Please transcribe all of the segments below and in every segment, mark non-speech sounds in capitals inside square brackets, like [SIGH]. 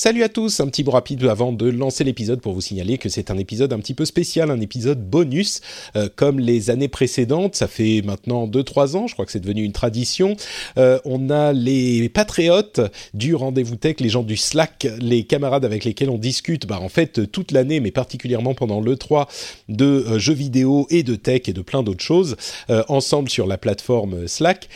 Salut à tous, un petit mot rapide avant de lancer l'épisode pour vous signaler que c'est un épisode un petit peu spécial, un épisode bonus, euh, comme les années précédentes, ça fait maintenant 2-3 ans, je crois que c'est devenu une tradition. Euh, on a les patriotes du rendez-vous tech, les gens du Slack, les camarades avec lesquels on discute, bah, en fait toute l'année, mais particulièrement pendant l'E3, de euh, jeux vidéo et de tech et de plein d'autres choses, ensemble sur la plateforme Slack,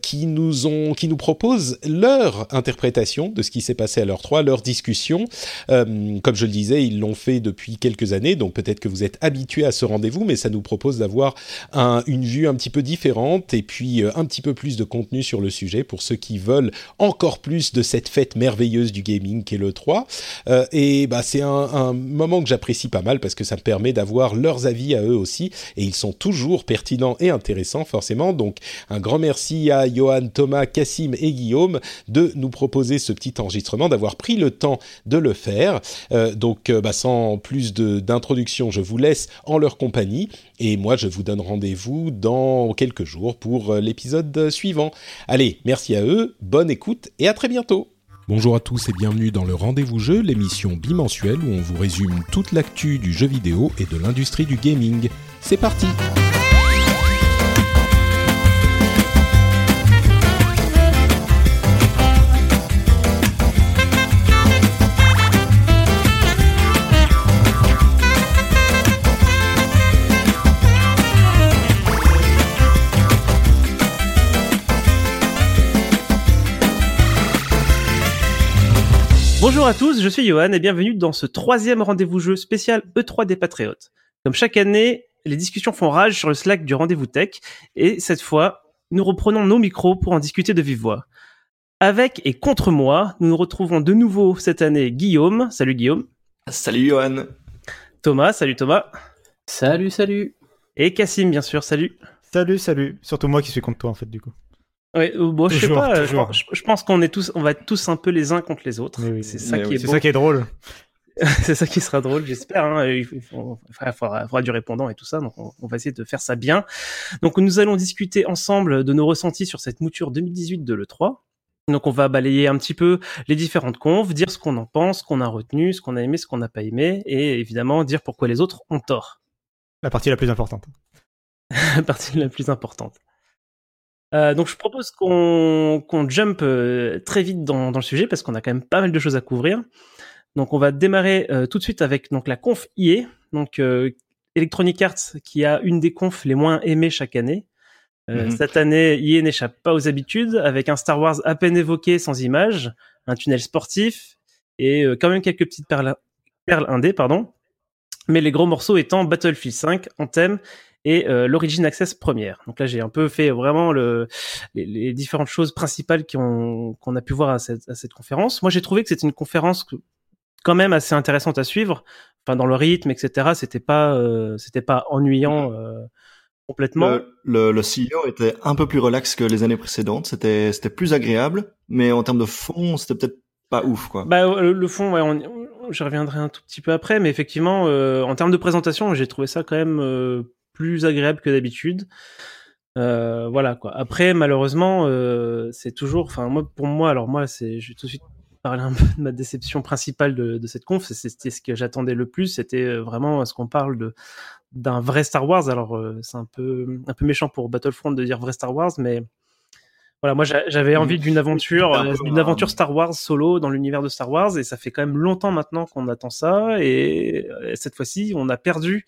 qui nous ont, qui nous proposent leur interprétation de ce qui s'est passé à l'E3, discussion. Euh, comme je le disais, ils l'ont fait depuis quelques années, donc peut-être que vous êtes habitués à ce rendez-vous, mais ça nous propose d'avoir un, une vue un petit peu différente et puis euh, un petit peu plus de contenu sur le sujet pour ceux qui veulent encore plus de cette fête merveilleuse du gaming qu'est le 3. Euh, et bah, c'est un, un moment que j'apprécie pas mal parce que ça me permet d'avoir leurs avis à eux aussi et ils sont toujours pertinents et intéressants forcément. Donc un grand merci à Johan, Thomas, Cassim et Guillaume de nous proposer ce petit enregistrement, d'avoir pris le temps de le faire. Euh, donc, euh, bah, sans plus d'introduction, je vous laisse en leur compagnie et moi, je vous donne rendez-vous dans quelques jours pour euh, l'épisode suivant. Allez, merci à eux, bonne écoute et à très bientôt. Bonjour à tous et bienvenue dans le Rendez-vous Jeu, l'émission bimensuelle où on vous résume toute l'actu du jeu vidéo et de l'industrie du gaming. C'est parti Bonjour à tous, je suis Johan et bienvenue dans ce troisième rendez-vous jeu spécial E3 des Patriotes. Comme chaque année, les discussions font rage sur le Slack du rendez-vous tech et cette fois, nous reprenons nos micros pour en discuter de vive voix. Avec et contre moi, nous nous retrouvons de nouveau cette année Guillaume. Salut Guillaume. Salut Johan. Thomas. Salut Thomas. Salut, salut. Et Cassim, bien sûr. Salut. Salut, salut. Surtout moi qui suis contre toi, en fait, du coup. Ouais, bon, je sais pas. toujours. Je, je pense qu'on est tous, on va être tous un peu les uns contre les autres. Oui, c'est ça oui, qui est C'est beau. ça qui est drôle. [LAUGHS] c'est ça qui sera drôle, j'espère. Hein. Il faut- faudra du répondant et tout ça, donc on, on va essayer de faire ça bien. Donc nous allons discuter ensemble de nos ressentis sur cette mouture 2018 de l'E3. Donc on va balayer un petit peu les différentes confs, dire ce qu'on en pense, ce qu'on a retenu, ce qu'on a aimé, ce qu'on n'a pas aimé, et évidemment dire pourquoi les autres ont tort. La partie la plus importante. [LAUGHS] la partie la plus importante. Euh, donc je propose qu'on qu'on jump euh, très vite dans, dans le sujet parce qu'on a quand même pas mal de choses à couvrir. Donc on va démarrer euh, tout de suite avec donc la conf IE, donc Electronic Arts qui a une des confs les moins aimées chaque année. Mhm. Cette année, IE n'échappe pas aux habitudes avec un Star Wars à peine évoqué sans images, un tunnel sportif et quand même quelques petites perles, perles indées, pardon. Mais les gros morceaux étant Battlefield 5, Anthem et euh, l'Origin Access première. Donc là, j'ai un peu fait vraiment le, les, les différentes choses principales qu'on a pu voir à cette, à cette conférence. Moi, j'ai trouvé que c'était une conférence quand même assez intéressante à suivre. Enfin, dans le rythme, etc. C'était pas, euh, c'était pas ennuyant euh, complètement. Le, le, le CEO était un peu plus relax que les années précédentes. C'était, c'était plus agréable, mais en termes de fond, c'était peut-être pas ouf, quoi. Bah, le, le fond, ouais, on, on- je reviendrai un tout petit peu après, mais effectivement, euh, en termes de présentation, j'ai trouvé ça quand même euh, plus agréable que d'habitude. Euh, voilà quoi. Après, malheureusement, euh, c'est toujours, enfin moi, pour moi, alors moi, c'est, je vais tout de suite parler un [LAUGHS] peu de ma déception principale de, de cette conf. C'était ce que j'attendais le plus. C'était euh, vraiment ce qu'on parle de d'un vrai Star Wars. Alors euh, c'est un peu un peu méchant pour Battlefront de dire vrai Star Wars, mais voilà, moi j'a- j'avais envie d'une aventure, d'une un- aventure Star Wars solo dans l'univers de Star Wars, et ça fait quand même longtemps maintenant qu'on attend ça, et cette fois-ci, on a perdu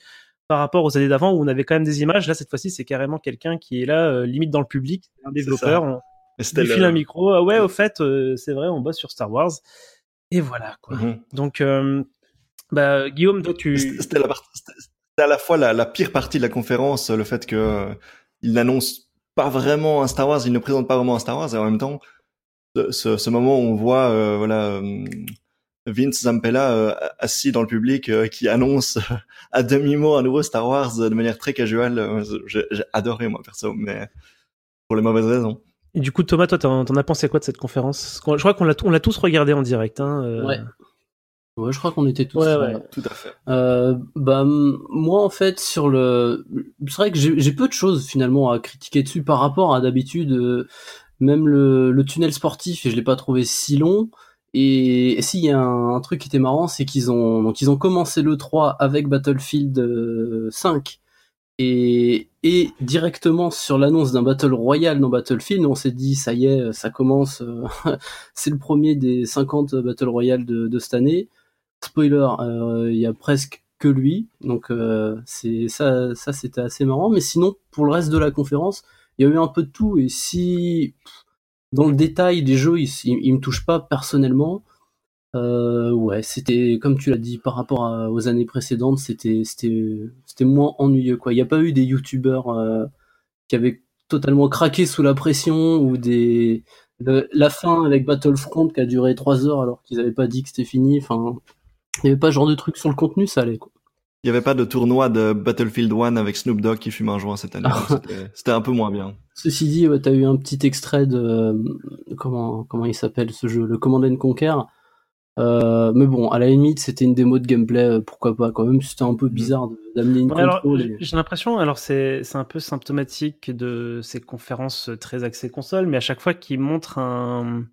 par rapport aux années d'avant où on avait quand même des images. Là, cette fois-ci, c'est carrément quelqu'un qui est là, euh, limite dans le public, un développeur. On lui file un micro. Ah ouais, au fait, euh, c'est vrai, on bosse sur Star Wars. Et voilà, quoi. Mhm. Donc, euh, bah, Guillaume, toi, tu. C'était la à la fois la, la pire partie de la conférence, le fait que il n'annonce pas vraiment un Star Wars, il ne présente pas vraiment un Star Wars, et en même temps, ce, ce- moment où on voit voilà Vince Zampella euh, assis dans le public euh, qui annonce à demi mot un nouveau Star Wars euh, de manière très casuale, euh, j'ai j'ai adoré moi perso, mais pour les mauvaises raisons. Et du coup, Thomas, toi, t'en as pensé quoi de cette conférence? Je crois qu'on l'a on l'a tous regardé en direct. Hein, euh. Ouais. Ouais, je crois qu'on était tous. Ouais, euh, ouais. Tout à fait. Euh, bah moi en fait sur le, c'est vrai que j'ai j'ai peu de choses finalement à critiquer dessus par rapport à d'habitude. euh, même le, le tunnel sportif, et je l'ai pas trouvé si long. Et, si il y a un, truc qui était marrant, c'est qu'ils ont donc ils ont commencé le 3 avec Battlefield euh, 5 et, et directement sur l'annonce d'un Battle Royale dans Battlefield, on s'est dit ça y est, ça commence, euh, [LAUGHS] c'est le premier des 50 Battle Royale de, de cette année. Spoiler, euh, il y a presque que lui, donc euh, c'est ça, ça c'était assez marrant. Mais sinon, pour le reste de la conférence, il y a eu un peu de tout. Et si dans le détail des jeux, ils, ils, me touchent pas personnellement, euh, ouais, c'était comme tu l'as dit par rapport aux années précédentes, c'était c'était moins ennuyeux quoi. Il n'y a pas eu des youtubeurs euh, qui avaient totalement craqué sous la pression ou des la fin avec Battlefront qui a duré 3 heures alors qu'ils avaient pas dit que c'était fini. Enfin, il n'y avait pas ce genre de truc sur le contenu, ça allait quoi. Il n'y avait pas de tournoi de Battlefield 1 avec Snoop Dogg qui fume un joint cette année. [LAUGHS] c'était- un peu moins bien. Ceci dit, ouais, t'as eu un petit extrait de euh, comment comment il s'appelle ce jeu, le Command and Conquer. Euh, mais bon, à la limite, c'était une démo de gameplay, euh, pourquoi pas quand même. C'était un peu bizarre de- d'amener une Ouais, contrôle. j'ai et- j'ai l'impression, alors c'est c'est un peu symptomatique de ces conférences très axées console, mais à chaque fois qu'ils montrent un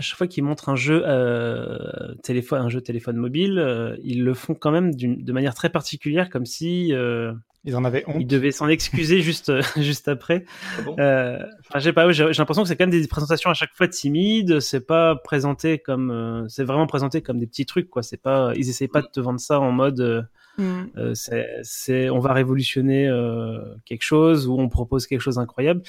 à chaque fois qu'ils montrent un jeu euh, téléphone, un jeu téléphone mobile, euh, ils le font quand même d'une- de manière très particulière, comme si euh, Ils en avaient honte. ils devaient s'en excuser [LAUGHS] juste juste après. Ah bon? Euh, Enfin, j'ai pas, j'ai l'impression que c'est quand même des présentations à chaque fois timides. C'est pas présenté comme, euh, c'est vraiment présenté comme des petits trucs, quoi. C'est pas, ils essayent pas de te vendre ça en mode, euh, euh, c'est, c'est, on va révolutionner euh, quelque chose ou on propose quelque chose d'incroyable.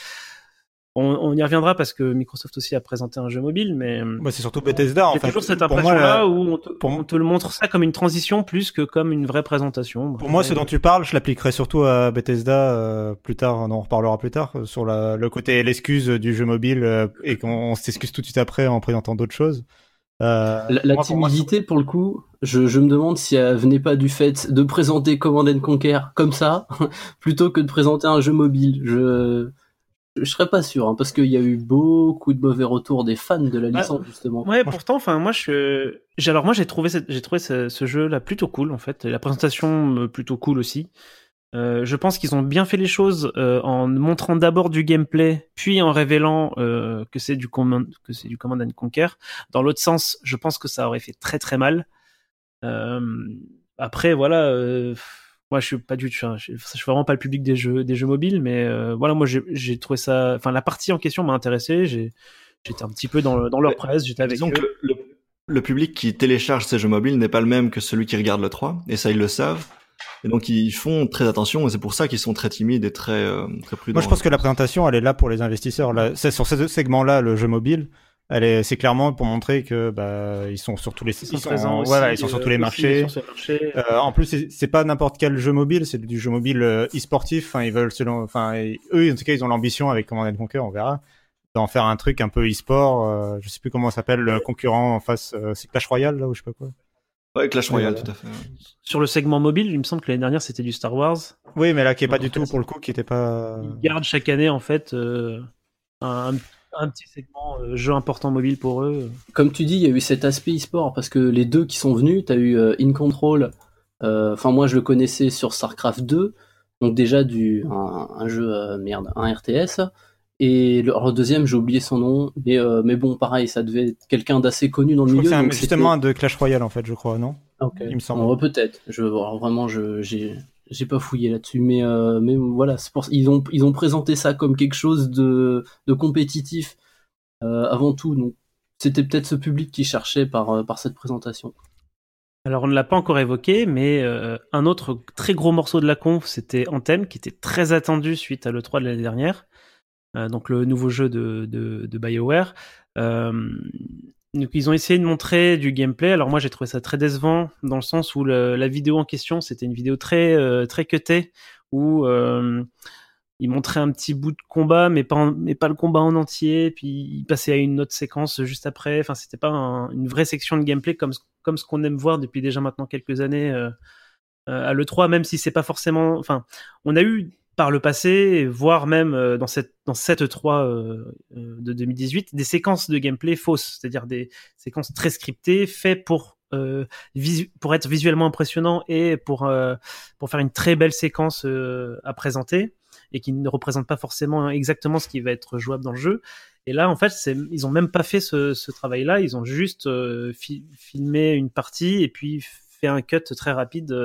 On, on y reviendra parce que Microsoft aussi a présenté un jeu mobile, mais Bah, c'est surtout Bethesda en j'ai fait. toujours cette impression-là où on te, pour- on te le montre ça comme une transition plus que comme une vraie présentation. Pour moi, ce dont tu parles, je l'appliquerai surtout à Bethesda euh, plus tard, on en reparlera plus tard, euh, sur la, le côté l'excuse du jeu mobile euh, et qu'on on s'excuse tout de suite après en présentant d'autres choses. Euh, La, la moi, pour moi, timidité, pour le coup, je, je me demande si elle venait pas du fait de présenter Command and Conquer comme ça, [LAUGHS] plutôt que de présenter un jeu mobile. Je, je serais pas sûr, hein, parce qu'il y a eu beaucoup de mauvais retours des fans de la Ah, licence, justement. Ouais, pourtant, enfin, moi, je, j'ai, alors moi, j'ai trouvé, cette- j'ai trouvé ce, ce jeu-là plutôt cool, en fait, la présentation euh, plutôt cool aussi. Euh, je pense qu'ils ont bien fait les choses euh, en montrant d'abord du gameplay, puis en révélant euh, que c'est du command, que c'est du Command and Conquer. Dans l'autre sens, je pense que ça aurait fait très très mal. Euh, après, voilà, euh, moi, je suis pas du, tout, je, je suis vraiment pas le public des jeux, des jeux mobiles, mais euh, voilà, moi, j'ai, trouvé ça, enfin, la partie en question m'a intéressé. J'étais un petit peu dans, le- dans leur presse, j'étais avec Disons eux. que le, public qui télécharge ces jeux mobiles n'est pas le même que celui qui regarde le 3, et ça ils le savent. Et donc ils font très attention, et c'est pour ça qu'ils sont très timides et très, euh, très prudents. Moi, je pense que la présentation, elle est là pour les investisseurs. Là, c'est sur ce segment-là, le jeu mobile, elle est, c'est clairement pour montrer que bah, ils sont sur tous les, Ils sont présents aussi, voilà, ils sont sur tous les euh, marchés. Euh, en plus, c'est- c'est pas n'importe quel jeu mobile, c'est du jeu mobile euh, e-sportif. Enfin, ils veulent, selon, enfin, et- eux, en tout cas, ils ont l'ambition avec Command and Conquer, on verra, d'en faire un truc un peu e-sport. euh, je sais plus comment ça s'appelle le concurrent en face, euh, c'est Clash Royale là ou je sais pas quoi. Ouais, Clash Royale, Ouais, tout à fait. Sur le segment mobile, il me semble que l'année dernière c'était du Star Wars. Oui, mais là, qui est pas du tout pour le coup, qui était pas. Ils gardent chaque année en fait euh, un, un petit segment euh, jeu important mobile pour eux. Comme tu dis, il y a eu cet aspect e-sport, parce que les deux qui sont venus, t'as eu euh, In Control, euh, enfin moi je le connaissais sur StarCraft 2, donc déjà du un, un jeu, euh, merde, un RTS, et le, alors, le deuxième, j'ai oublié son nom, mais, euh, mais bon, pareil, ça devait être quelqu'un d'assez connu dans le Je milieu. c'est justement un de Clash Royale en fait, je crois, non? Ok. il me semble. Peut-être. Je alors, vraiment, je j'ai j'ai pas fouillé là-dessus, mais euh, mais voilà, pour ils ont ils ont présenté ça comme quelque chose de de compétitif euh, avant tout. Donc c'était peut-être ce public qui cherchait par euh, par cette présentation. Alors on ne l'a pas encore évoqué, mais un autre très gros morceau de la conf, c'était Anthem, qui était très attendu suite à l'E3 de l'année dernière. Donc le nouveau jeu de, de BioWare. Donc ils ont essayé de montrer du gameplay. Alors moi j'ai trouvé ça très décevant dans le sens où la vidéo en question c'était une vidéo très euh, très cutée où euh, ils montraient un petit bout de combat mais pas mais pas le combat en entier. Puis ils passaient à une autre séquence juste après. Enfin c'était pas un- une vraie section de gameplay comme comme ce qu'on aime voir depuis déjà maintenant quelques années euh, euh, à l'E3, même si c'est pas forcément. Enfin on a eu par le passé, voire même euh, dans cette dans cette 3 euh, euh, de 2018, des séquences de gameplay fausses, c'est-à-dire des séquences très scriptées, faites pour pour être visuellement impressionnant et pour pour faire une très belle séquence à présenter et qui ne représente pas forcément exactement ce qui va être jouable dans le jeu. Et là, en fait, ils ont même pas fait ce, travail-là. Ils ont juste fi- filmé une partie et puis fait un cut très rapide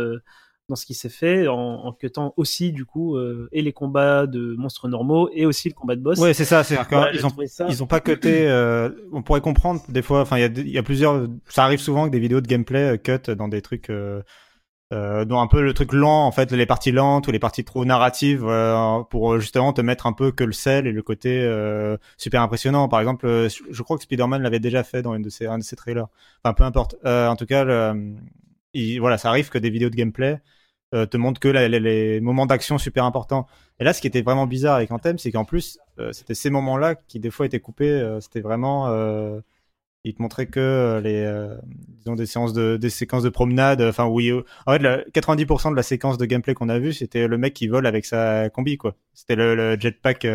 dans ce qui s'est fait, en, en cutant aussi du coup euh, et les combats de monstres normaux et aussi le combat de boss. Ouais, c'est ça. C'est Voilà, ils ont ça- ils ont pas cuté. euh, on pourrait comprendre des fois. Enfin, il y a il y a plusieurs. Ça arrive souvent que des vidéos de gameplay euh, cut dans des trucs. Euh, dans un peu le truc lent en fait les parties lentes ou les parties trop narratives euh, pour justement te mettre un peu que le sel et le côté euh, super impressionnant par exemple je crois que Spider-Man l'avait déjà fait dans une de ses, un de ses trailers enfin peu importe en tout cas le- il- voilà ça arrive que des vidéos de gameplay euh, te montrent que la- les, les moments d'action super importants. Et là ce qui était vraiment bizarre avec Anthem c'est qu'en plus euh, c'était ces moments là qui des fois étaient coupés euh, c'était vraiment il te montrait que les disons des séances de des séquences de promenade enfin oui en fait la- 90% de la séquence de gameplay qu'on a vu c'était le mec qui vole avec sa combi quoi. C'était le, le jetpack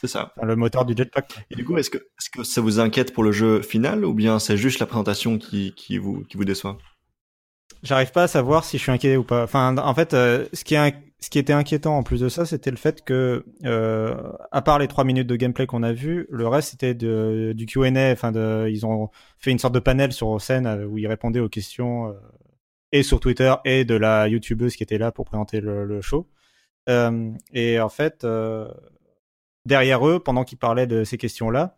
C'est ça. enfin, le moteur du jetpack. Et du coup, est-ce que, est-ce que ça vous inquiète pour le jeu final ou bien c'est juste la présentation qui, qui vous, qui vous déçoit? J'arrive pas à savoir si je suis inquiet ou pas enfin en fait euh, ce qui est ce qui était inquiétant en plus de ça c'était le fait que euh, à part les trois minutes de gameplay qu'on a vu le reste c'était de, du Q&A enfin ils ont fait une sorte de panel sur scène euh, où ils répondaient aux questions et sur Twitter et de la youtubeuse qui était là pour présenter le, show. Et en fait, derrière eux, pendant qu'ils parlaient de ces questions-là,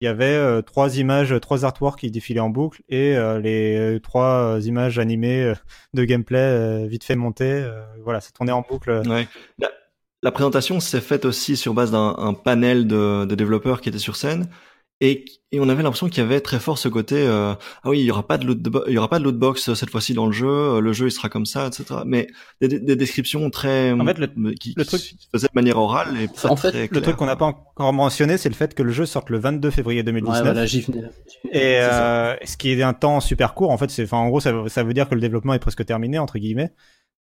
il y avait euh, trois images, trois artworks qui défilaient en boucle et euh, les euh, trois euh, images animées euh, de gameplay euh, vite fait montées. euh, voilà, ça tournait en boucle. La, présentation s'est faite aussi sur base d'un un panel de, de développeurs qui étaient sur scène. Et, et on avait l'impression qu'il y avait très fort ce côté euh, ah oui il y aura pas de loot il y aura pas de loot box cette fois-ci dans le jeu euh, le jeu il sera comme ça etc mais des, des- des descriptions très En fait, le- qui, le qui truc- se faisaient de manière orale et pas En fait, très Le truc qu'on n'a pas encore mentionné, c'est le fait que le jeu sorte le 22 février Ouais, 2019. voilà, j'y venais. Et euh, ce qui est un temps super court, en fait, c'est, enfin, en gros, ça, veut- ça veut dire que le développement est presque terminé entre guillemets,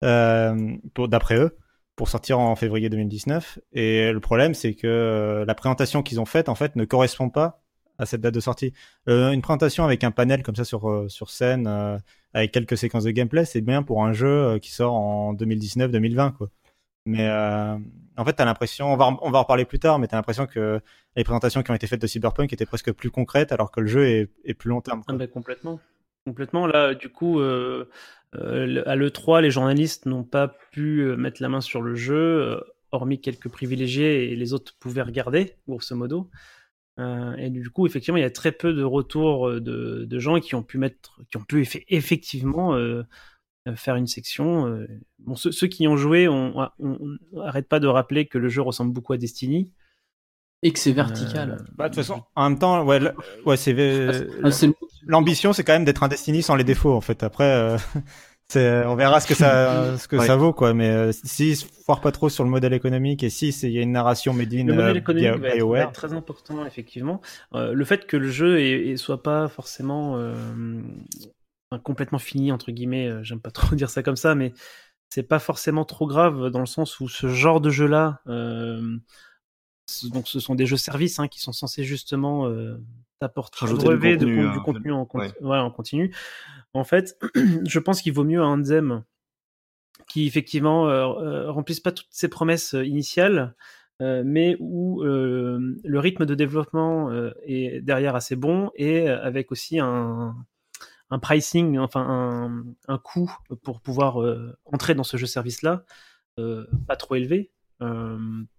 euh, pour d'après eux, pour sortir en février 2019. Et le problème, c'est que euh, la présentation qu'ils ont faite, en fait, ne correspond pas à cette date de sortie. Euh, une présentation avec un panel comme ça sur euh, sur scène, euh, avec quelques séquences de gameplay, c'est bien pour un jeu qui sort en 2019-2020, quoi. Mais en fait, t'as l'impression, on va on va en reparler plus tard, mais t'as l'impression que les présentations qui ont été faites de Cyberpunk étaient presque plus concrètes, alors que le jeu est, est plus long terme. Ah complètement. Complètement. Là, du coup, à l'E3, les journalistes n'ont pas pu mettre la main sur le jeu, hormis quelques privilégiés, et les autres pouvaient regarder, grosso modo. Euh, et du coup, effectivement, il y a très peu de retours euh, de, de gens qui ont pu mettre, qui ont pu effe- effectivement euh, faire une section. euh. Bon, ceux, ceux qui y ont joué, on, on, on arrête pas de rappeler que le jeu ressemble beaucoup à Destiny. Et que c'est vertical. Euh, Bah, de toute façon, en même temps, ouais, ouais, c'est Ah, le- l'ambition, c'est quand même d'être un Destiny sans les défauts, en fait. Après, euh, [LAUGHS] on verra ce que ça, [LAUGHS] ce que Ouais. ça vaut, quoi. Mais euh, s'ils se foirent pas trop sur le modèle économique et si c'est- il y a une narration made in Le modèle euh, économique Bio- va être, va BioWare, être très important, effectivement. Euh, le fait que le jeu est, est- soit pas forcément euh, enfin, complètement fini, entre guillemets, euh, j'aime pas trop [LAUGHS] dire ça comme ça, mais c'est pas forcément trop grave dans le sens où ce genre de jeu-là, euh, ce- donc ce sont des jeux services hein, qui sont censés justement euh, t'apporter du contenu, hein, Ouais. en continu. En fait, [CLEARS THROAT] je pense qu'il vaut mieux un Anthem qui effectivement euh, euh, remplisse pas toutes ses promesses euh, initiales, euh, mais où euh, le rythme de développement est derrière assez bon et avec aussi un, un pricing, enfin un, un coût pour pouvoir entrer dans ce jeu service-là, pas trop élevé.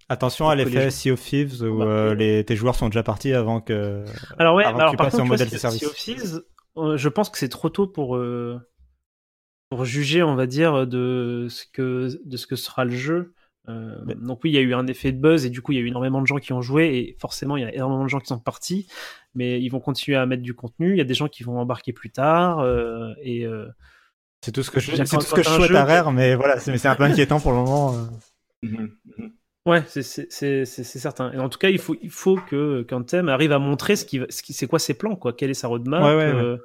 Attention à l'effet Sea of Thieves où euh, les, tes joueurs sont déjà partis avant que. alors ouais, avant que alors tu par passes vois, modèle de service. Sea of Thieves, je pense que c'est trop tôt pour euh, pour juger, on va dire, de ce que de ce que sera le jeu. Euh, donc oui, il y a eu un effet de buzz et du coup il y a eu énormément de gens qui ont joué et forcément il y a énormément de gens qui sont partis, mais ils vont continuer à mettre du contenu. Il y a des gens qui vont embarquer plus tard euh, et euh, C'est tout ce que je, c'est tout ce que je souhaite jeu- à Rare, mais voilà, c'est mais c'est un peu inquiétant pour le moment. Ouais, c'est- c'est c'est- c'est- c'est certain. Et en tout cas, il faut il faut que qu'Anthem arrive à montrer ce qui va- ce qui c'est quoi ses plans quoi, quelle est sa roadmap. Ouais, ouais, euh,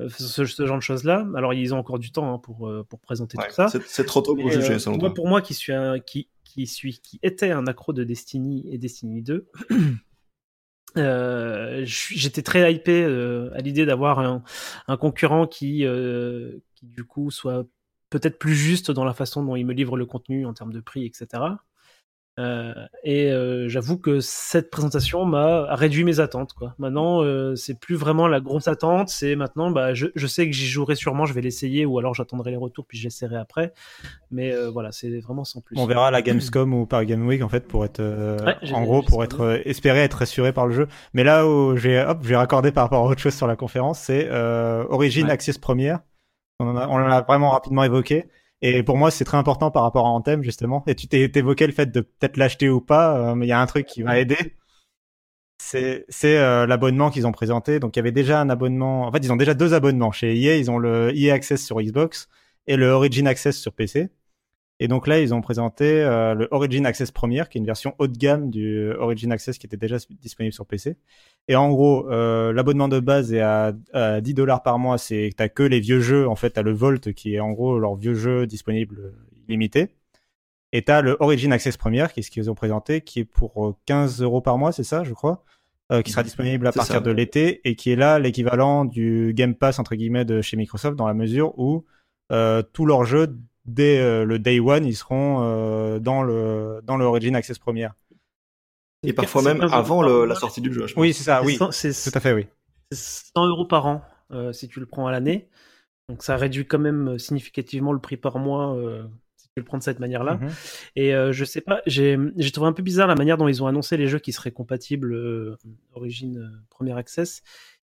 euh, ce, ce genre de choses là. Alors ils ont encore du temps hein, pour euh, pour présenter Ouais, tout ça. c'est- trop tôt pour juger, euh, selon moi, toi. pour moi, qui suis un, qui, qui suis, qui était un accro de Destiny et Destiny 2, [CLEARS THROAT] euh, j'étais très hypé euh, à l'idée d'avoir un, un concurrent qui, euh, qui du coup soit peut-être plus juste dans la façon dont il me livre le contenu en termes de prix, etc. Euh, et euh, j'avoue que cette présentation m'a réduit mes attentes. Quoi. Maintenant, euh, c'est plus vraiment la grosse attente. C'est maintenant, bah, je, je sais que j'y jouerai sûrement, je vais l'essayer, ou alors j'attendrai les retours puis j'essaierai après. Mais euh, voilà, c'est vraiment sans plus. On verra la Gamescom [CLEARS THROAT] ou par Game Week en fait pour être euh, Ouais, en gros pour être euh, espérer être rassuré par le jeu. Mais là où j'ai hop j'ai raccordé par rapport à autre chose sur la conférence, c'est euh, Origin Ouais. Access première. On en a, on en a vraiment rapidement évoqué. Et pour moi, c'est très important par rapport à Anthem, justement. Et tu t'es évoqué le fait de peut-être l'acheter ou pas, euh, mais il y a un truc qui m'a aidé. C'est c'est euh, l'abonnement qu'ils ont présenté. Donc il y avait déjà un abonnement. En fait, ils ont déjà deux abonnements chez EA. Ils ont le EA Access sur Xbox et le Origin Access sur PC. Et donc là, ils ont présenté euh, le Origin Access Premier, qui est une version haut de gamme du Origin Access qui était déjà disponible sur PC. Et en gros, euh, l'abonnement de base est à, à 10 dollars par mois. C'est t'as que les vieux jeux. En fait, t'as le Volt qui est en gros leur vieux jeu disponible euh, illimité. Et t'as le Origin Access Premier, qui est ce qu'ils ont présenté, qui est pour euh, 15 euros par mois, c'est ça, je crois, euh, qui sera disponible à partir ça. de l'été et qui est là l'équivalent du Game Pass entre guillemets de chez Microsoft dans la mesure où euh, tous leurs jeux dès euh, le day one ils seront euh, dans le dans le Origin Access Premier. Et parfois même 15 euros avant le- la sortie du jeu, je pense. Oui, c'est ça, C'est oui, cent- c'est tout à fait, oui. c'est 100 euros par an euh, si tu le prends à l'année. Donc ça réduit quand même significativement le prix par mois euh, si tu le prends de cette manière-là. Mhm. Et euh, je sais pas, j'ai j'ai trouvé un peu bizarre la manière dont ils ont annoncé les jeux qui seraient compatibles euh, Origin euh, Premier Access.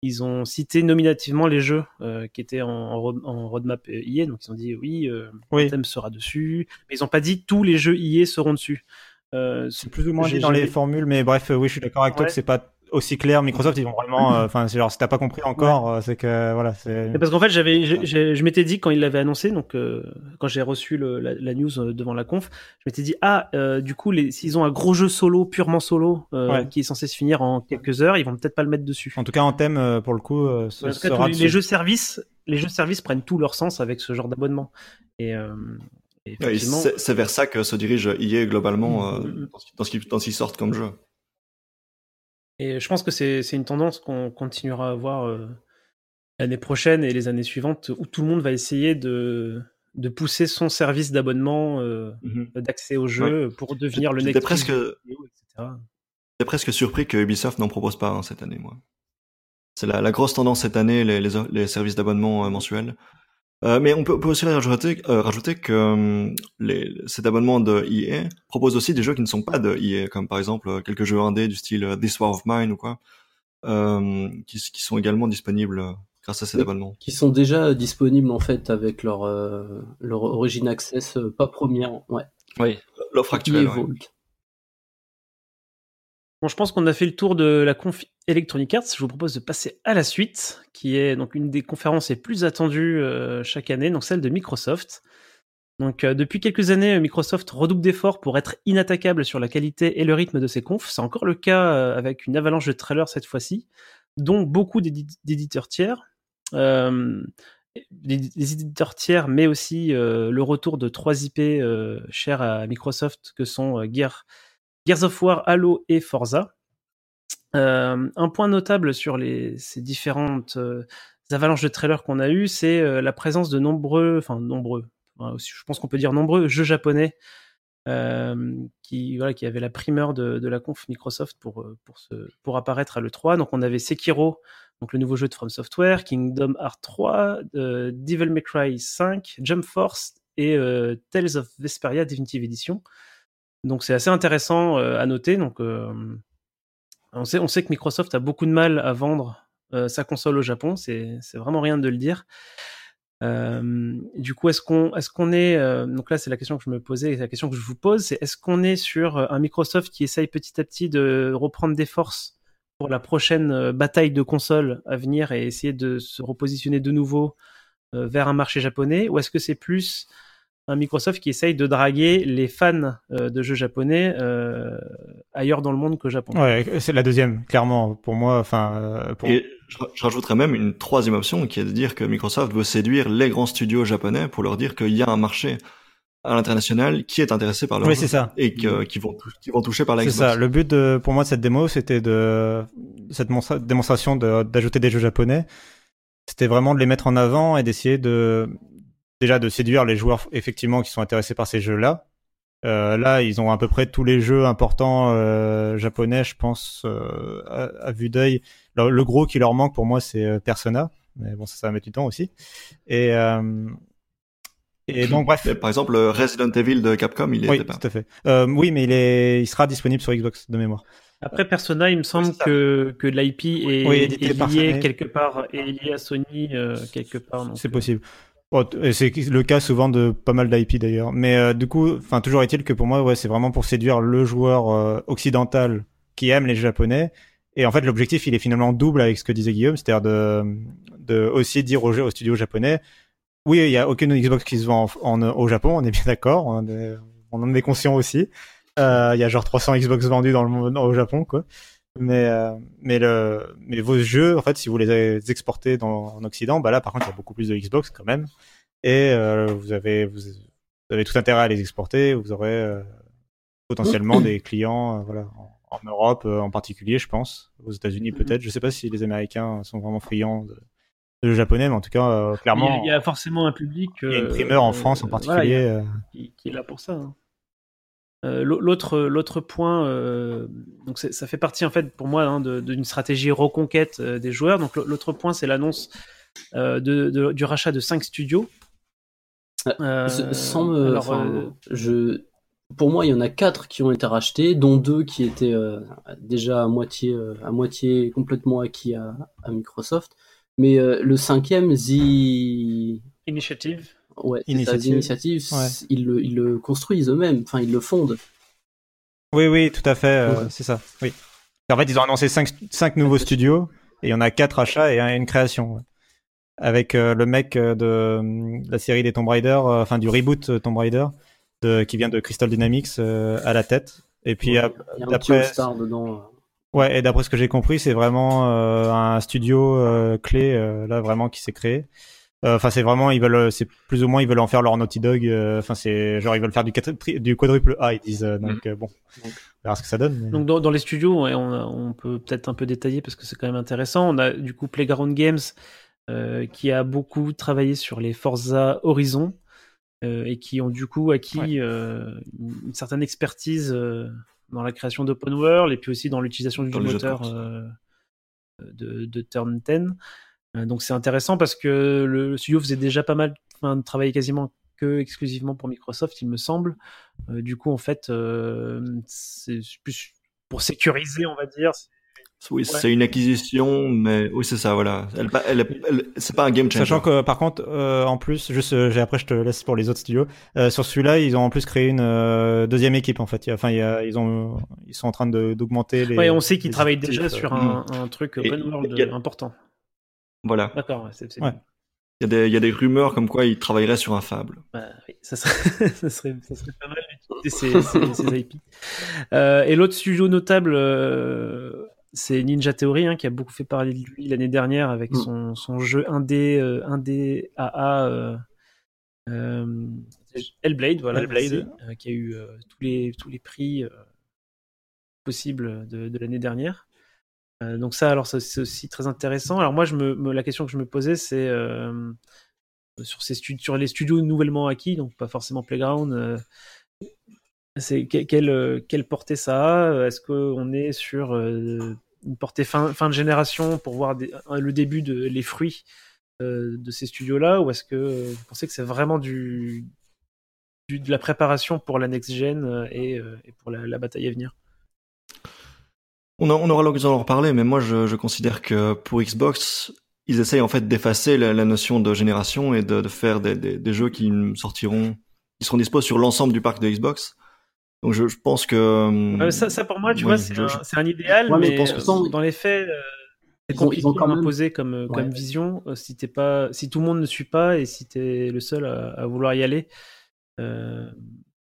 Ils ont cité nominativement les jeux euh, qui étaient en, en, road- en roadmap euh, IA, donc ils ont dit oui, euh, Oui. Anthem sera dessus, mais ils n'ont pas dit tous les jeux IA seront dessus. Euh, C'est plus ou moins dit dans les formules, mais bref, oui, je suis d'accord avec toi que c'est pas aussi clair. Microsoft, ils vont vraiment, euh, enfin, c'est genre si t'as pas compris encore, euh, c'est que voilà, c'est. Parce qu'en fait, j'avais, je m'étais dit quand il l'avait annoncé, donc euh, quand j'ai reçu le- la, la news euh, devant la conf, je m'étais dit ah, euh, du coup, les- s'ils ont un gros jeu solo, purement solo, euh, Ouais. qui est censé se finir en quelques heures, ils vont peut-être pas le mettre dessus. En tout cas, en thème, euh, pour le coup, euh, ce En tout cas, sera tous les, jeux services, les jeux services prennent tout leur sens avec ce genre d'abonnement. Et, euh, C'est vers ça que se dirige EA globalement euh, dans ce qui- dans ce qui- dans ce qu'ils sortent comme jeu. Et je pense que c'est une tendance qu'on continuera à voir euh, l'année prochaine et les années suivantes, où tout le monde va essayer de, de pousser son service d'abonnement, euh, d'accès au jeu, pour devenir le Netflix presque, etc. j'étais presque surpris que Ubisoft n'en propose pas hein, cette année, moi. C'est la, la grosse tendance cette année, les, les, les services d'abonnement euh, mensuels. Euh, mais on peut, on peut aussi rajouter, euh, rajouter que euh, les, cet abonnement de EA propose aussi des jeux qui ne sont pas de EA, comme par exemple euh, quelques jeux indés du style This War of Mine ou quoi, euh, qui, qui sont également disponibles grâce à cet Oui. abonnement. Qui sont déjà disponibles en fait avec leur, euh, leur Origin Access, pas première, ouais. Oui, l'offre actuelle. ouais. Vault. Je pense qu'on a fait le tour de la conf Electronic Arts. Je vous propose de passer à la suite, qui est donc une des conférences les plus attendues euh, chaque année, donc celle de Microsoft. Donc, euh, depuis quelques années, Microsoft redouble d'efforts pour être inattaquable sur la qualité et le rythme de ses confs. C'est encore le cas euh, avec une avalanche de trailers cette fois-ci, dont beaucoup d'édi- d'éditeurs tiers. Des, éditeurs tiers, mais aussi le retour de trois IP chers à Microsoft, que sont Gear, Gears of War, Halo et Forza. Euh, un point notable sur ces différentes euh, avalanches de trailers qu'on a eues, c'est euh, la présence de nombreux, enfin nombreux, je pense qu'on peut dire nombreux jeux japonais qui, avaient la primeur de, la conf Microsoft pour, apparaître à l'E3. Donc on avait Sekiro, donc le nouveau jeu de From Software, Kingdom Hearts 3, euh, Devil May Cry 5, Jump Force et Tales of Vesperia Definitive Edition. Donc c'est assez intéressant euh, à noter. Donc on sait, que Microsoft a beaucoup de mal à vendre euh, sa console au Japon. C'est vraiment rien de le dire. Du coup, est-ce qu'on est-ce qu'on est euh, donc là c'est la question que je me posais, et la question que je vous pose, c'est est-ce qu'on est sur un Microsoft qui essaye petit à petit de reprendre des forces pour la prochaine bataille de consoles à venir et essayer de se repositionner de nouveau vers un marché japonais, ou est-ce que c'est plus un Microsoft qui essaye de draguer les fans euh, de jeux japonais euh, ailleurs dans le monde que Japon. Ouais, c'est la deuxième, clairement, pour moi. Enfin, euh, pour... Et je, rajouterais même une troisième option qui est de dire que Microsoft veut séduire les grands studios japonais pour leur dire qu'il y a un marché à l'international qui est intéressé par le oui, c'est ça. et que, qui vont qui vont toucher par la C'est ça. Le but de, pour moi de cette démo, c'était de cette démonstration d'ajouter des jeux japonais. C'était vraiment de les mettre en avant et d'essayer de déjà de séduire les joueurs effectivement qui sont intéressés par ces jeux-là. Euh, là, ils ont à peu près tous les jeux importants euh, japonais, je pense, euh, à, vue d'œil. Le, gros qui leur manque pour moi, c'est Persona, mais bon, ça, ça va mettre du temps aussi. Et euh, et donc bref. par exemple, Resident Evil de Capcom, il est oui, tout à fait. oui, mais il est, il sera disponible sur Xbox de mémoire. Après Persona, il me semble que, que l'IP est, est, lié quelque part, est lié à Sony quelque part. C'est possible. Oh, c'est le cas souvent de pas mal d'IP d'ailleurs. Mais euh, du coup, enfin toujours est-il que pour moi, ouais, c'est vraiment pour séduire le joueur euh, occidental qui aime les japonais. Et en fait, l'objectif, il est finalement double avec ce que disait Guillaume, c'est-à-dire de, de aussi dire aux, aux studios japonais, oui, il y a aucune Xbox qui se vend en, au Japon, on est bien d'accord, on, on, en est conscient aussi. Euh, il y a genre 300 Xbox vendus dans le monde, au Japon, quoi. Mais euh, mais le mais vos jeux en fait si vous les exportez dans en Occident bah là par contre il y a beaucoup plus de Xbox quand même. Et euh, vous avez vous, avez tout intérêt à les exporter. Vous aurez euh, potentiellement [CLEARS THROAT] des clients voilà en, Europe en particulier je pense. Aux États-Unis peut-être. Je sais pas si les Américains sont vraiment friands de, de japonais mais en tout cas clairement il y, a, forcément un public il y a une primeur en France en particulier qui, qui, est là pour ça hein. Euh, l'autre, l'autre point, euh, donc ça fait partie en fait pour moi hein, d'une stratégie reconquête euh, des joueurs. Donc l'autre point, c'est l'annonce de, du rachat de 5 studios. sans me, je, pour moi, il y en a 4 qui ont été rachetés, dont 2 qui étaient déjà à moitié, à moitié complètement acquis à, à Microsoft. Mais le cinquième, The Initiative. Ouais, Initiative, ils, le, ils, le, construisent eux-mêmes, enfin ils le fondent. Oui, oui, tout à fait, euh, c'est ça. Oui. En fait, ils ont annoncé 5 cinq, cinq nouveaux studios et il y en a 4 achats et une création. Avec euh, le mec euh, de, la série des Tomb Raider, enfin du reboot Tomb Raider, de, qui vient de Crystal Dynamics à la tête. Et puis d'après. Ouais, et d'après ce que j'ai compris, c'est vraiment un studio clé là vraiment qui s'est créé. Euh, enfin, c'est vraiment, ils veulent, c'est plus ou moins, ils veulent en faire leur Naughty Dog. Euh, enfin, c'est genre, ils veulent faire du, du quadruple A, ils disent. Euh, donc, bon, on verra ce que ça donne. Donc, dans, dans, les studios, on, on peut peut-être un peu détailler parce que c'est quand même intéressant. On a du coup Playground Games qui a beaucoup travaillé sur les Forza Horizon et qui ont du coup acquis une, certaine expertise dans la création d'open world et puis aussi dans l'utilisation du moteur de, de Turn 10. Euh, donc c'est intéressant parce que le studio faisait déjà pas mal, enfin, de travailler quasiment que exclusivement pour Microsoft, il me semble. Euh, du coup, en fait, euh, c'est plus pour sécuriser, on va dire. Oui, c'est une acquisition, mais oui, c'est ça, voilà. Elle, elle, c'est pas un game changer. Sachant que, par contre, en plus, juste, après, je te laisse pour les autres studios. sur celui-là, ils ont en plus créé une deuxième équipe, en fait. Enfin, ils ont, ils sont en train d'augmenter les. Oui, on sait qu'ils travaillent déjà sur un, un truc open world important. Voilà. D'accord, c'est Il y, a des, il y a des rumeurs comme quoi il travaillerait sur un Fable. Bah, oui, ça serait, [LAUGHS] ça serait, ça serait pas mal d'utiliser ces, ces, IP. Euh, et l'autre studio notable, euh, c'est Ninja Theory, hein, qui a beaucoup fait parler de lui l'année dernière avec mm. son, son, jeu 1D, euh, 1D AA euh, euh, Hellblade, voilà, Hellblade. Euh, qui a eu tous, les, tous les prix possibles de, de l'année dernière. Euh, donc ça, alors c'est aussi très intéressant. Alors moi, la question que je me posais, c'est euh, sur, les studios nouvellement acquis, donc pas forcément Playground. Euh, c'est quelle, portée ça a? Est-ce qu'on est sur une portée fin, de génération pour voir le début de les fruits de ces studios-là, ou est-ce que vous pensez que c'est vraiment de la préparation pour la next gen et, pour la bataille à venir? On, on aura l'occasion d'en reparler, mais moi je, je, considère que pour Xbox, ils essayent en fait d'effacer la, la notion de génération et de, de faire des, des, des jeux qui sortiront, qui seront disposés sur l'ensemble du parc de Xbox. Donc je, je pense que Euh, ça, ça, pour moi, tu vois, c'est je- un, je- idéal, Ouais, mais ce euh, temps, dans les faits, euh, c'est ils ont- compliqué ils ont quand à même- imposer comme, euh, comme vision euh, si t'es pas, si tout le monde ne suit pas et si t'es le seul à, à vouloir y aller.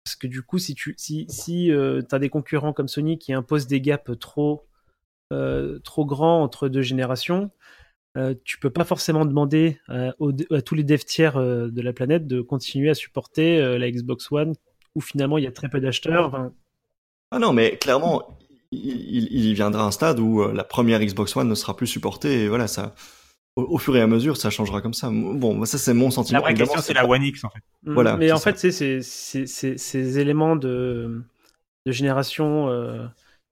Parce que du coup, si tu, si, si euh, t'as des concurrents comme Sony qui imposent des gaps trop, euh, trop grands entre deux générations, euh, tu peux pas forcément demander à, tous les devs tiers euh, de la planète de continuer à supporter la Xbox One où finalement il y a très peu d'acheteurs. Ah non, mais clairement, il, il, il viendra un stade où la première Xbox One ne sera plus supportée et voilà, ça, au, au fur et à mesure, ça changera comme ça. Bon, ça c'est mon sentiment. La vraie question, c'est la One X, en fait. Mm, Voilà, Mais en ça. fait, c'est ces éléments de, de génération euh,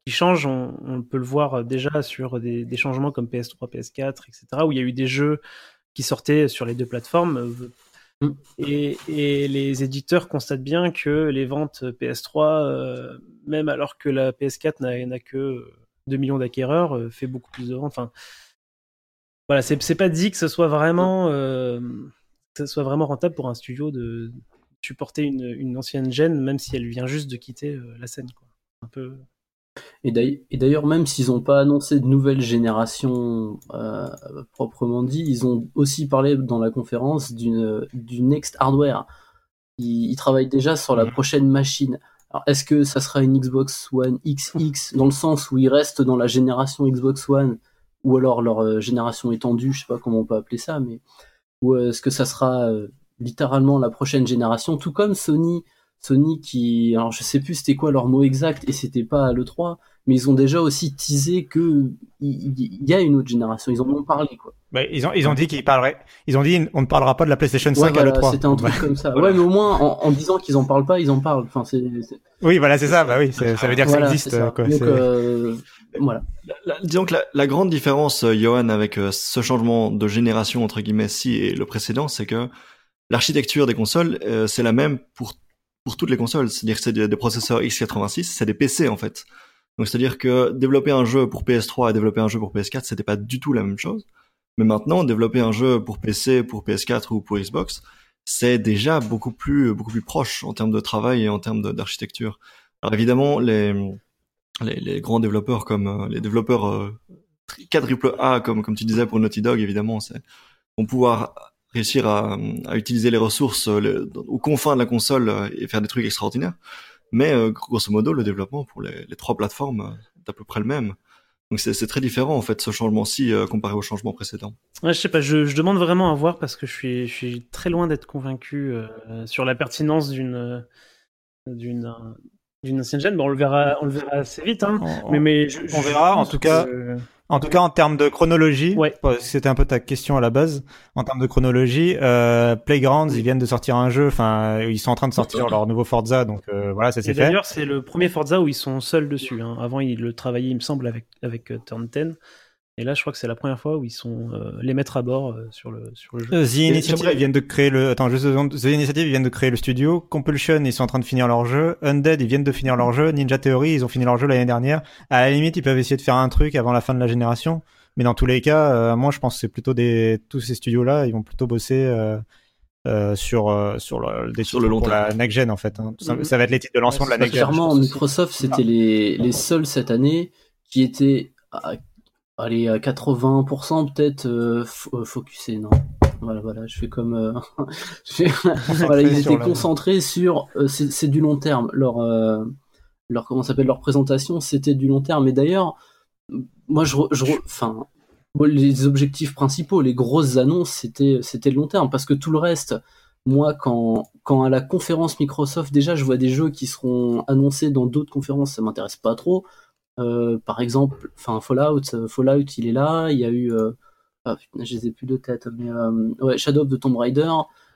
qui changent, on, on peut le voir déjà sur des, des changements comme PS3, PS4, etc., où il y a eu des jeux qui sortaient sur les deux plateformes. euh, Mm. Et, et les éditeurs constatent bien que les ventes PS3, euh, même alors que la PS4 n'a n'a que 2 millions d'acquéreurs, euh, fait beaucoup plus de ventes. Enfin, voilà, c'est c'est pas dit que ce soit vraiment, euh, que ce soit vraiment rentable pour un studio de supporter une, une ancienne gêne, même si elle vient juste de quitter euh, la scène. Quoi. Un peu. Et d'ail- et d'ailleurs, même s'ils n'ont pas annoncé de nouvelle génération euh, proprement dit, ils ont aussi parlé dans la conférence d'une du next hardware. Ils, ils travaillent déjà sur la Mhm. prochaine machine. Alors, est-ce que ça sera une Xbox One XX dans le sens où ils restent dans la génération Xbox One? Ou alors leur euh, génération étendue, je sais pas comment on peut appeler ça, mais ou est-ce que ça sera euh, littéralement la prochaine génération, tout comme Sony Sony qui, alors je sais plus c'était quoi leur mot exact et c'était pas à l'E3, mais ils ont déjà aussi teasé que il y, a une autre génération, ils en ont parlé quoi. Bah, ils ont, ils ont dit qu'ils parleraient. Ils ont dit, on ne parlera pas de la PlayStation 5 Ouais, à voilà, l'E3. c'était un truc comme ça. [LAUGHS] Ouais, mais au moins en, en disant qu'ils en parlent pas, ils en parlent. Enfin, c'est Oui, voilà, c'est ça. Bah oui, ça veut dire que voilà, ça existe. ça. Quoi. Donc euh, voilà. La- disons que la, la grande différence, euh, Johan, avec euh, ce changement de génération entre guillemets ci et le précédent, c'est que l'architecture des consoles, euh, c'est la même pour pour toutes les consoles. C'est-à-dire que c'est des, des processeurs x86, c'est des PC en fait. Donc c'est-à-dire que développer un jeu pour PS3 et développer un jeu pour PS4, c'était pas du tout la même chose. Mais maintenant, développer un jeu pour PC, pour PS4 ou pour Xbox, c'est déjà beaucoup plus beaucoup plus proche en termes de travail et en termes d'architecture. Alors évidemment, les les, grands développeurs comme euh, les développeurs euh, quadruple A comme tu disais pour Naughty Dog évidemment vont pouvoir réussir à, utiliser les ressources euh, aux confins de la console et faire des trucs extraordinaires. Mais grosso modo le développement pour les, trois plateformes est à peu près le même. Donc c'est très différent en fait ce changement-ci comparé au changement précédent. Ouais, je sais pas, je, demande vraiment à voir parce que je suis, très loin d'être convaincu sur la pertinence d'une d'une ancienne gêne. Bon, on le verra, on le verra assez vite, hein. on, Mais, mais je- on je verra, en tout cas. que- En tout cas, en termes de chronologie, Ouais. c'était un peu ta question à la base. En termes de chronologie, euh, Playgrounds, ils viennent de sortir un jeu. Enfin, ils sont en train de sortir leur nouveau Forza, donc euh, voilà, ça Et s'est fait. d'ailleurs, c'est le premier Forza où ils sont seuls dessus. Hein. Avant, ils le travaillaient, il me semble, avec, avec euh, Turn 10. Et là, je crois que c'est la première fois où ils sont euh, les mettre à bord euh, sur, le, sur le jeu. Euh, The Initiative ils viennent de créer le. Attends, juste. The Initiative ils viennent de créer le studio. Compulsion ils sont en train de finir leur jeu. Undead ils viennent de finir leur jeu. Ninja Theory ils ont fini leur jeu l'année dernière. À la limite ils peuvent essayer de faire un truc avant la fin de la génération. Mais dans tous les cas, euh, moi je pense que c'est plutôt des tous ces studios là, ils vont plutôt bosser euh, euh, sur euh, sur le des Sur le long pour terme. la next gen en fait. hein. Ça, Mhm. ça va être les titres de lancement Ouais, de la next gen. Clairement. Microsoft, c'était les, les seuls cette année qui étaient à, allez, à 80% peut-être euh, euh, focusés. Non. Voilà, voilà, je fais comme. euh, [LAUGHS] je fais- [LAUGHS] voilà, ils étaient concentrés sur. euh, c'est du long terme. Leur, euh, leur comment s'appelle leur présentation, c'était du long terme. Et d'ailleurs, moi, je, je, enfin, les objectifs principaux, les grosses annonces, c'était c'était le long terme parce que tout le reste. Moi, quand, quand à la conférence Microsoft, déjà, je vois des jeux qui seront annoncés dans d'autres conférences, ça m'intéresse pas trop. Euh, par exemple, enfin Fallout, euh, Fallout, il est là. Il y a eu, euh, ah, putain, je les ai plus de tête, mais Shadow of the Tomb Raider,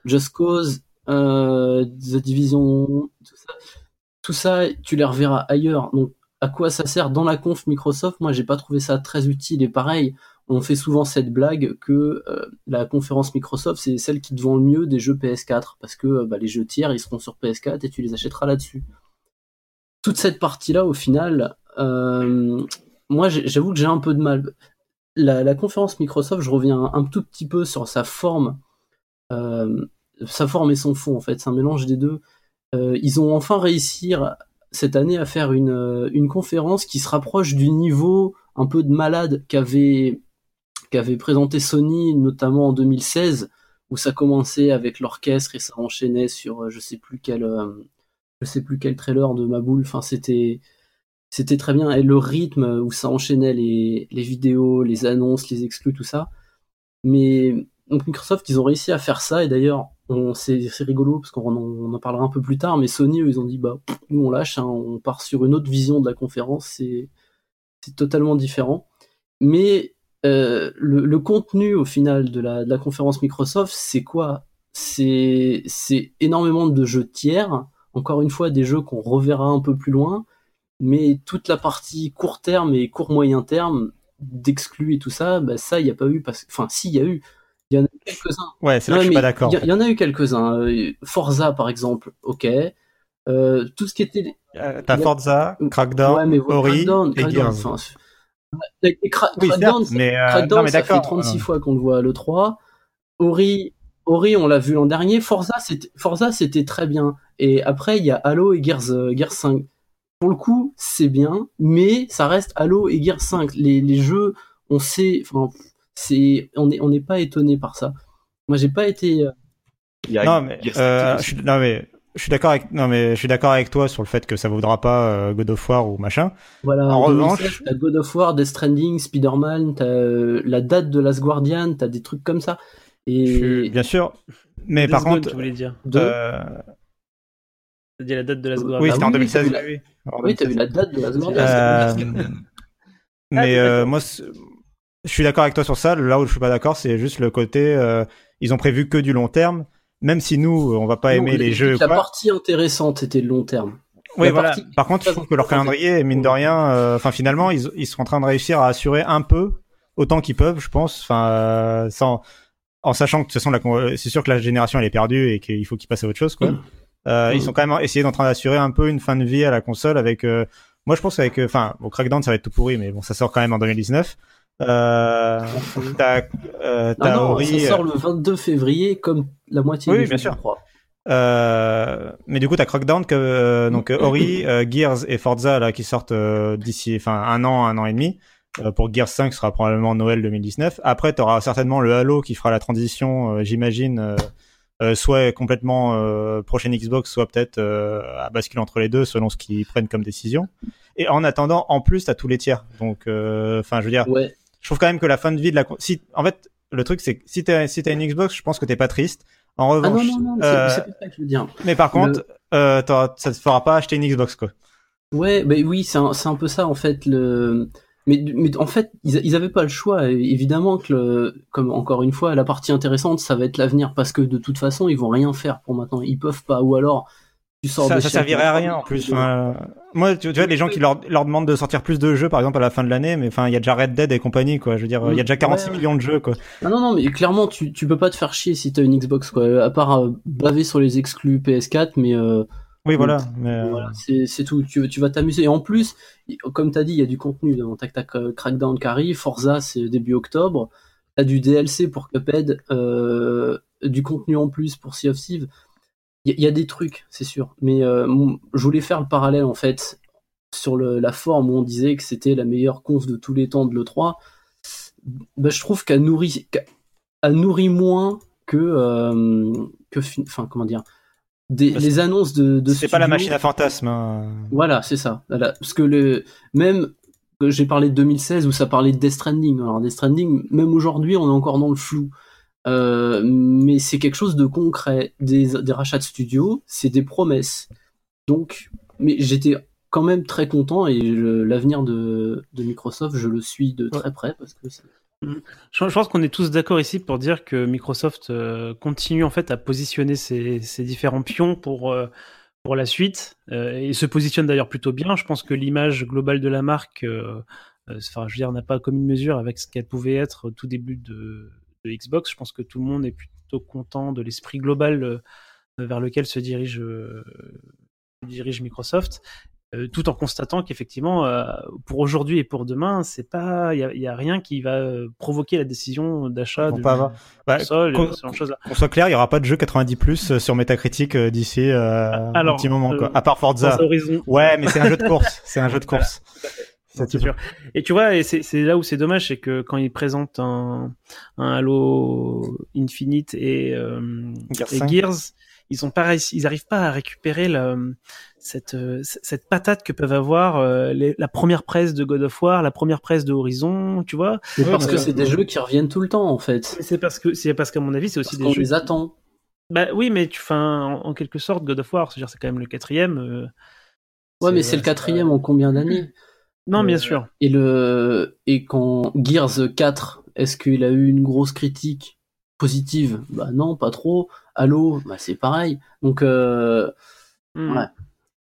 Just Cause, The Division, tout ça. Tu les reverras ailleurs. Donc, à quoi ça sert dans la conf Microsoft? Moi, j'ai pas trouvé ça très utile. Et pareil, on fait souvent cette blague que la conférence Microsoft, c'est celle qui te vend le mieux des jeux PS4 parce que bah, les jeux tiers, ils seront sur PS4 et tu les achèteras là-dessus. Toute cette partie-là, au final, moi, j'ai- j'avoue que j'ai un peu de mal. la, conférence Microsoft, je reviens un, tout petit peu sur sa forme, euh, sa forme et son fond en fait, c'est un mélange des deux. Euh, ils ont enfin réussi cette année à faire une, euh, une conférence qui se rapproche du niveau un peu de malade qu'avait qu'avait présenté Sony, notamment en 2016, où ça commençait avec l'orchestre et ça enchaînait sur je sais plus quel je sais plus quel trailer de ma boule. Enfin, c'était c'était très bien. Et le rythme où ça enchaînait les, les vidéos, les annonces, les exclus, tout ça. Mais donc Microsoft, ils ont réussi à faire ça. Et d'ailleurs, c'est rigolo parce qu'on en, en, parlera un peu plus tard. Mais Sony, eux, ils ont dit bah nous on lâche, hein, on part sur une autre vision de la conférence. C'est totalement différent. Mais euh, le, contenu au final de la, de la conférence Microsoft, c'est quoi? C'est énormément de jeux tiers. Encore une fois, des jeux qu'on reverra un peu plus loin mais toute la partie court terme et court moyen terme d'exclus et tout ça, bah ça il n'y a pas eu parce enfin si il y a eu, il y en a eu quelques-uns. Ouais, c'est là que je suis pas d'accord. Il y, en a eu quelques-uns. Euh, Forza par exemple, ok. Euh, tout ce qui était. Euh, T'as Forza, Crackdown, Ori et Gears. Enfin, Crackdown, mais, euh, Crackdown ça fait 36 fois qu'on le voit à l'E3. Ori, Ori, on l'a vu l'an dernier. Forza, c'était Forza, c'était très bien. Et après, il y a Halo et Gears, Gears 5 pour le coup, c'est bien, mais ça reste Halo et Gear 5. Les, jeux, on sait, enfin, c'est, on n'est on n'est pas étonné par ça. Moi, j'ai pas été. Euh, non, mais, euh, je, non, mais je suis d'accord avec non mais je suis d'accord avec toi sur le fait que ça vaudra pas euh, God of War ou machin. Voilà. En revanche, t'as God of War, Death Stranding, Spider-Man, t'as la date de Last Guardian, t'as des trucs comme ça. Et bien sûr. Mais par contre, tu voulais dire. T'as dit la date de Last Guardian. Oui, c'était en 2016. Oui, t'as vu la date de la seconde. Euh... mais euh, moi, je suis d'accord avec toi sur ça. Là où je suis pas d'accord, c'est juste le côté. Euh, ils ont prévu que du long terme. Même si nous, on va pas aimer les, jeux. La partie intéressante était le long terme. Oui, voilà. Par contre, je trouve que leur calendrier, mine de rien, euh, enfin finalement, ils, ils sont en train de réussir à assurer un peu autant qu'ils peuvent, je pense. Enfin, euh, sans en sachant que de toute façon, c'est sûr que la génération elle est perdue et qu'il faut qu'ils passent à autre chose, quoi. Euh, Ils mm. sont quand même essayé d'en train d'assurer un peu une fin de vie à la console avec. Euh, moi, je pense avec, euh, enfin, bon, Crackdown, ça va être tout pourri, mais bon, ça sort quand même en 2019. Euh, [LAUGHS] t'as, euh, non, non, Ori, ça sort le 22 février, comme la moitié oui, du bien jeu, sûr. Euh, mais du coup, t'as Crackdown, que, euh, donc Ori, Gears et Forza là qui sortent d'ici, enfin un an, un an et demi. pour Gears 5, ce sera probablement Noël 2019. Après, t'auras certainement le Halo qui fera la transition, j'imagine, euh, soit complètement euh, prochaine Xbox, soit peut-être euh, à basculer entre les deux selon ce qu'ils prennent comme décision. Et en attendant, en plus, t'as tous les tiers. Donc, enfin, je veux dire, ouais. je trouve quand même que la fin de vie de la, si, en fait, le truc c'est que si t'as si as une Xbox, je pense que t'es pas triste. En ah revanche, non, non, non, euh, c'est pas ça que je veux dire. Mais par contre, euh, ça te fera pas acheter une Xbox quoi. Ouais, bah oui, c'est un, un peu ça en fait le mais, mais en fait, ils, ils avaient pas le choix. Évidemment que, le, comme encore une fois, la partie intéressante, ça va être l'avenir parce que de toute façon, ils vont rien faire pour maintenant. Ils peuvent pas. Ou alors, tu sors ça, ça servirait à rien en plus. moi, tu, vois, les gens qui leur, leur demandent de sortir plus de jeux, par exemple, à la fin de l'année, mais enfin, il y a déjà Red Dead et compagnie, quoi. Je veux dire, il y a déjà 46 millions de jeux, quoi. Non, non, non, mais clairement, tu, tu peux pas te faire chier si t'as une Xbox, quoi. À part euh, baver sur les exclus PS4, mais euh, oui, voilà. Mais... voilà c'est tout. Tu, tu vas t'amuser. Et en plus, comme tu as dit, il y a du contenu dans Tac Tac euh, Crackdown qui arrive. Forza, c'est début octobre. T'as du DLC pour Cuphead, euh, du contenu en plus pour Sea of Thieves. Il y, a des trucs, c'est sûr. Mais euh, je voulais faire le parallèle, en fait, sur le, la forme où on disait que c'était la meilleure conf de tous les temps de l'E3. Bah, je trouve qu'elle nourrit, qu nourrit moins que, euh, que, enfin, comment dire, des, les annonces de, de c'est pas la machine à fantasmes hein. voilà c'est ça. Parce que le même que j'ai parlé de 2016 où ça parlait de Death Stranding. Alors Death Stranding même aujourd'hui on est encore dans le flou. Euh, mais c'est quelque chose de concret. Des, des rachats de studios c'est des promesses. Donc mais j'étais quand même très content et l'avenir de, de Microsoft je le suis de très près parce que je, pense qu'on est tous d'accord ici pour dire que Microsoft euh, continue en fait à positionner ses, différents pions pour, euh, pour la suite euh, et se positionne d'ailleurs plutôt bien. Je pense que l'image globale de la marque, enfin, je veux dire, n'a pas une mesure avec ce qu'elle pouvait être au tout début de, Xbox. Je pense que tout le monde est plutôt content de l'esprit global vers lequel se dirige Microsoft. Euh, tout en constatant qu'effectivement, euh, pour aujourd'hui et pour demain, c'est pas, il y a, y a rien qui va euh, provoquer la décision d'achat de pas Bah, console, qu'on- soit clair, il y aura pas de jeu 90 plus sur Metacritic d'ici euh, un petit moment, quoi. euh, À part Forza. Ouais, mais c'est un jeu de course. C'est un jeu de [LAUGHS] course. Non, c'est sûr. Et tu vois, et c'est c'est là où c'est dommage, c'est que quand ils présentent un, un Halo Infinite et, euh, Gears et 5. Gears, ils ont pas réussi, ils arrivent pas à récupérer le- cette cette patate que peuvent avoir euh, les- la première presse de God of War, la première presse de Horizon, tu vois. Ouais, parce que c'est des jeux qui reviennent tout le temps, en fait. C'est parce que c'est parce qu'à mon avis, c'est aussi Parce des qu'on jeux. les attend. Bah oui, mais tu, fin, en, en quelque sorte, God of War, c'est-à-dire c'est quand même le quatrième. euh, Ouais, mais c'est le quatrième en combien d'années [CLEARS THROAT] Non, bien Euh, sûr. Et le et quand Gears 4, est-ce qu'il a eu une grosse critique? Positive Bah non, pas trop. Halo, bah c'est pareil. Donc euh, Hmm. ouais.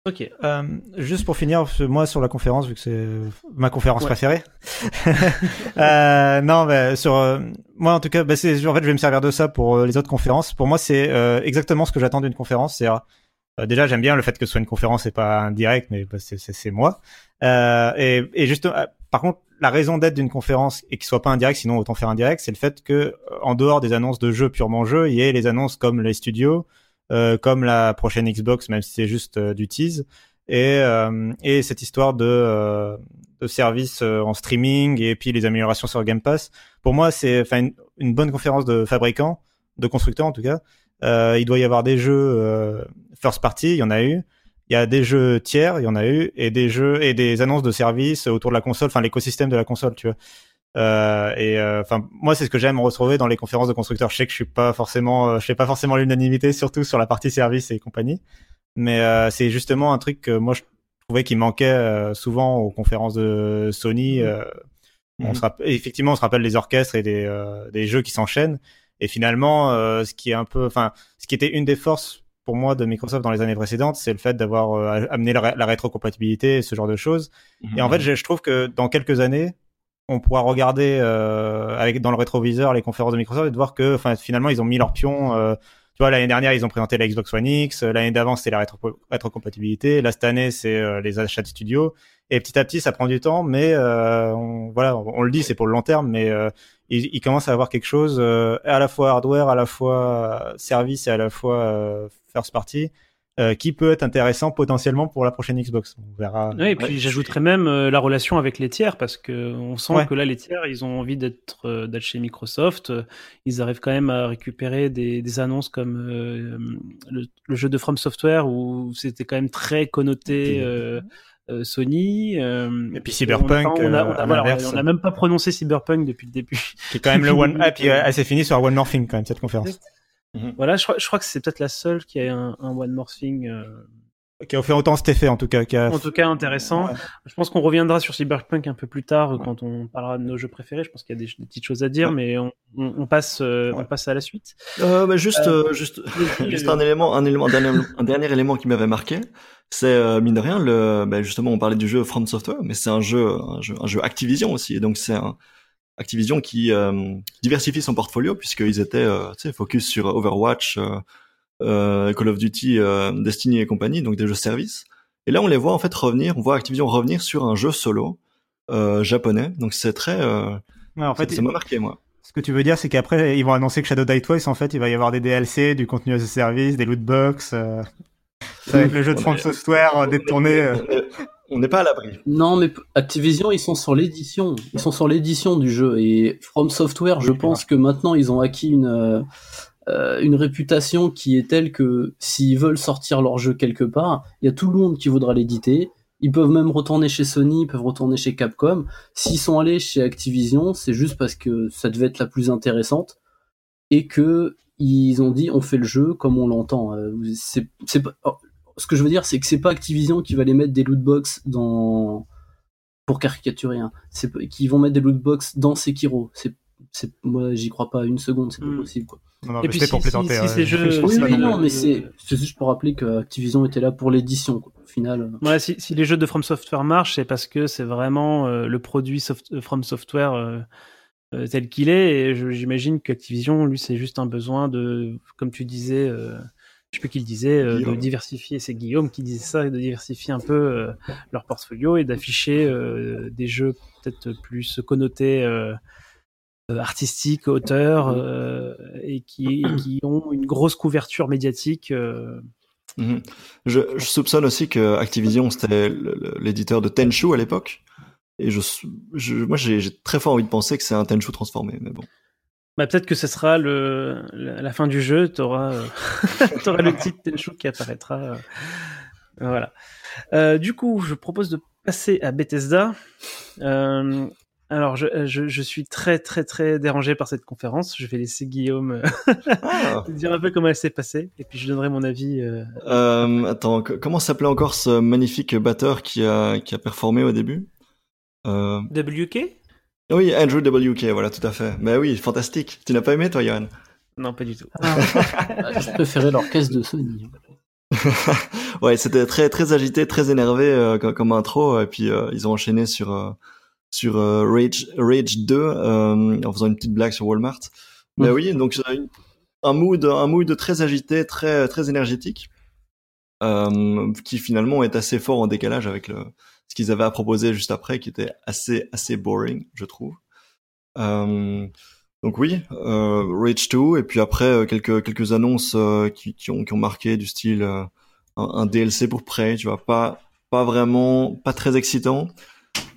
Ok. Euh, juste pour finir, moi sur la conférence, vu que c'est ma conférence Ouais. préférée. [LAUGHS] euh, non, bah, sur euh, moi en tout cas, bah, c'est en fait je vais me servir de ça pour euh, les autres conférences. Pour moi, c'est euh, exactement ce que j'attends d'une conférence. C'est euh, déjà j'aime bien le fait que ce soit une conférence et pas un direct, mais bah, c'est- c'est c'est moi. Euh, et, et juste, par contre, la raison d'être d'une conférence et qu'il soit pas un direct, sinon autant faire un direct, c'est le fait que euh, en dehors des annonces de jeux purement jeux, il y ait les annonces comme les studios, euh, comme la prochaine Xbox, même si c'est juste euh, du tease, et, et cette histoire de, de services en streaming et puis les améliorations sur Game Pass. Pour moi, c'est enfin une, une bonne conférence de fabricants, de constructeurs en tout cas. Il doit y avoir des jeux first party, il y en a eu. Il y a des jeux tiers, il y en a eu, et des jeux et des annonces de services autour de la console, enfin l'écosystème de la console, tu vois. Euh, et euh, enfin moi c'est ce que j'aime retrouver dans les conférences de constructeurs. Je sais que je suis pas forcément, euh, je fais pas forcément l'unanimité, surtout sur la partie service et compagnie. Mais c'est justement un truc que moi je trouvais qui manquait souvent aux conférences de Sony. Euh, on se rapp- effectivement, on se rappelle des orchestres et des, des jeux qui s'enchaînent. Et finalement, ce qui est un peu, enfin, ce qui était une des forces pour moi de Microsoft dans les années précédentes, c'est le fait d'avoir euh, amené la, ré- la rétrocompatibilité et ce genre de choses. Et en fait, je, je trouve que dans quelques années, on pourra regarder euh, avec dans le rétroviseur les conférences de Microsoft et de voir que, finalement, ils ont mis leur pion. euh, tu vois, l'année dernière, ils ont présenté la Xbox One X. L'année d'avant, c'était la rétro rétrocompatibilité. Là, cette année, c'est les achats de studio. Et petit à petit, ça prend du temps, mais on, voilà, on, on le dit, c'est pour le long terme, mais il, il commence à avoir quelque chose euh, à la fois hardware, à la fois service et à la fois euh, first party euh, qui peut être intéressant potentiellement pour la prochaine Xbox. On verra. Oui, et puis Ouais. j'ajouterais même euh, la relation avec les tiers parce que on sent Ouais. que là les tiers ils ont envie d'être euh, d'être chez Microsoft. Ils arrivent quand même à récupérer des, des annonces comme euh, le, le jeu de From Software où c'était quand même très connoté Sony. euh, Et puis Cyberpunk, On a, on a- euh, voilà, on a- l'inverse. on a même pas prononcé Cyberpunk depuis le début. qui est quand même le [LAUGHS] one. Ah, puis elle s'est finie sur One More Thing quand même cette conférence. Voilà, je crois, je crois que c'est peut-être la seule qui a un, un One More Thing. euh, Qui a fait autant cet effet en tout cas. Qui a... en tout cas intéressant. Ouais. Je pense qu'on reviendra sur Cyberpunk un peu plus tard quand on parlera de nos jeux préférés. Je pense qu'il y a des, des petites choses à dire, Ouais. mais on, on- on passe, euh, Ouais. on passe à la suite. Euh, bah, juste, Euh, euh, juste, [LAUGHS] juste euh, un élément, un élément, un dernier, un dernier élément qui m'avait marqué, c'est euh, mine de rien le, bah, justement, on parlait du jeu From Software, mais c'est un jeu, un jeu, un jeu Activision aussi, et donc c'est un Activision qui euh, diversifie son portfolio puisqu'ils étaient, euh, focus sur Overwatch, euh, Call of Duty, Destiny et compagnie, donc des jeux services. Et là, on les voit en fait revenir, on voit Activision revenir sur un jeu solo japonais, donc c'est très, Ouais, en fait, ça m'a marqué moi. ce que tu veux dire, c'est qu'après ils vont annoncer que Shadow Die Twice, en fait, il va y avoir des DLC, du contenu as a service, des loot box. Euh... Ça va être le jeu de From Software détourné. On est- On n'est pas à l'abri. Non, mais Activision, ils sont sur l'édition. Ils sont sur l'édition du jeu. Et From Software, je pense que maintenant, ils ont acquis une, euh, euh, une réputation qui est telle que s'ils veulent sortir leur jeu quelque part, il y a tout le monde qui voudra l'éditer. Ils peuvent même retourner chez Sony, ils peuvent retourner chez Capcom. S'ils sont allés chez Activision, c'est juste parce que ça devait être la plus intéressante et que ils ont dit on fait le jeu comme on l'entend. Euh, c'est, c'est oh, ce que je veux dire, c'est que c'est pas Activision qui va les mettre des loot box dans pour caricaturer, hein. c'est qui vont mettre des loot box dans Sekiro. C'est, c'est, moi, j'y crois pas une seconde, c'est Hmm. pas possible. Quoi. Non, non, Et mais puis si- pour si- si ouais. jeux- Je Oui, non mais c'est, c'est juste pour rappeler que Activision était là pour l'édition. quoi. Au final, Voilà, si, si les jeux de From Software marchent, c'est parce que c'est vraiment euh, le produit soft- euh, From Software euh, euh, tel qu'il est. Et je- j'imagine qu'Activision, lui, c'est juste un besoin de, comme tu disais, euh, je sais plus qui le disait, euh, de diversifier, c'est Guillaume qui disait ça, de diversifier un peu euh, leur portfolio et d'afficher euh, des jeux peut-être plus connotés artistiques, auteurs, euh, et qui, ont une grosse couverture médiatique. Mhm. Je, je soupçonne aussi que Activision c'était l'éditeur de Tenchu à l'époque. Et je, je moi j'ai j'ai très fort envie de penser que c'est un Tenchu transformé, mais bon. Bah, peut-être que ce sera le, la, la fin du jeu, tu auras, [LAUGHS] le titre Tenchu qui apparaîtra. euh. Voilà. Euh, du coup, je propose de passer à Bethesda. Euh, alors, je, je, je suis très, très, très dérangé par cette conférence. Je vais laisser Guillaume euh, Ah, [LAUGHS] dire un peu comment elle s'est passée, et puis je donnerai mon avis. euh, euh, attends, comment s'appelait encore ce magnifique batteur qui a, qui a performé au début? Euh, WK Oui, Andrew WK, voilà, tout à fait. Mais oui, fantastique. Tu n'as pas aimé, toi, Johan? Non, pas du tout. [LAUGHS] Bah, je préférais l'orchestre de Sony. [LAUGHS] Ouais, c'était très très agité, très énervé euh, comme, comme intro, et puis euh, ils ont enchaîné sur euh, sur euh, Rage Rage 2 euh, en faisant une petite blague sur Walmart. Mais Mhm. oui, donc un mood un mood très agité, très très énergétique, euh, qui finalement est assez fort en décalage avec le ce qu'ils avaient à proposer juste après, qui était assez assez boring, je trouve. Euh, donc oui, euh, Rage 2 et puis après euh, quelques quelques annonces qui, qui ont qui ont marqué du style un, un DLC pour Prey, tu vois, pas pas vraiment pas très excitant.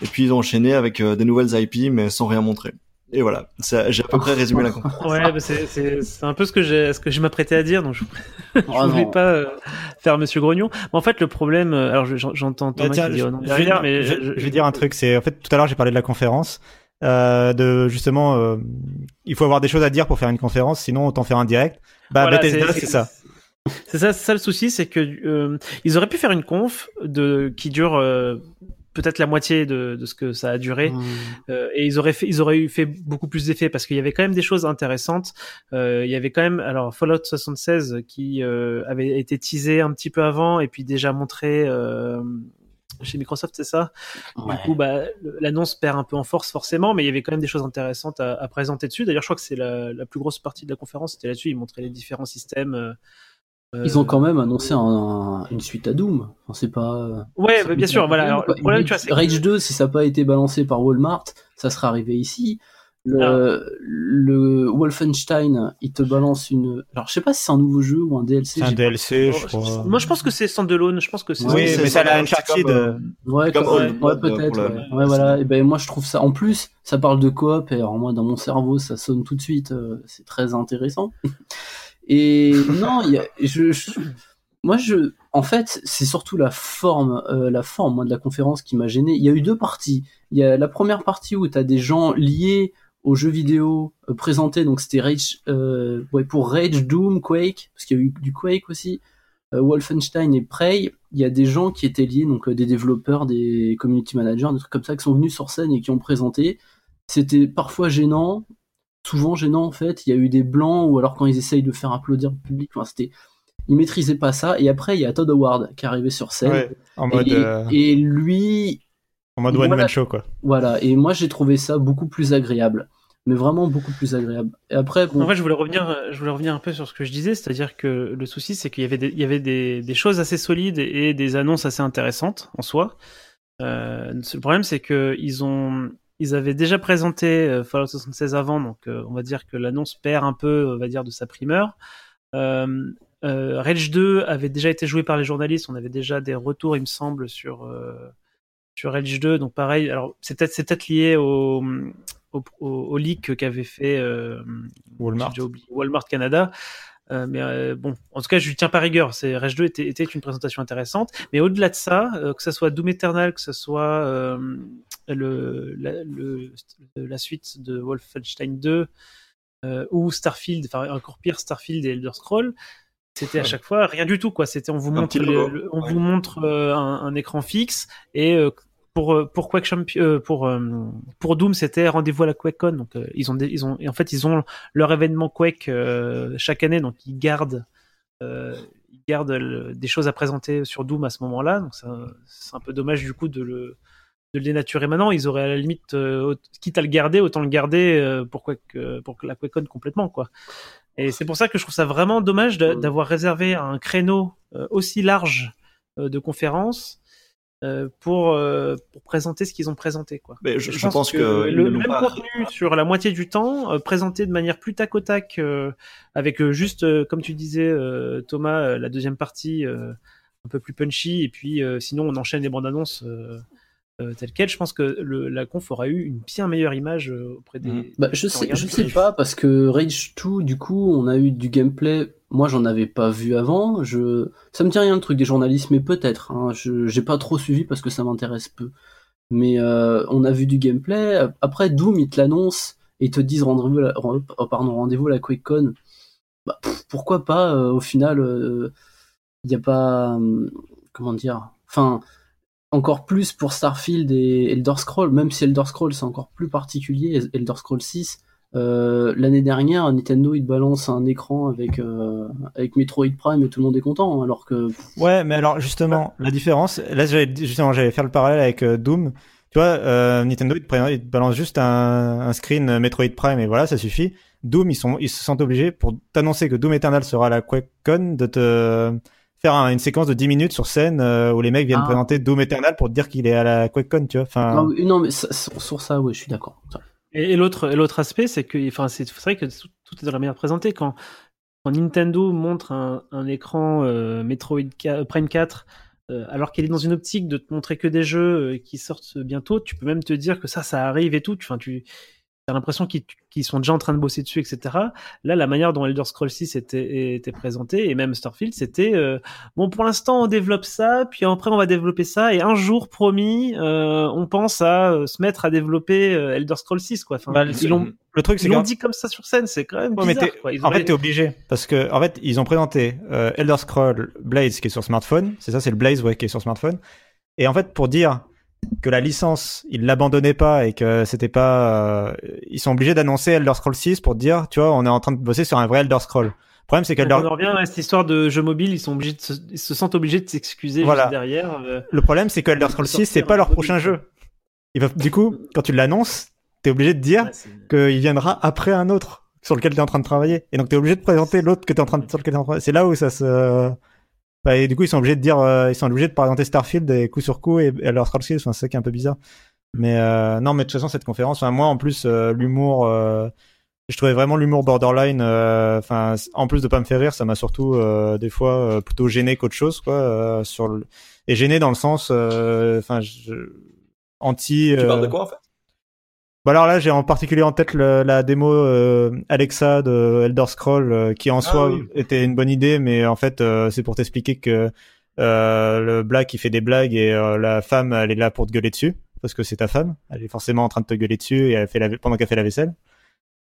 Et puis ils ont enchaîné avec des nouvelles IP mais sans rien montrer. Et voilà, Ça- j'ai à peu près résumé la conférence. Ouais, bah, c'est- c'est c'est un peu ce que j'ai ce que je m'apprêtais à dire, donc je, [LAUGHS] je Ah voulais pas euh, faire Monsieur Grognon. Mais en fait, le problème, euh, alors je- j'en- j'entends Bah, Thomas tiens, qui dit je, oh non, je vais derrière, dire, mais je- je vais dire un truc. C'est en fait tout à l'heure j'ai parlé de la conférence, euh, de justement, euh, il faut avoir des choses à dire pour faire une conférence, sinon autant faire un direct. Bah Voilà, Bethesda c'est ça. C'est ça, c'est ça le souci, c'est que euh, ils auraient pu faire une conf de qui dure euh, peut-être la moitié de, de ce que ça a duré. Hum. Euh, et ils auraient fait, ils auraient eu fait beaucoup plus d'effets parce qu'il y avait quand même des choses intéressantes. Euh, il y avait quand même, alors Fallout 76 qui euh, avait été teasé un petit peu avant et puis déjà montré euh, chez Microsoft, c'est ça? Ouais. Du coup, bah, l'annonce perd un peu en force forcément, mais il y avait quand même des choses intéressantes à, à présenter dessus. D'ailleurs, je crois que c'est la, la plus grosse partie de la conférence, c'était là-dessus. Ils montraient les différents systèmes. Euh, Ils ont quand même annoncé un- une suite à Doom. Enfin, c'est pas. Ouais, bah, bien sûr. Voilà. Alors, tu vois, Rage 2, si ça n'a pas été balancé par Walmart, ça serait arrivé ici. Le, le Wolfenstein, il te balance une. Alors, je sais pas si c'est un nouveau jeu ou un DLC. Un DLC, je crois. Moi, je pense que c'est standalone. Je pense que c'est. Oui, c'est- mais ça c'est Uncharted. comme, euh, Ouais, Comme comme- Old ouais, peut-être. pour la- Ouais. Ouais, voilà. Et ben moi je trouve ça. En plus, ça parle de coop et alors moi dans mon cerveau ça sonne tout de suite. euh, c'est très intéressant. Et non, moi je, en fait, c'est surtout la forme, euh, la forme de la conférence qui m'a gêné. Il y a eu deux parties. Il y a la première partie où tu as des gens liés aux jeux vidéo euh, présentés. Donc c'était Rage, euh, ouais, pour Rage, Doom, Quake, parce qu'il y a eu du Quake aussi. Wolfenstein et Prey, il y a des gens qui étaient liés, donc des développeurs, des community managers, des trucs comme ça, qui sont venus sur scène et qui ont présenté. C'était parfois gênant, souvent gênant en fait. Il y a eu des blancs ou alors quand ils essayent de faire applaudir le public, enfin, c'était, ils maîtrisaient pas ça. Et après, il y a Todd Howard qui est arrivé sur scène. ouais, en mode, et, euh, et lui, en mode one voilà. man show quoi. voilà. Et moi, j'ai trouvé ça beaucoup plus agréable, mais vraiment beaucoup plus agréable. Et après, bon, En fait, je voulais revenir, je voulais revenir un peu sur ce que je disais, c'est-à-dire que le souci, c'est qu'il y avait des, il y avait des, des choses assez solides et des annonces assez intéressantes en soi. Euh, le problème, c'est que ils ont, ils avaient déjà présenté euh, Fallout 76 avant, donc euh, on va dire que l'annonce perd un peu, on va dire, de sa primeur. Euh, euh, Rage 2 avait déjà été joué par les journalistes, on avait déjà des retours, il me semble, sur euh, sur Rage 2, donc pareil. Alors c'est peut-être lié au au, au, au leak qu'avait fait euh, oublié, Walmart Canada. Euh, mais euh, bon, en tout cas, je lui tiens pas rigueur. C'est Rage 2 était, était une présentation intéressante, mais au-delà de ça, euh, que ce soit Doom Eternal, que ce soit le, la, le- la suite de Wolfenstein 2 euh, ou Starfield, enfin encore pire Starfield et Elder Scroll, c'était à chaque fois rien du tout quoi. C'était on vous montre, le- le- on Ouais. vous montre un, un écran fixe et pour euh, pour Quake Champion, euh, pour euh, pour Doom c'était rendez-vous à la QuakeCon. Donc ils ont des, ils ont et en fait ils ont leur événement Quake chaque année. Donc ils gardent ils gardent le- des choses à présenter sur Doom à ce moment-là. Donc c'est un peu dommage du coup de le de le dénaturer maintenant. Ils auraient à la limite euh, quitte à le garder autant le garder euh, pour Quake, euh, pour que la QuakeCon complètement quoi. Et c'est pour ça que je trouve ça vraiment dommage d'avoir réservé un créneau aussi large de conférence euh, pour, euh, pour présenter ce qu'ils ont présenté. Quoi. Mais je, je pense que, ils le même pas- contenu sur la moitié du temps, euh, présenté de manière plus tac au tac, euh, avec euh, juste, euh, comme tu disais, euh, Thomas, euh, la deuxième partie euh, un peu plus punchy, et puis euh, sinon on enchaîne les bandes annonces euh, euh, telles quelles. Je pense que le, la conf aura eu une bien meilleure image euh, auprès des. Mhm. Bah, je sais, je sais pas parce que Rage 2, du coup, on a eu du gameplay. Moi, j'en avais pas vu avant. Ça me dit rien le truc des journalistes, mais peut-être. Hein. Je, j'ai pas trop suivi parce que ça m'intéresse peu. Mais euh, on a vu du gameplay. Après, Doom, ils te l'annoncent et te disent rendez-vous, la- oh, pardon, rendez-vous à la QuakeCon. Bah, pourquoi pas euh, Au final, il y a pas, hum, comment dire. Enfin, encore plus pour Starfield et Elder Scroll, même si Elder Scroll c'est encore plus particulier, Elder Scroll 6, euh, l'année dernière, Nintendo il te balance un écran avec, euh, avec Metroid Prime et tout le monde est content, hein, alors que Ouais, mais alors justement, la différence, là justement j'allais faire le parallèle avec euh, Doom. Tu vois, euh, Nintendo il te, pré- il te balance juste un, un screen euh, Metroid Prime et voilà, ça suffit. Doom, ils sont ils se sentent obligés pour t'annoncer que Doom Eternal sera à la QuakeCon de te faire un- une séquence de 10 minutes sur scène euh, où les mecs viennent Ah. présenter Doom Eternal pour te dire qu'il est à la QuakeCon, tu vois. Enfin, non, mais- non, mais ça- sur sur ça, ouais, je suis d'accord. Et, et l'autre, aspect, c'est que, enfin, c'est vrai que tout, est dans la manière de présenter. Quand, Nintendo montre un, écran euh, Metroid Ca- Prime 4, euh, alors qu'elle est dans une optique de te montrer que des jeux euh, qui sortent bientôt, tu peux même te dire que ça, ça arrive et tout. Enfin, tu as l'impression qu'ils sont déjà en train de bosser dessus, etc. Là, la manière dont Elder Scrolls 6 était, était présenté, et même Starfield, c'était euh, bon, pour l'instant, on développe ça, puis après, on va développer ça, et un jour, promis, euh, on pense à euh, se mettre à développer Elder Scrolls 6, quoi. Enfin, bah, le- ils l'ont le truc c'est ils l'ont dit comme ça sur scène, c'est quand même bizarre. quoi. Ils en auraient- fait, t'es obligé parce que en fait, ils ont présenté Elder Scroll Blaze qui est sur smartphone. C'est ça, c'est le Blaze ouais qui est sur smartphone. Et en fait, pour dire que la licence, ils l'abandonnaient pas et que c'était pas, euh, ils sont obligés d'annoncer Elder Scroll 6 pour dire, tu vois, on est en train de bosser sur un vrai Elder Scroll. Le problème, c'est Donc, qu'Elder, on en revient à cette histoire de jeux mobiles, ils sont obligés de se, ils se sentent obligés de s'excuser Voilà. juste derrière. euh, le problème, c'est que Elder Scroll de 6, c'est pas leur prochain jeu. Il va, du coup, quand tu l'annonces, t'es obligé de dire ouais, qu'il viendra après un autre sur lequel tu es en train de travailler. Et donc tu es obligé de présenter l'autre que tu en train de, sur lequel t'es en train de C'est là où ça se bah, et du coup ils sont obligés de dire euh, ils sont obligés de présenter Starfield et coup sur coup et, et Scrolls 6, enfin c'est ça qui est un peu bizarre. Mais euh, non mais de toute façon cette conférence enfin moi en plus euh, l'humour euh, je trouvais vraiment l'humour borderline euh, enfin en plus de pas me faire rire, ça m'a surtout euh, des fois euh, plutôt gêné qu'autre chose quoi euh, sur le... et gêné dans le sens euh, enfin je... anti Tu parles de quoi en fait? Bah alors là, j'ai en particulier en tête le- la démo euh, Alexa de Elder Scroll, euh, qui en soi oui. était une bonne idée, mais en fait, euh, c'est pour t'expliquer que euh, le black il fait des blagues et euh, la femme elle est là pour te gueuler dessus parce que c'est ta femme, elle est forcément en train de te gueuler dessus et elle fait la pendant qu'elle fait la vaisselle.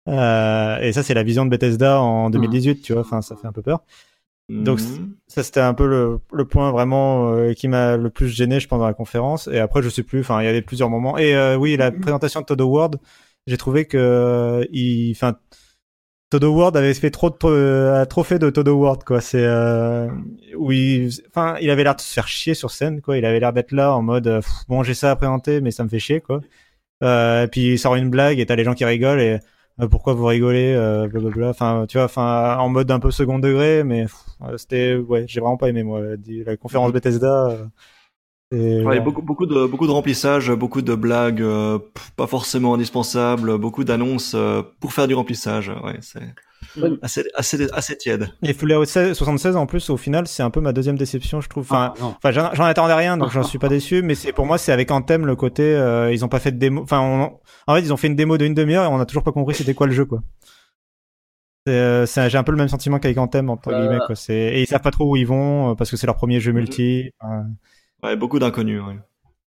Euh, et ça c'est la vision de Bethesda en 2018, tu vois, enfin ça fait un peu peur. Donc, Mhm. Ça, c'était un peu le, le point vraiment euh, qui m'a le plus gêné, je pense, dans la conférence. Et après, je sais plus. Enfin, il y avait plusieurs moments. Et euh, oui, la présentation de Todd Howard, j'ai trouvé que euh, il, enfin, Todd Howard avait fait trop de euh, trop fait de Todd Howard, quoi. C'est euh, où il, enfin, il avait l'air de se faire chier sur scène, quoi. Il avait l'air d'être là en mode, euh, bon, j'ai ça à présenter, mais ça me fait chier, quoi. Euh, et puis il sort une blague et t'as les gens qui rigolent et pourquoi vous rigolez, euh, blablabla. Enfin, tu vois, enfin, en mode un peu second degré, mais euh, c'était, ouais, j'ai vraiment pas aimé moi la conférence Bethesda. Et, Ouais, ouais. beaucoup, beaucoup de beaucoup de remplissage, beaucoup de blagues euh, pas forcément indispensables, beaucoup d'annonces euh, pour faire du remplissage. Ouais, c'est assez assez assez tiède. Et Fallout 16 76 en plus, au final, c'est un peu ma deuxième déception, je trouve. Enfin, Ah. Enfin, j'en attendais rien, donc j'en [LAUGHS] suis pas déçu. Mais c'est pour moi, c'est avec Anthem le côté, euh, ils ont pas fait de démo. Enfin, on- en fait, ils ont fait une démo de une demi-heure et on a toujours pas compris c'était quoi le jeu, quoi. Euh, J'ai un peu le même sentiment qu'avec Anthem entre Euh. guillemets, quoi. Et ils savent pas trop où ils vont euh, parce que c'est leur premier jeu multi. Ouais, beaucoup d'inconnus. Ouais.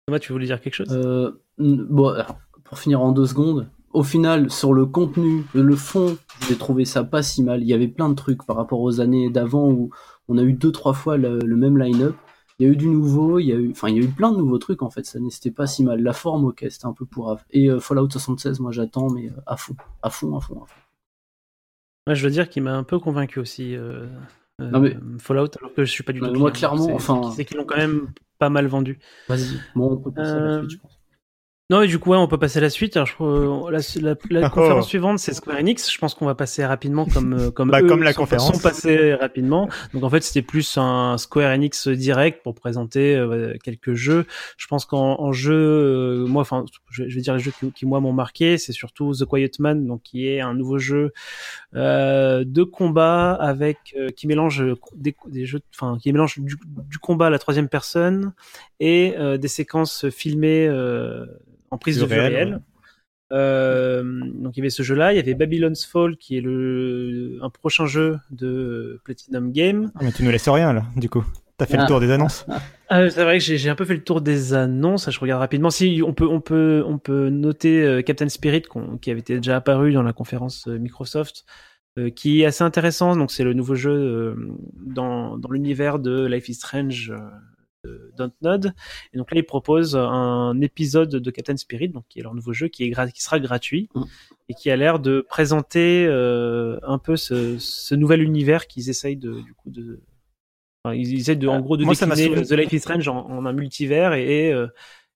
Thomas, tu voulais dire quelque chose? Euh, bon, alors, pour finir en deux secondes, au final, sur le contenu, le fond, j'ai trouvé ça pas si mal. Il y avait plein de trucs par rapport aux années d'avant où on a eu deux, trois fois le, le même line-up. Il y a eu du nouveau, il y a eu, enfin, il y a eu plein de nouveaux trucs en fait. Ça n'était pas si mal. La forme, ok, c'était un peu pourrave. Et euh, Fallout 76, moi j'attends, mais euh, à fond, à fond, à fond, à fond. Moi, je veux dire qu'il m'a un peu convaincu aussi. euh, Non, mais- Fallout, alors que je suis pas du tout. moi, clairement, C'est- enfin- c'est qu'ils l'ont quand même pas mal vendu. Vas-y, bon, on peut passer à la Euh, suite, je pense. Non, et du coup, ouais, on peut passer à la suite. Alors, je, crois, la, la, la [LAUGHS] Oh. conférence suivante, c'est Square Enix. Je pense qu'on va passer rapidement comme euh, comme [LAUGHS] Bah, eux comme la sont, conférence. sont passés rapidement. Donc en fait, c'était plus un Square Enix direct pour présenter euh, quelques jeux. Je pense qu'en en jeu, euh, moi, enfin, je, je vais dire les jeux qui, qui moi m'ont marqué, c'est surtout The Quiet Man, donc qui est un nouveau jeu euh, de combat avec euh, qui mélange des, des jeux, enfin qui mélange du, du combat à la troisième personne et euh, des séquences filmées euh, en prise Du de vue réel, réelle. Euh, donc il y avait ce jeu-là, il y avait Babylon's Fall qui est le un prochain jeu de Platinum Game. Ah, mais tu nous laisses rien là, du coup. T'as fait Ah. le tour des annonces? Ah, c'est vrai que j'ai un peu fait le tour des annonces. Je regarde rapidement. Si on peut, on peut, on peut noter euh, Captain Spirit qui avait été déjà apparu dans la conférence euh, Microsoft, euh, qui est assez intéressant. Donc c'est le nouveau jeu euh, dans, dans l'univers de Life is Strange. euh, de Dontnod. Et donc là, ils proposent un épisode de Captain Spirit, donc qui est leur nouveau jeu, qui, est gra- qui sera gratuit Mm. et qui a l'air de présenter euh, un peu ce, ce nouvel univers qu'ils essayent de, du coup, de, Enfin, ils essayent de, en gros, de Moi, décliner The Life is Strange en, en un multivers et, et, euh,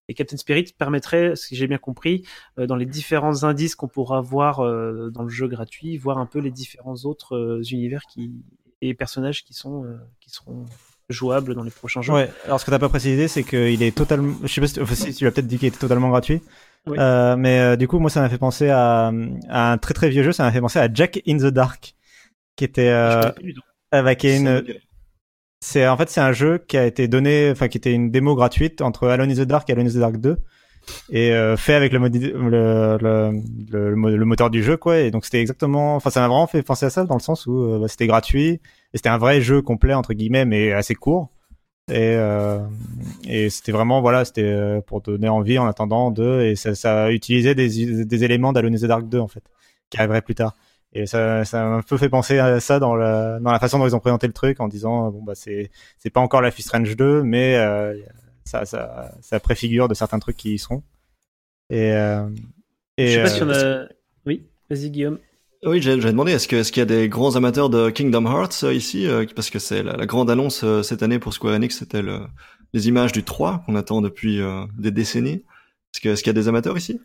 et Captain Spirit permettrait, si j'ai bien compris, euh, dans les différents indices qu'on pourra voir euh, dans le jeu gratuit, voir un peu les différents autres univers qui, et personnages qui sont qui seront jouables dans les prochains jeux. Ouais, alors ce que t'as pas précisé, c'est qu'il est totalement. Je sais pas si, enfin, si tu l'as peut-être dit qu'il était totalement gratuit. Oui. Euh, mais euh, du coup, moi, ça m'a fait penser à, à un très très vieux jeu. Ça m'a fait penser à Jack in the Dark, qui était Je euh, avec une. C'est en fait c'est un jeu qui a été donné, enfin qui était une démo gratuite entre Alone in the Dark et Alone in the Dark 2 et euh, fait avec le, moteur du jeu quoi. Et donc c'était exactement, enfin ça m'a vraiment fait penser à ça dans le sens où euh, bah, c'était gratuit et c'était un vrai jeu complet entre guillemets mais assez court. Et, euh, et c'était vraiment voilà c'était pour donner envie en attendant de et ça, utilisait des, éléments d'Alone in the Dark 2 en fait qui arriveraient plus tard. Et ça, ça m'a un peu fait penser à ça dans la, dans la façon dont ils ont présenté le truc en disant, bon, bah, c'est, c'est pas encore Life is Strange 2, mais euh, ça, ça, ça préfigure de certains trucs qui y seront. Et, euh, et Je sais pas euh, si on a. Oui, vas-y Guillaume. Oui, j'ai demandé, est-ce que- est-ce qu'il y a des grands amateurs de Kingdom Hearts euh, ici euh, Parce que c'est la, la grande annonce cette année pour Square Enix, c'était le- les images du 3 qu'on attend depuis euh, des décennies. Est-ce que- est-ce qu'il y a des amateurs ici?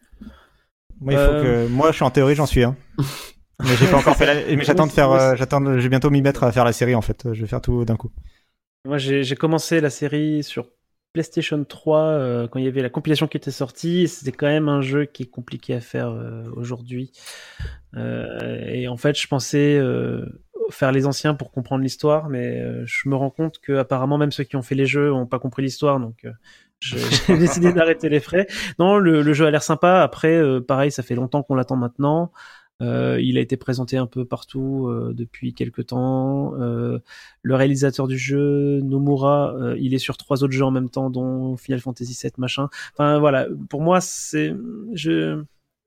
Moi, il faut Euh, que, moi, je suis en théorie, j'en suis un. [LAUGHS] mais j'ai pas encore fait la, [LAUGHS] mais j'attends de faire, euh, j'attends, je vais bientôt m'y mettre à faire la série, en fait. Je vais faire tout d'un coup. Moi, j'ai j'ai commencé la série sur PlayStation 3 euh, quand il y avait la compilation qui était sortie. C'était quand même un jeu qui est compliqué à faire euh, aujourd'hui. Euh, et en fait, je pensais euh, faire les anciens pour comprendre l'histoire, mais euh, je me rends compte que apparemment même ceux qui ont fait les jeux ont pas compris l'histoire, donc euh, [LAUGHS] j'ai décidé d'arrêter les frais. Non, le, le jeu a l'air sympa. Après, euh, pareil, ça fait longtemps qu'on l'attend maintenant. Euh, il a été présenté un peu partout euh, depuis quelques temps. Euh, le réalisateur du jeu, Nomura, euh, il est sur trois autres jeux en même temps, dont Final Fantasy VII, machin. Enfin voilà, pour moi, c'est, je,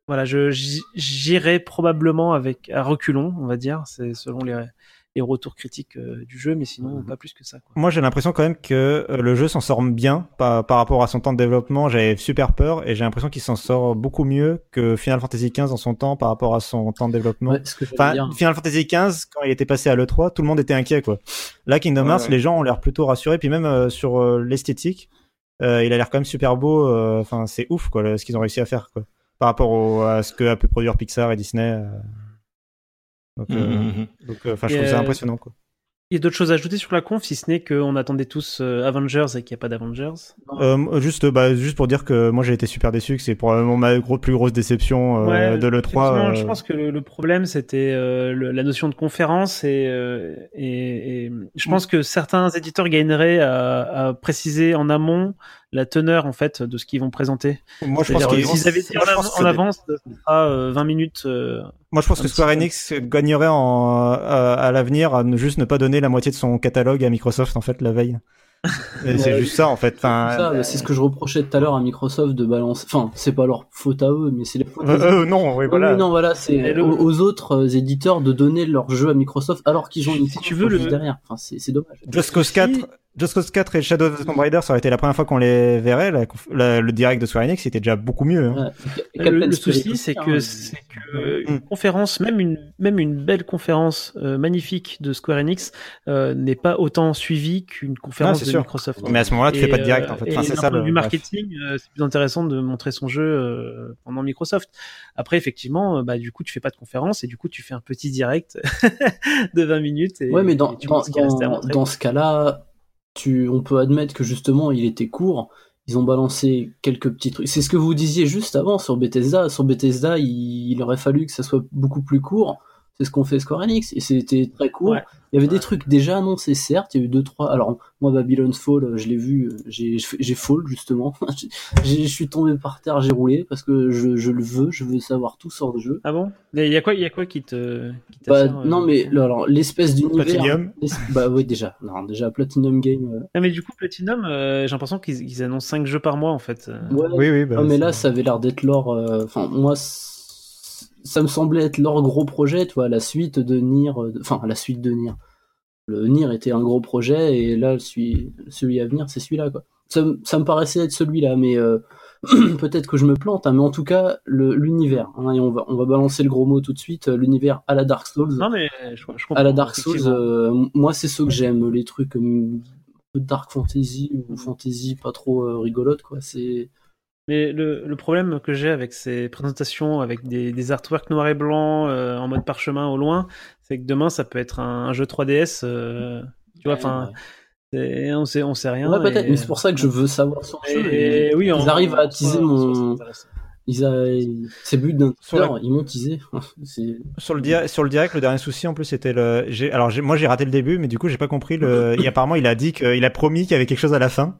voilà, je j'irai probablement avec à reculons, on va dire, c'est selon les les retours critiques euh, du jeu, mais sinon pas plus que ça. Quoi. Moi, j'ai l'impression quand même que euh, le jeu s'en sort bien par, par rapport à son temps de développement. J'avais super peur et j'ai l'impression qu'il s'en sort beaucoup mieux que Final Fantasy XV dans son temps par rapport à son temps de développement. Ouais, ce que j'allais Enfin, dire. Final Fantasy XV, quand il était passé à l'E3, tout le monde était inquiet, quoi. Là, Kingdom Ouais, Hearts, ouais. les gens ont l'air plutôt rassurés, puis même euh, sur euh, l'esthétique, euh, il a l'air quand même super beau. euh, Enfin, c'est ouf, quoi, le- ce qu'ils ont réussi à faire, quoi. Par rapport au- à ce que a pu produire Pixar et Disney. euh. Donc, euh, Mhm. donc, euh, je trouve ça euh, impressionnant, quoi. Il y a d'autres choses à ajouter sur la conf, si ce n'est qu'on attendait tous euh, Avengers et qu'il n'y a pas d'Avengers? Euh, juste, bah, juste pour dire que moi j'ai été super déçu, que c'est probablement ma gros, plus grosse déception euh, Ouais, de l'E3. effectivement, euh, Je pense que le, le problème c'était euh, la notion de conférence et, euh, et, et je pense que certains éditeurs gagneraient à, à préciser en amont la teneur en fait de ce qu'ils vont présenter. moi je pense qu'ils- s'ils avaient dit moi, en, ça- avance, ce sera euh, 20 minutes. euh, Moi, je pense que Square. Enix gagnerait en, à, à l'avenir à ne juste ne pas donner la moitié de son catalogue à Microsoft en fait la veille. [LAUGHS] C'est juste ça en fait. Enfin, Ça, c'est ce que je reprochais tout à l'heure à Microsoft de balancer. Enfin, c'est pas leur faute à eux, mais c'est les fautes. euh, euh, non, oui, Oui, voilà. oui, non, voilà, c'est le- aux, aux autres euh, éditeurs de donner leur jeu à Microsoft alors qu'ils ont une Si tu veux, le- derrière. Enfin, c'est c'est dommage. Just Cause 4, Just Cause 4 et Shadow of the Tomb Raider, ça aurait été la première fois qu'on les verrait. La, la, le direct de Square Enix, c'était déjà beaucoup mieux. Hein. Ouais. Le, le, souci, c'est que, c'est que une conférence, même une, même une belle conférence euh, magnifique de Square Enix, euh, n'est pas autant suivie qu'une conférence non, de sûr. Microsoft. Mais à ce moment-là, tu Et, fais pas de direct, euh, en fait. Enfin, c'est ça point de le vue bref. marketing, euh, c'est plus intéressant de montrer son jeu euh, pendant Microsoft. Après, effectivement, euh, bah, du coup, tu fais pas de conférence et du coup, tu fais un petit direct [LAUGHS] de 20 minutes. Et, Ouais, mais dans, et tu dans, dans, dans ce cas-là, tu, on peut admettre que justement, il était court. Ils ont balancé quelques petits trucs. C'est ce que vous disiez juste avant sur Bethesda. Sur Bethesda, il, il aurait fallu que ça soit beaucoup plus court. C'est ce qu'on fait Square Enix. Et c'était très court. Ouais. Il y avait des trucs déjà annoncés, certes. Il y a eu deux, trois. Alors, moi, Babylon's Fall, euh, je l'ai vu. euh, J'ai, j'ai fall, justement. [LAUGHS] Je suis tombé par terre, j'ai roulé parce que je, je le veux. Je veux savoir tout sur le jeu. Ah bon? Il y a quoi, il y a quoi qui te, qui Bah, euh, non, mais alors, l'espèce d'univers. Platinum. Bah, oui, déjà. Non, déjà, Platinum Game. euh, Ah, mais du coup, Platinum, euh, j'ai l'impression qu'ils ils annoncent 5 jeux par mois en fait. Ouais, Oui, oui. Bah, Ah, mais là, ça avait l'air d'être euh, Enfin, moi, ça me semblait être leur gros projet, tu vois, la suite de Nier. euh, Enfin, la suite de Nier. Le Nier était un gros projet, et là, celui, celui à venir, c'est celui-là, quoi. Ça, me- ça me paraissait être celui-là, mais euh, [CLEARS THROAT] peut-être que je me plante, hein, mais en tout cas, le- l'univers. hein, et on va, on va balancer le gros mot tout de suite, euh, l'univers à la Dark Souls. Non, mais je, je comprends. à la Dark Souls, euh, moi, c'est ce que j'aime, les trucs Dark Fantasy ou fantasy pas trop euh, rigolote, quoi. C'est. Mais le, le problème que j'ai avec ces présentations, avec des, des artworks noir et blanc euh, en mode parchemin au loin, c'est que demain ça peut être un, un jeu 3DS. euh, tu vois, enfin, on sait, on sait rien. Ouais, peut-être, et- mais c'est pour ça que je veux savoir le jeu. Et, Et oui, ils en- arrivent à teaser mon. Ils a... C'est but d'un la- ils m'ont teasé. [LAUGHS] Sur le, direct, sur le direct, le dernier souci en plus c'était le. Alors moi j'ai raté le début, mais du coup j'ai pas compris le. [LAUGHS] et apparemment il a dit qu'il a promis qu'il y avait quelque chose à la fin.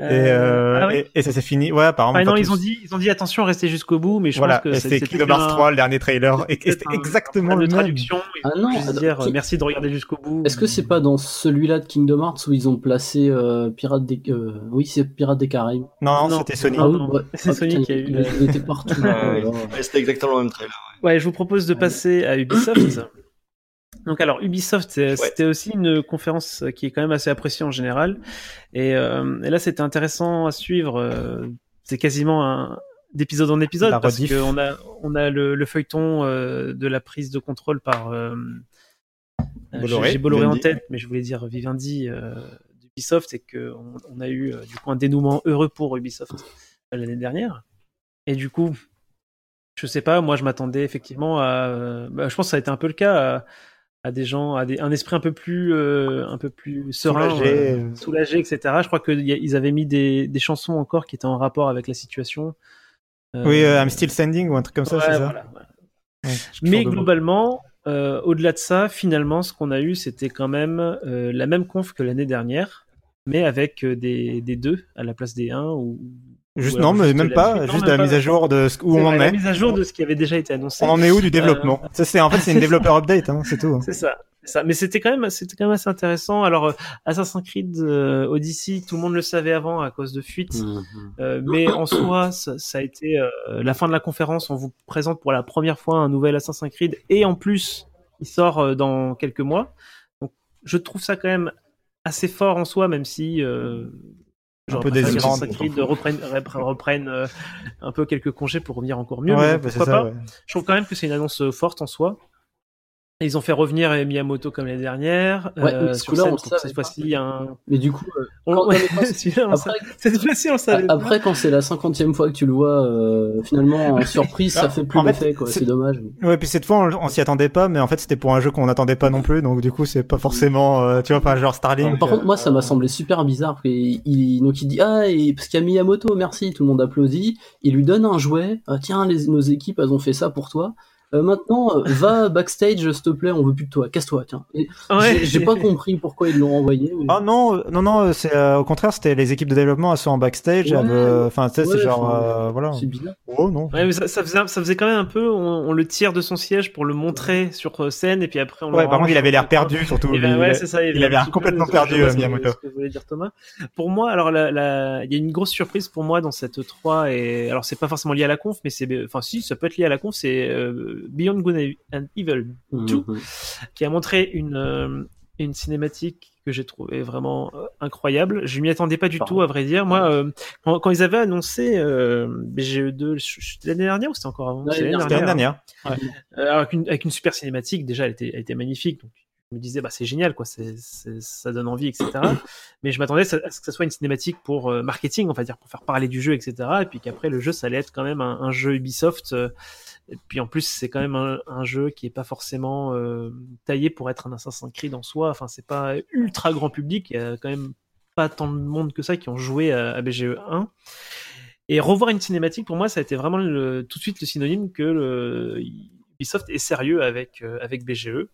Et, euh, ah oui. et, et ça s'est fini. Ouais, apparemment. Ah non, ils ont dit, ils ont dit attention, restez jusqu'au bout, mais je Voilà, pense que c'était Kingdom Hearts un- 3 le dernier trailer, et, c'était exactement un le même. traduction. Ah non, juste attends, dire qui- merci de regarder jusqu'au bout. Est-ce que c'est pas dans celui-là de Kingdom Hearts où ils ont placé euh, Pirates des. euh, Oui, c'est Pirates des Caraïbes. Non, non, Non. c'était Sony. Ah, oui, ouais. C'est Ah, Sony qui a eu Il, le- il était partout. [LAUGHS] Ah, C'était exactement le même trailer. Ouais, je vous propose de passer à Ubisoft. Donc alors Ubisoft, Ouais. c'était aussi une conférence qui est quand même assez appréciée en général. Et, euh, et là, c'était intéressant à suivre. euh, c'est quasiment un d'épisode en épisode La parce qu'on a on a le, le feuilleton euh, de la prise de contrôle par euh, euh, Bolloré, j'ai Bolloré en tête, mais je voulais dire Vivendi euh, d'Ubisoft et que on, on a eu euh, du coup un dénouement heureux pour Ubisoft euh, l'année dernière. Et du coup, je sais pas, moi je m'attendais effectivement à, euh, bah, je pense que ça a été un peu le cas à, à des gens, à des, un esprit un peu plus, euh, un peu plus serein, Soulagé. euh, soulagé, etc. Je crois qu'ils avaient mis des, des chansons encore qui étaient en rapport avec la situation. Euh, Oui, I'm Still Standing ou un truc comme ça, c'est ça voilà. Ouais, Mais globalement, au-delà de ça, finalement, ce qu'on a eu, c'était quand même la même conf que l'année dernière, mais avec des, des 2 à la place des 1 ou Juste non, mais juste même la pas. Non, juste même la pas. mise à jour de ce- où on en la est. mise à jour de ce qui avait déjà été annoncé. On en est où du développement? Ça c'est en fait c'est une [LAUGHS] développeur update, hein, c'est tout. C'est ça. ça. Mais c'était quand même, c'était quand même assez intéressant. Alors, euh, Assassin's Creed euh, Odyssey, tout le monde le savait avant à cause de fuite. Mhm. Euh, mais en soi, ça, ça a été euh, la fin de la conférence. On vous présente pour la première fois un nouvel Assassin's Creed et en plus, il sort euh, dans quelques mois. Donc, je trouve ça quand même assez fort en soi, même si Un peu que désirant. Assassin's Creed reprenne, repre- reprenne, euh, un peu quelques congés pour revenir encore mieux. Ouais, bah, pourquoi ça. pas. ouais. Je trouve quand même que c'est une annonce euh, forte en soi. Ils ont fait revenir Miyamoto comme l'année dernière. Ouais, mais ce sur scène on pour le que cette fois-ci, un... Mais du coup, euh, on... Quand- [LAUGHS] après, savait- cette fois-ci, on le savait. pas. après, quand c'est la cinquantième fois que tu le vois, euh, finalement, en surprise, ça Ah, fait plus en fait, d'effet, quoi. c'est- dommage. Ouais, puis cette fois on, on s'y attendait pas, mais en fait c'était pour un jeu qu'on n'attendait pas non plus, donc du coup c'est pas forcément, euh, tu vois, pas genre Starlink. Par euh, contre, moi, ça m'a semblé super bizarre. Il, il- donc, il dit Ah, et, parce qu'il y a Miyamoto, merci, tout le monde applaudit. Il lui donne un jouet. Ah, tiens, les, nos équipes, elles ont fait ça pour toi. Euh, maintenant, euh, va backstage, s'il te plaît, on veut plus de toi. Casse-toi, tiens. Ouais. j'ai- pas compris pourquoi ils l'ont envoyé. mais- Ah non, euh, non, non, c'est euh, au contraire, c'était les équipes de développement, elles sont en backstage, Ouais, euh, enfin, tu sais, c'est genre, euh, voilà. C'est bizarre. Oh non. Ouais, mais ça, ça faisait, ça faisait quand même un peu, on, on le tire de son siège pour le montrer sur scène et puis après on le Ouais, par contre, il avait l'air perdu, surtout. Et ben, il- c'est ça. il avait avait l'air complètement peu- perdu, euh, Miyamoto. ce que voulait dire Thomas. Pour moi, alors la, la- il y a une grosse surprise pour moi dans cette 3 et alors c'est pas forcément lié à la conf, mais c'est, enfin si, ça peut être lié à la conf, c'est euh, Beyond Good and Evil Mhm. Tout. qui a montré une, euh, une cinématique que j'ai trouvé vraiment euh, incroyable. Je m'y attendais pas du Pardon. tout, à vrai dire. Moi, euh, quand, quand ils avaient annoncé euh, BGE2 je- je- l'année dernière ou c'était encore avant? L'année dernière. C'était l'année dernière. Euh, alors, avec, une, avec une super cinématique, déjà, elle était, elle était magnifique. Donc, me disais, bah, c'est génial, quoi. C'est, ça donne envie, etc. [COUGHS] Mais je m'attendais à ce à ce que ça soit une cinématique pour euh, marketing, on va dire, pour faire parler du jeu, etc. Et puis qu'après, le jeu, ça allait être quand même un, un jeu Ubisoft. euh, et puis en plus, c'est quand même un, un jeu qui est pas forcément euh, taillé pour être un Assassin's Creed en soi. Enfin, c'est pas ultra grand public. Il y a quand même pas tant de monde que ça qui ont joué à, à BGE 1. Et revoir une cinématique, pour moi, ça a été vraiment le- tout de suite le synonyme que le, Ubisoft est sérieux avec, euh, avec BGE.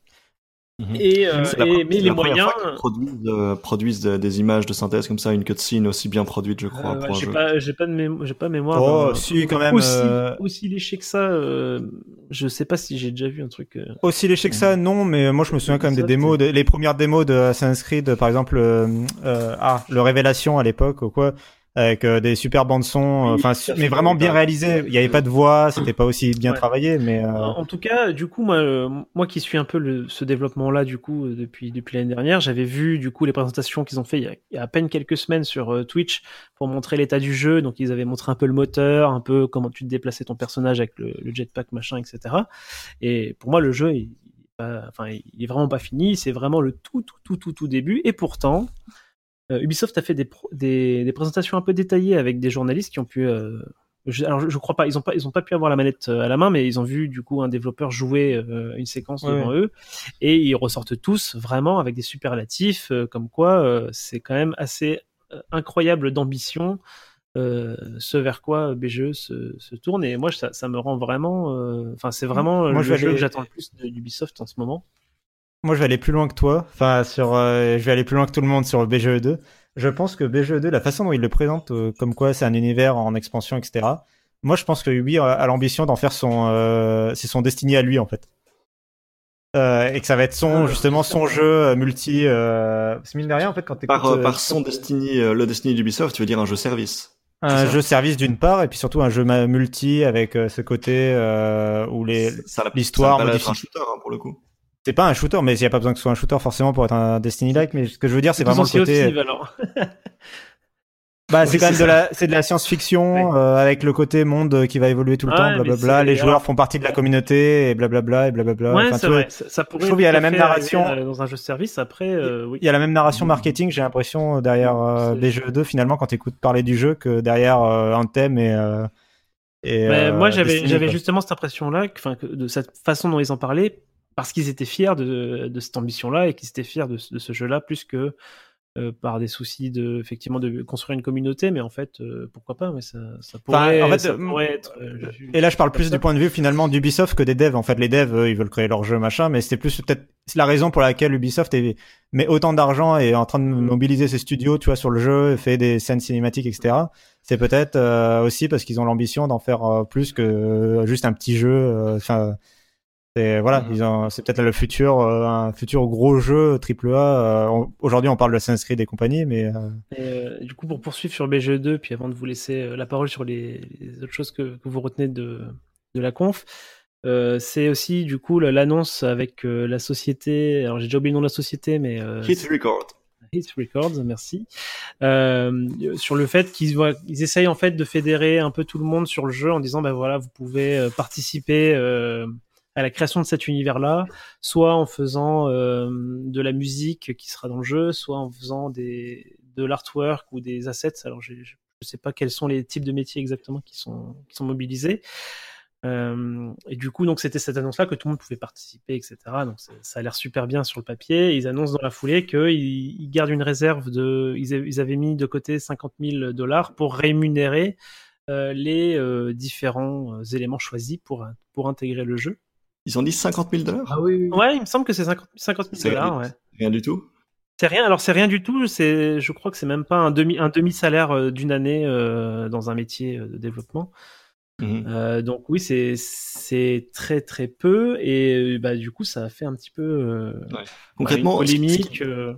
Mhm. Et, euh, la et- mais les moyens. produisent, euh, produisent de- des images de synthèse comme ça, une cutscene aussi bien produite, je crois, euh, j'ai pas, j'ai pas de mémo- j'ai pas mémoire. Oh, euh, si, quand même. aussi, euh, aussi léché que ça. euh, je sais pas si j'ai déjà vu un truc. euh, Aussi léché que ça, non, mais moi je me souviens quand même des Ça, démos, les premières démos de Assassin's Creed, par exemple, euh, euh, ah, le Révélation à l'époque ou quoi, avec euh, des super bandes son, enfin, mais vraiment bien réalisées. Il n'y avait pas de voix, c'était pas aussi bien Ouais. travaillé, mais euh, En tout cas, du coup, moi, euh, moi qui suis un peu le, ce développement-là, du coup, euh, depuis, depuis l'année dernière, j'avais vu, du coup, les présentations qu'ils ont fait il y, a, il y a à peine quelques semaines sur euh, Twitch pour montrer l'état du jeu. Donc, ils avaient montré un peu le moteur, un peu comment tu te déplaçais ton personnage avec le, le jetpack, machin, etc. Et pour moi, le jeu, il, enfin, il est vraiment pas fini. C'est vraiment le tout, tout, tout, tout, tout début. Et pourtant, euh, Ubisoft a fait des, pro- des, des présentations un peu détaillées avec des journalistes qui ont pu. euh, je, alors je, je crois pas, ils ont pas, ils ont pas pu avoir la manette euh, à la main, mais ils ont vu du coup un développeur jouer euh, une séquence Ouais, devant eux, et ils ressortent tous vraiment avec des superlatifs, euh, comme quoi euh, c'est quand même assez euh, incroyable d'ambition. euh, ce vers quoi BGE se, se tourne et moi ça, ça me rend vraiment euh, enfin c'est vraiment Moi, le je jeu aller- que j'attends le plus d'Ubisoft en ce moment moi je vais aller plus loin que toi. Enfin, sur, euh, je vais aller plus loin que tout le monde sur le BGE 2. Je pense que BGE 2, la façon dont il le présente, euh, comme quoi c'est un univers en expansion, etc. Moi, je pense que Ubi a, l'ambition d'en faire son, euh, c'est son destiné à lui en fait. Euh, et que ça va être son Ah, justement son jeu multi. C'est mine de rien en fait quand Par, par son Destiny, euh, le Destiny d'Ubisoft, tu veux dire un jeu service. un jeu service d'une part et puis surtout un jeu multi avec euh, ce côté euh, où les l'histoire modifie. un shooter hein, pour le coup. C'est pas un shooter mais il y a pas besoin que ce soit un shooter forcément pour être un Destiny like mais ce que je veux dire c'est vraiment le côté alors. [LAUGHS] Bah, c'est quand même de la, c'est de la science-fiction euh, avec le côté monde euh, qui va évoluer tout le Ouais, temps, blablabla. Les joueurs font partie de la communauté et blablabla et blablabla. Ouais, Enfin, tu vrai. Ça, ça pourrait je trouve qu'il y a la même narration. euh, dans un jeu service. Après, euh, oui. Il y a la même narration marketing, j'ai l'impression derrière euh, C'est- les jeux 2 finalement quand t'écoutes parler du jeu que derrière euh, Anthem et. Euh, et Mais euh, moi, j'avais, justement cette impression-là, enfin, de cette façon dont ils en parlaient, parce qu'ils étaient fiers de, de cette ambition-là et qu'ils étaient fiers de, ce- de ce jeu-là, plus que euh, par des soucis de, effectivement, de construire une communauté. Mais en fait, euh, pourquoi pas Mais ça, ça pourrait, en fait, ça euh, pourrait être. euh, Et là, je parle plus ça. du point de vue finalement d'Ubisoft que des devs. En fait, les devs, eux, ils veulent créer leur jeu, machin, mais c'était plus peut-être c'est la raison pour laquelle Ubisoft est, met autant d'argent et est en train de mobiliser ses studios, tu vois, sur le jeu, fait des scènes cinématiques, etc. C'est peut-être euh, aussi parce qu'ils ont l'ambition d'en faire euh, plus que euh, juste un petit jeu. euh, Enfin, c'est voilà, Mhm. c'est peut-être le futur, euh, un futur gros jeu triple A. Euh, Aujourd'hui, on parle de Assassin's Creed et compagnie, mais euh, Et, euh, du coup, pour poursuivre sur BGE2, puis avant de vous laisser euh, la parole sur les, les autres choses que, que vous retenez de, de la conf, euh, c'est aussi du coup l'annonce avec euh, la société. Alors j'ai déjà oublié le nom de la société, mais euh, Hit Record. Hit Records, merci. Euh, sur le fait qu'ils voient- ils essayent en fait de fédérer un peu tout le monde sur le jeu en disant ben voilà vous pouvez participer euh, à la création de cet univers-là, soit en faisant euh, de la musique qui sera dans le jeu, soit en faisant des de l'artwork ou des assets. Alors je ne sais pas quels sont les types de métiers exactement qui sont qui sont mobilisés. Euh, et du coup, donc c'était cette annonce-là que tout le monde pouvait participer, etc. Donc ça, a l'air super bien sur le papier. Ils annoncent dans la foulée qu'ils ils gardent une réserve de. Ils, ils avaient mis de côté 50 000 dollars pour rémunérer euh, les euh, différents euh, éléments choisis pour pour intégrer le jeu. Ils ont dit 50 000 dollars Ah oui, oui. Ouais, il me semble que c'est 50 50 000 C'est- dollars. Ouais. Rien du tout. C'est rien. Alors c'est rien du tout. C'est, je crois que c'est même pas un demi un demi salaire euh, d'une année euh, dans un métier euh, de développement. Mhm. Euh, donc oui, c'est c'est très très peu et bah du coup ça a fait un petit peu euh, Concrètement, une ce- ce polémique. qui- euh,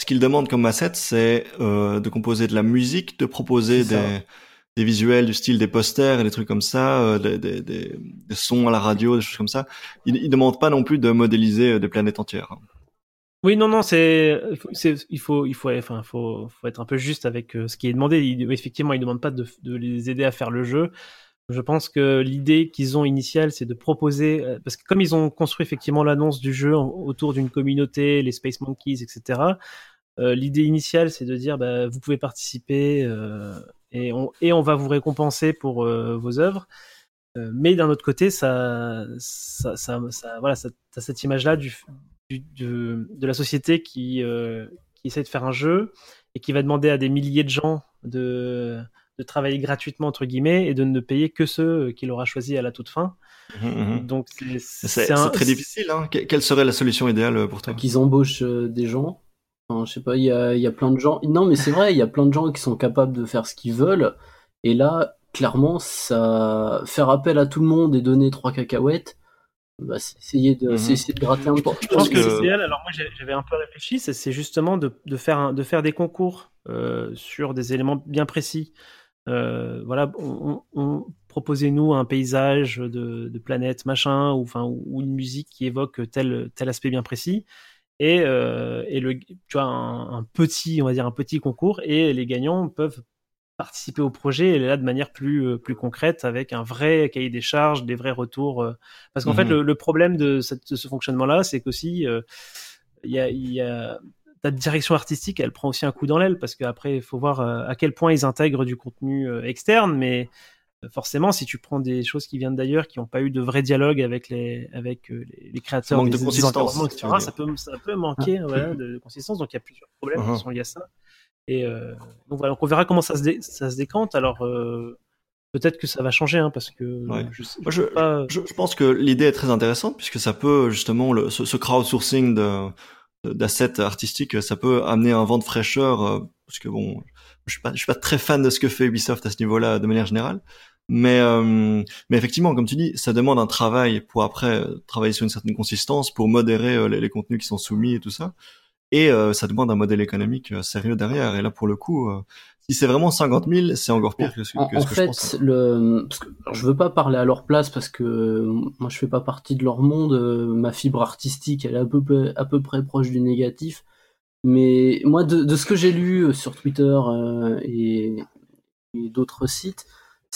ce qu'ils demandent comme asset, c'est euh, de composer de la musique, de proposer des, des visuels du style des posters et des trucs comme ça, euh, des, sons à la radio, des choses comme ça. Ils, ils demandent pas non plus de modéliser euh, des planètes entières. hein. Oui, non, non, c'est, il faut, être un peu juste avec euh, ce qui est demandé. Effectivement, ils ne demandent pas de, les aider à faire le jeu. Je pense que l'idée qu'ils ont initiale, c'est de proposer, parce que comme ils ont construit effectivement l'annonce du jeu autour d'une communauté, les Space Monkeys, etc. l'idée initiale, c'est de dire, bah, vous pouvez participer et on et on va vous récompenser pour euh, vos œuvres. Euh, mais d'un autre côté, ça, ça, ça, ça- voilà, ça, t'as cette image-là du, du- de, de la société qui, euh, qui essaie de faire un jeu et qui va demander à des milliers de gens de, de travailler gratuitement entre guillemets et de ne payer que ceux qu'il aura choisi à la toute fin. Mhm, mhm. Donc c'est C'est c'est c'est un- très difficile. Hein. Que- Quelle serait la solution idéale pour toi? Qu'ils embauchent des gens. Enfin, je sais pas, il y a, il y a plein de gens. Non, mais c'est vrai, il y a plein de gens qui sont capables de faire ce qu'ils veulent. Et là, clairement, ça faire appel à tout le monde et donner trois cacahuètes, bah, c'est essayer de, Mhm. c'est essayer de gratter un peu. Je pense que, que- alors moi j'avais un peu réfléchi, c'est- justement de, de, faire un- de faire des concours euh, sur des éléments bien précis. Euh, voilà, on, on- on- proposez-nous un paysage de, de planète, machin, ou, enfin, ou une musique qui évoque tel, tel aspect bien précis. Et, euh, et le, tu vois, un, un petit, on va dire un petit concours, et les gagnants peuvent participer au projet et là de manière plus euh, plus concrète avec un vrai cahier des charges, des vrais retours. euh, parce qu'en fait, le, le problème de, cette- de ce fonctionnement-là, c'est qu'aussi euh, il y a, y a ta direction artistique, elle prend aussi un coup dans l'aile parce qu'après, il faut voir à quel point ils intègrent du contenu externe, mais forcément, si tu prends des choses qui viennent d'ailleurs, qui n'ont pas eu de vrai dialogue avec les, avec euh, les, les créateurs, manque des- de consistance, etc., ça peut, ça peut manquer voilà, de, de consistance. Donc il y a plusieurs problèmes Uh-huh. qui sont liés à ça. Et euh, donc voilà, donc on verra comment ça se, dé- ça se décante. Alors euh, peut-être que ça va changer, hein, parce que Ouais. je, Moi, pas. Pense que l'idée est très intéressante puisque ça peut justement le, ce, ce crowdsourcing de d'assets artistiques, ça peut amener un vent de fraîcheur euh, parce que bon, je suis pas je suis pas très fan de ce que fait Ubisoft à ce niveau-là de manière générale, mais euh, mais effectivement comme tu dis, ça demande un travail pour après euh, travailler sur une certaine consistance pour modérer euh, les, les contenus qui sont soumis et tout ça. Et ça demande un modèle économique sérieux derrière. Et là, pour le coup, si c'est vraiment 50 000, c'est encore pire que ce que, En, que en ce que je fait, pense. le, parce que, alors, je veux pas parler à leur place parce que moi je fais pas partie de leur monde. ma fibre artistique, elle est à peu près, à peu près proche du négatif. Mais moi, de, de ce que j'ai lu sur Twitter et, et d'autres sites,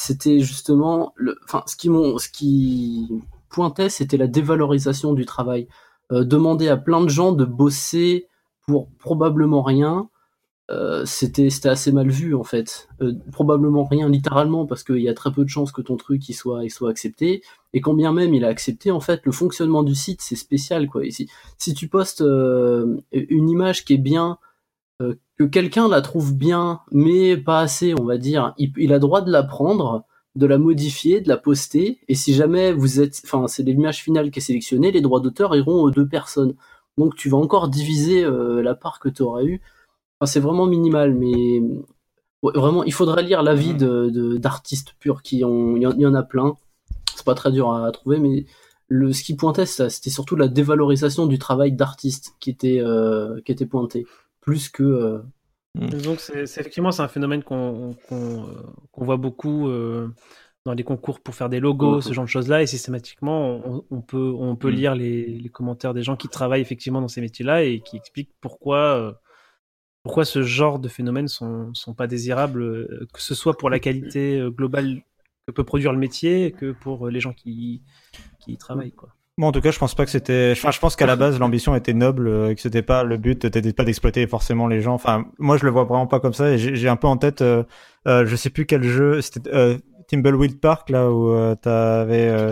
c'était justement, le, enfin, ce qui ce qui pointait, c'était la dévalorisation du travail. Euh, demander à plein de gens de bosser pour probablement rien, euh, c'était c'était assez mal vu en fait. Euh, probablement rien littéralement parce qu'il y a très peu de chances que ton truc il soit soit accepté. Et quand bien même il a accepté, en fait, le fonctionnement du site c'est spécial quoi. Et si, tu postes une image qui est bien, que quelqu'un la trouve bien, mais pas assez, on va dire, il, il a droit de la prendre, de la modifier, de la poster. Et si jamais vous êtes, enfin c'est l'image finale qui est sélectionnée, les droits d'auteur iront aux deux personnes. Donc tu vas encore diviser euh, la part que tu auras eu. Enfin, c'est vraiment minimal, mais ouais, vraiment, il faudrait lire l'avis de, de, d'artistes purs qui ont, il y, en- il y en a plein. C'est pas très dur à, trouver, mais le, ce qui pointait, c'était surtout la dévalorisation du travail d'artiste qui était, euh, qui était pointé, plus que. euh, Donc c'est effectivement c'est un phénomène qu'on qu'on, euh, voit beaucoup euh, dans les concours pour faire des logos, ce genre de choses-là, et systématiquement on, on peut on peut Mhm. lire les, les commentaires des gens qui travaillent effectivement dans ces métiers-là et qui expliquent pourquoi euh, pourquoi ce genre de phénomènes sont sont pas désirables, que ce soit pour la qualité globale que peut produire le métier que pour les gens qui qui y travaillent quoi. Moi, en tout cas, je pense pas que c'était. Enfin, je pense qu'à la base, l'ambition était noble, euh, et que c'était pas le but, c'était pas d'exploiter forcément les gens. Enfin, moi, je le vois vraiment pas comme ça. Et j'ai j'ai un peu en tête, euh, euh, je sais plus quel jeu, c'était euh, Timbleweed Park là où euh, t'avais euh,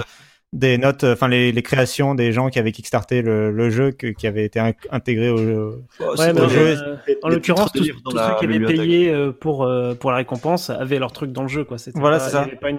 des notes, euh, enfin les, les créations des gens qui avaient kickstarté le, le jeu, que- qui avaient été intégrés au jeu. Oh, Ouais, mais jeu- euh, en l'occurrence, tous ceux qui avaient payé euh, pour, euh, pour la récompense avaient leur truc dans le jeu. Quoi. C'était Voilà, c'est ça. avait pas une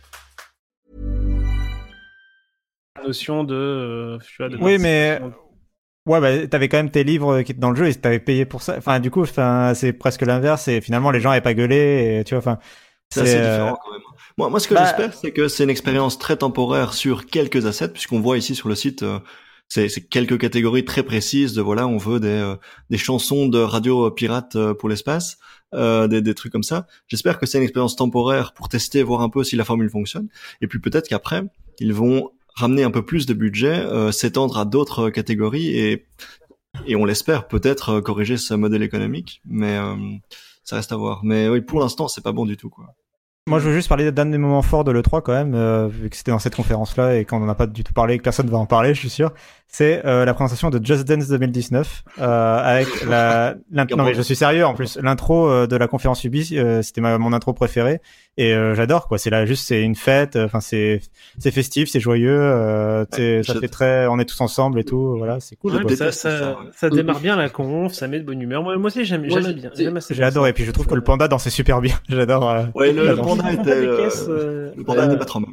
Notion de. euh, tu vois, de Oui, mais ouais, bah, t'avais quand même tes livres qui étaient dans le jeu et t'avais payé pour ça. Enfin, du coup, enfin, c'est presque l'inverse. Et finalement, les gens avaient pas gueulé. Et, tu vois, enfin, C'est assez euh, différent quand même. Moi, moi ce que bah- j'espère, c'est que c'est une expérience très temporaire sur quelques assets, puisqu'on voit ici sur le site, euh, c'est c'est quelques catégories très précises de voilà, on veut des, euh, des chansons de radio pirate euh, pour l'espace, euh, des, des trucs comme ça. J'espère que c'est une expérience temporaire pour tester, voir un peu si la formule fonctionne. Et puis peut-être qu'après, ils vont ramener un peu plus de budget, euh, s'étendre à d'autres euh, catégories et et on l'espère peut-être euh, corriger ce modèle économique, mais euh, ça reste à voir. Mais oui, pour l'instant, c'est pas bon du tout quoi. Moi, je veux juste parler d'un des moments forts de l'E3 quand même, euh, vu que c'était dans cette conférence-là et qu'on en a pas du tout parlé, que personne va en parler, je suis sûr. C'est euh, la présentation de Just Dance 2019 euh, avec [LAUGHS] la. Non mais je suis sérieux en plus. L'intro euh, de la conférence Ubi, euh, c'était ma- mon intro préférée et euh, j'adore quoi. C'est là juste, c'est une fête. Enfin, c'est c'est festif, c'est joyeux. Euh, c'est- ça je- fait très. On est tous ensemble et tout. Voilà, c'est cool. Ouais, ça, ça, ça, ouais. ça démarre bien la conf, ça met de bonne humeur. Moi, moi aussi, j'aime, j'aime bien. j'ai- J'aime assez J'ai bien adoré. Et puis je trouve que le panda dansait super bien. [LAUGHS] J'adore. euh, Ouais, le, panda était, des euh, caisses, euh, le panda euh, n'était pas trop mal.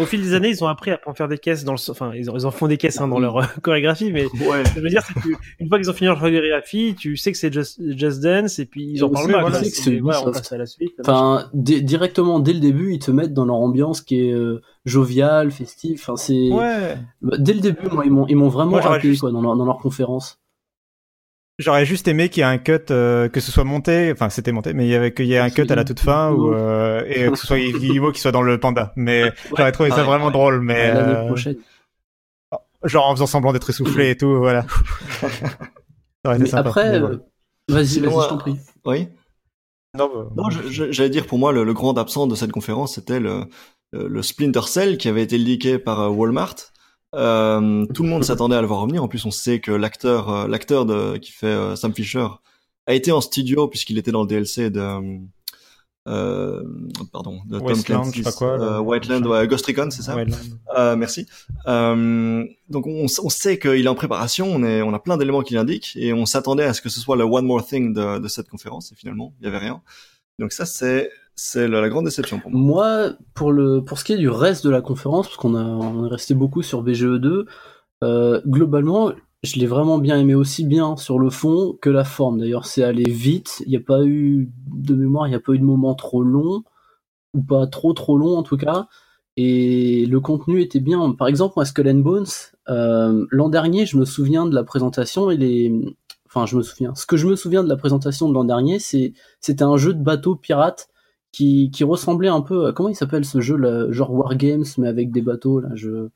Au fil des années, ils ont appris à en faire des caisses dans le, enfin, ils en, ils en font des caisses hein, dans leur euh, [LAUGHS] chorégraphie, mais Ouais. je veux dire, qu'une fois qu'ils ont fini leur chorégraphie, tu sais que c'est Just, Just Dance, et puis ils en parlent pas. tu sais on passe à la suite. Enfin, di- directement dès le début, ils te mettent dans leur ambiance qui est euh, joviale, festive. Enfin, c'est Ouais. Bah, dès le début, moi, ils m'ont ils m'ont vraiment juste- quoi dans leur, dans leur conférence. J'aurais juste aimé qu'il y ait un cut, euh, que ce soit monté, enfin c'était monté, mais il y avait qu'il y ait un cut à la toute fin ou euh, et que ce soit Guillemot qui soit dans le panda. Mais [LAUGHS] j'aurais trouvé ça vraiment ouais. drôle, mais L'année euh, prochaine. Genre en faisant semblant d'être essoufflé et tout, voilà. [LAUGHS] Mais sympa. après, euh, vas-y, vas-y, je euh, t'en prie. Oui. non, bah, Non, j'allais dire pour moi le, le grand absent de cette conférence, c'était le, le, le Splinter Cell qui avait été leaké par euh, Walmart. Euh, tout le monde s'attendait à le voir revenir. En plus, on sait que l'acteur, euh, l'acteur qui fait euh, Sam Fisher a été en studio puisqu'il était dans le DLC de euh, pardon de Tom Wasteland, Clancy's je sais pas quoi, là. euh, Whiteland, ouais, Ghost Recon, c'est ça? Euh, merci. Euh, donc on, on sait qu'il est en préparation, on, est, on a plein d'éléments qui l'indiquent et on s'attendait à ce que ce soit le one more thing de, de cette conférence et finalement il y avait rien. Donc ça c'est c'est la, la grande déception pour moi. Moi, pour le pour ce qui est du reste de la conférence, parce qu'on a on est resté beaucoup sur BGE2, euh, globalement, je l'ai vraiment bien aimé aussi bien sur le fond que la forme. D'ailleurs, c'est allé vite. Il n'y a pas eu de mémoire, il n'y a pas eu de moment trop long ou pas trop trop long en tout cas. Et le contenu était bien. Par exemple, moi, Skull and Bones, euh, l'an dernier, je me souviens de la présentation et les. Enfin, je me souviens. Ce que je me souviens de la présentation de l'an dernier, c'est c'était un jeu de bateau pirate qui, qui ressemblait un peu à comment il s'appelle ce jeu là, genre Wargames mais avec des bateaux là, je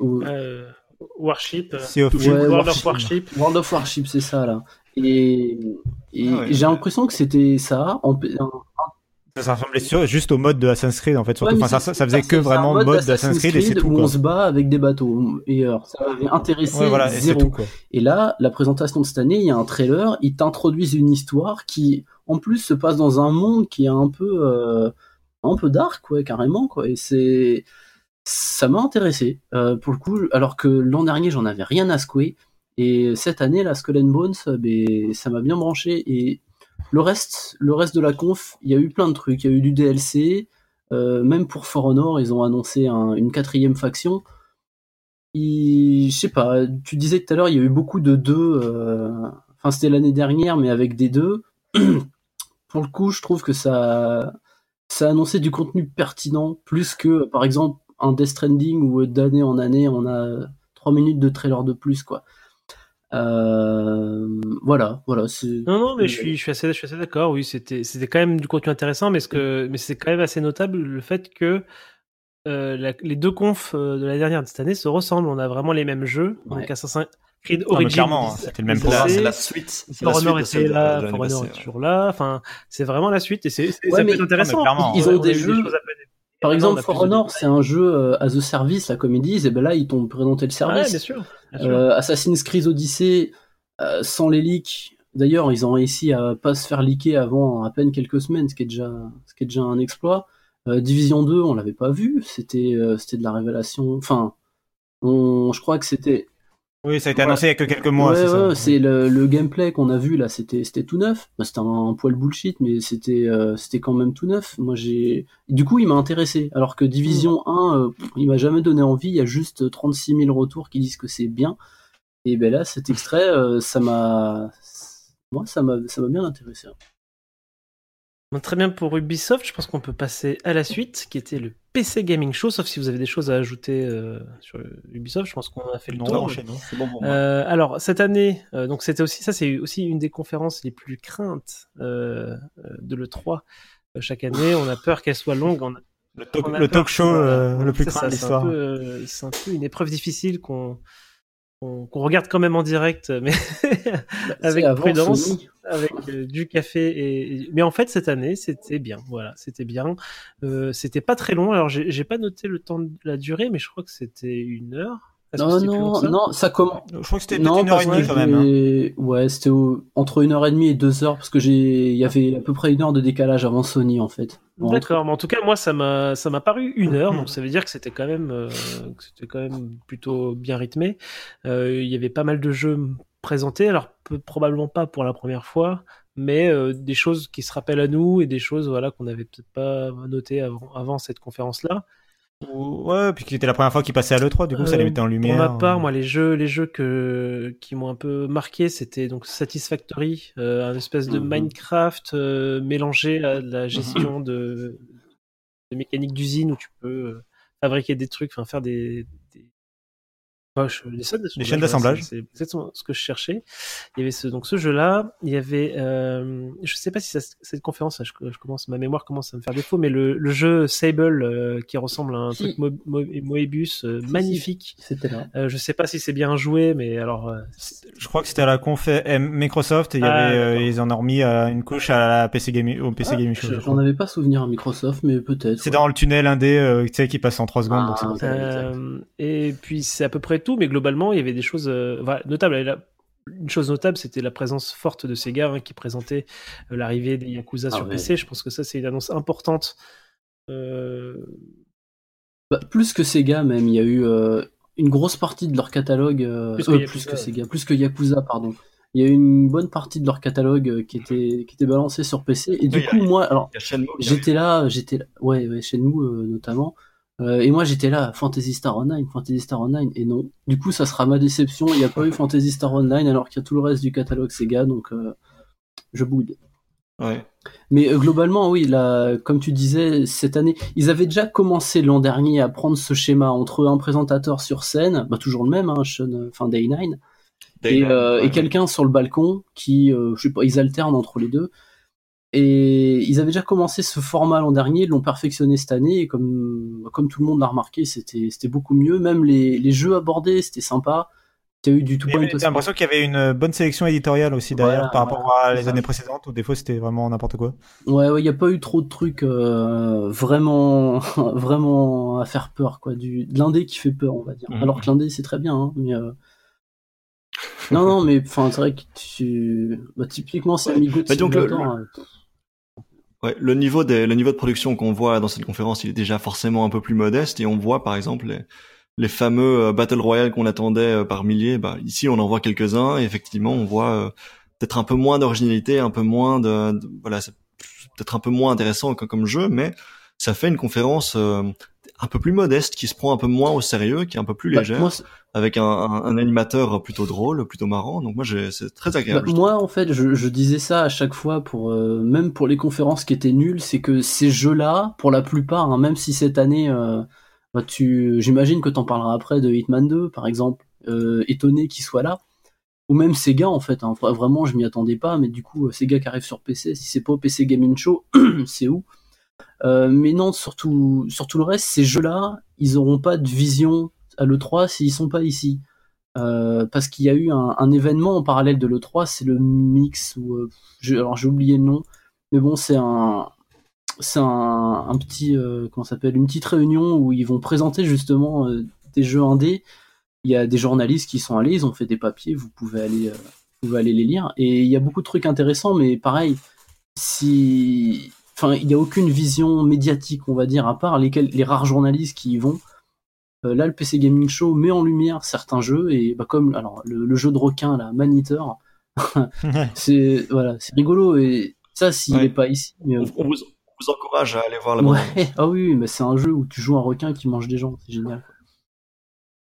Euh, Warship. euh, Sea of Ouais. World Warship. of Warship. World of Warship, c'est ça là. Et, et Ah ouais. j'ai l'impression que c'était ça. En, en- Ça ressemblait sur- juste au mode de Assassin's Creed en fait. Surtout. Ouais, mais enfin, ça, faisait que vraiment mode d'Assassin's Creed et c'est tout où quoi. on se bat avec des bateaux. Et alors, ça m'avait intéressé Ouais, voilà, et c'est zéro. tout quoi. Et là, la présentation de cette année, il y a un trailer, ils t'introduisent une histoire qui, en plus, se passe dans un monde qui est un peu, euh, un peu dark, quoi, carrément, quoi. Et c'est, ça m'a intéressé, euh, pour le coup, alors que l'an dernier, j'en avais rien à secouer. Et cette année, la Skull and Bones, euh, ben, ça m'a bien branché. Et le reste, le reste de la conf, il y a eu plein de trucs. Il y a eu du DLC, euh, même pour For Honor, ils ont annoncé un- une quatrième faction. Je sais pas, tu disais tout à l'heure, il y a eu beaucoup de deux. Enfin, c'était l'année dernière, mais avec des deux. [CLEARS THROAT] Pour le coup, je trouve que ça, ça a annoncé du contenu pertinent, plus que, par exemple, un Death Stranding où d'année en année, on a trois minutes de trailer de plus, quoi. Euh, voilà, voilà. c'est- Non, non, mais je suis, je suis assez, je suis assez d'accord. Oui, c'était, c'était quand même du contenu intéressant, mais ce que, mais c'est quand même assez notable le fait que euh, la- les deux confs euh, de la dernière de cette année se ressemblent. On a vraiment les mêmes jeux. Ouais. Donc Assassin's Creed Origins. clairement, hein, ils- c'était le même ils programme. C'est la suite. c'est For la Honor était là, For Honor est toujours là. Enfin, c'est vraiment la suite et c'est, Ouais, ça peut mais- être intéressant. ils On ont des eu jeux- choses à peine Par on exemple, For Honor, c'est un jeu euh, as a service, la comme ils disent, et ben là, ils t'ont présenté le Ouais, service. bien sûr. bien sûr. Euh, Assassin's Creed Odyssey, euh, sans les leaks. D'ailleurs, ils ont réussi à pas se faire leaker avant à peine quelques semaines, ce qui est déjà, ce qui est déjà un exploit. Euh, Division 2, on l'avait pas vu, c'était, euh, c'était de la révélation. Enfin, on, je crois que c'était. Oui, ça a été annoncé il y a que quelques mois, ouais, ouais, c'est le, le gameplay qu'on a vu là, c'était, c'était tout neuf. Bah, c'était un, un poil bullshit, mais c'était, euh, c'était quand même tout neuf. Moi, j'ai, du coup, il m'a intéressé. Alors que Division 1, euh, pff, il m'a jamais donné envie. Il y a juste 36 000 retours qui disent que c'est bien. Et ben là, cet extrait, euh, ça m'a, moi, ça m'a, ça m'a bien intéressé. Bon, Très bien pour Ubisoft, je pense qu'on peut passer à la suite, qui était le PC Gaming Show, sauf si vous avez des choses à ajouter euh, sur Ubisoft, je pense qu'on a fait le Non, tour. C'est bon pour moi. Euh, alors cette année, euh, donc c'était aussi ça, c'est aussi une des conférences les plus craintes de le 3 chaque année. On a peur qu'elle soit longue. On a- Le talk, on a le talk show le plus craint de l'histoire. C'est un peu une épreuve difficile qu'on qu'on regarde quand même en direct, mais avec prudence avec euh, du café et, et- mais en fait cette année c'était bien. Voilà c'était bien. Euh, c'était pas très long. Alors j'ai pas noté le temps de la durée mais je crois que c'était une heure Non, non, non, ça commence. Je crois que c'était Non, une heure et demie quand même. hein. Ouais, c'était au- entre une heure et demie et deux heures parce que j'ai, il y avait à peu près une heure de décalage avant Sony en fait. Bon, D'accord, mais en tout cas, moi, ça m'a, ça m'a paru une heure, donc ça veut dire que c'était quand même, euh, que c'était quand même plutôt bien rythmé. Euh, Il y avait pas mal de jeux présentés, alors peu- probablement pas pour la première fois, mais euh, des choses qui se rappellent à nous et des choses, voilà, qu'on n'avait peut-être pas notées avant, avant cette conférence-là. Ouais, puis qui était la première fois qu'il passait à l'E3, du coup ça les Euh, mettait en lumière. Pour ma part, moi, les jeux, les jeux que, qui m'ont un peu marqué, c'était donc Satisfactory, euh, un espèce de Mhm. Minecraft euh, mélangé à la gestion de, de mécanique d'usine où tu peux euh, fabriquer des trucs, enfin faire des, enfin, je- des chaînes d'assemblage. C'est exactement ce que je cherchais. Il y avait ce, donc ce jeu-là. Il y avait, euh, je sais pas si ça- cette conférence, je, je commence, ma mémoire commence à me faire défaut, mais le, le jeu Sable euh, qui ressemble à un Si. truc Mo- Mo- Moebius euh, Si, magnifique. C'était là. Euh, je sais pas si c'est bien joué, mais alors. euh, Je crois que c'était à la conf euh, Microsoft et il y Ah, avait, euh, ils en ont remis euh, une couche à la PC Gaming, au PC Ah, Gaming Show. J'en avais pas souvenir à Microsoft, mais peut-être. C'est ouais. dans le tunnel indé, euh, tu sais, qui passe en 3 secondes. Ah, donc. Euh, et puis c'est à peu près tout, mais globalement, il y avait des choses euh, notables. Et là, une chose notable, c'était la présence forte de Sega hein, qui présentait euh, l'arrivée des Yakuza Ah sur ouais. PC. Je pense que ça, c'est une annonce importante. Euh, Bah, plus que Sega même, il y a eu euh, une grosse partie de leur catalogue, euh, Plus euh, que plus Yakuza, que Sega, plus que Yakuza, pardon. Il y a eu une bonne partie de leur catalogue qui était qui était balancé sur PC. Et du Oui, coup, a- moi, alors j'étais là, j'étais là, ouais, ouais, chez nous euh, notamment. Euh, et moi j'étais là, Fantasy Star Online, Fantasy Star Online, et non. Du coup, ça sera ma déception. Il n'y a pas eu Fantasy Star Online alors qu'il y a tout le reste du catalogue Sega, donc euh, je boude. Ouais. Mais euh, globalement, oui, là, comme tu disais, cette année, ils avaient déjà commencé l'an dernier à prendre ce schéma entre un présentateur sur scène, bah, toujours le même, hein, Sean, enfin Day 9, et, et quelqu'un sur le balcon qui, je sais pas, ils alternent entre les deux. Et ils avaient déjà commencé ce format l'an dernier, ils l'ont perfectionné cette année, et comme, comme tout le monde l'a remarqué, c'était c'était beaucoup mieux. Même les, les jeux abordés, c'était sympa. T'as eu du tout point J'ai l'impression qu'il y avait une bonne sélection éditoriale aussi derrière Voilà, par rapport voilà, à les ça. années précédentes où des fois c'était vraiment n'importe quoi. Ouais, ouais, il n'y a pas eu trop de trucs euh, vraiment, [LAUGHS] vraiment à faire peur, quoi. Du, de l'indé qui fait peur, on va dire. Mhm. Alors que l'indé, c'est très bien, hein, mais. euh, Non, non, mais enfin, c'est vrai que tu. Bah, typiquement, c'est Amigo de Mais donc, le- euh, Ouais, le niveau des, le niveau de production qu'on voit dans cette conférence, il est déjà forcément un peu plus modeste et on voit par exemple les, les fameux euh, battle royale qu'on attendait euh, par milliers. Bah, ici, on en voit quelques-uns et effectivement, on voit euh, peut-être un peu moins d'originalité, un peu moins de, de- voilà, c'est peut-être un peu moins intéressant que- comme jeu, mais ça fait une conférence euh, un peu plus modeste, qui se prend un peu moins au sérieux, qui est un peu plus bah, légère, moi, avec un, un, un animateur plutôt drôle, plutôt marrant. Donc moi, c'est très bah, agréable. moi, en fait, je, je disais ça à chaque fois pour, euh, même pour les conférences qui étaient nulles, c'est que ces jeux-là, pour la plupart, hein, même si cette année, euh, bah, tu, j'imagine que t'en parleras après de Hitman 2, par exemple, euh, étonné qu'il soit là. ou même Sega en fait. Hein. Vra- Vraiment, je m'y attendais pas, mais du coup, euh, Sega qui arrive sur PC, si c'est pas au PC Gaming Show, [CLEARS THROAT] c'est où? Mais non, surtout, surtout le reste, ces jeux-là, ils auront pas de vision à l'E3 s'ils sont pas ici. Euh, parce qu'il y a eu un, événement en parallèle de l'E3, c'est le Mix, ou euh, alors j'ai oublié le nom, mais bon, c'est un, c'est un, un petit euh, comment s'appelle une petite réunion où ils vont présenter justement euh, des jeux indés. Il y a des journalistes qui sont allés, ils ont fait des papiers, vous pouvez aller vous pouvez aller les lire et il y a beaucoup de trucs intéressants mais pareil si enfin il y a aucune vision médiatique on va dire à part les rares journalistes qui y vont là le PC Gaming Show met en lumière certains jeux et bah comme alors le, le jeu de requin là Maniteur [LAUGHS] [LAUGHS] c'est voilà c'est rigolo et ça s'il Ouais. est pas ici mais On, on vous, on vous encourage à aller voir la Ouais, ah oui, mais c'est un jeu où tu joues un requin qui mange des gens, c'est génial.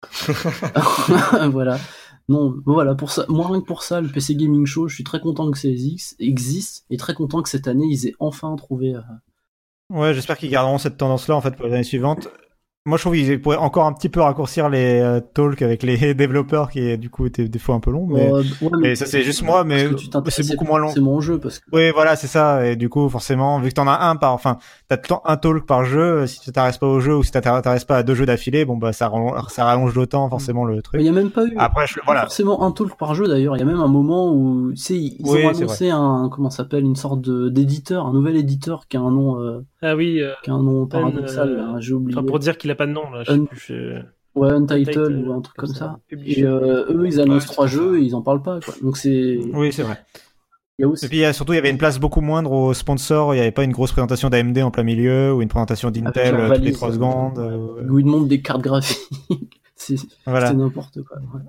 [LAUGHS] voilà. Non, voilà, pour ça, moi rien que pour ça, le PC Gaming Show, je suis très content que ça existe, existe et très content que cette année ils aient enfin trouvé. euh, Ouais, j'espère qu'ils garderont cette tendance-là en fait pour les années suivantes. Moi, je trouve qu'ils pourraient encore un petit peu raccourcir les euh, talks avec les [LAUGHS] développeurs qui du coup étaient des fois un peu longs. Mais, euh, ouais, mais ça c'est juste moi, mais c'est beaucoup moins long. C'est mon jeu parce que. Oui, voilà, c'est ça. Et du coup, forcément, vu que t'en as un par, enfin, t'as tout le temps un talk par jeu. Si tu t'intéresses pas au jeu ou si tu t'intéresses pas à deux jeux d'affilée, bon bah ça rallonge, ça rallonge d'autant forcément le Il truc. y a même pas eu Après, je, pas voilà. forcément un talk par jeu d'ailleurs. Il y a même un moment où, tu sais, ils Oui, ont c'est annoncé un, comment ça s'appelle, une sorte d'éditeur, un nouvel éditeur qui a un nom, euh, Ah oui, euh, qui a un nom paradoxal. euh, J'ai oublié. enfin, pour dire qu'il a pas de nom, là. Je sais Un- plus, je- Ouais, Untitled ou un truc comme ça. Et euh, eux, ils annoncent Ouais, trois jeux et ils en parlent pas. Quoi. Donc c'est. Oui, c'est vrai. Et puis surtout, il y avait une place beaucoup moindre aux sponsors. Il n'y avait pas une grosse présentation d'AMD en plein milieu ou une présentation d'Intel euh, toutes les valise, trois euh, secondes. euh, Où ils montrent des cartes graphiques. [LAUGHS] c'est voilà. n'importe quoi. ouais.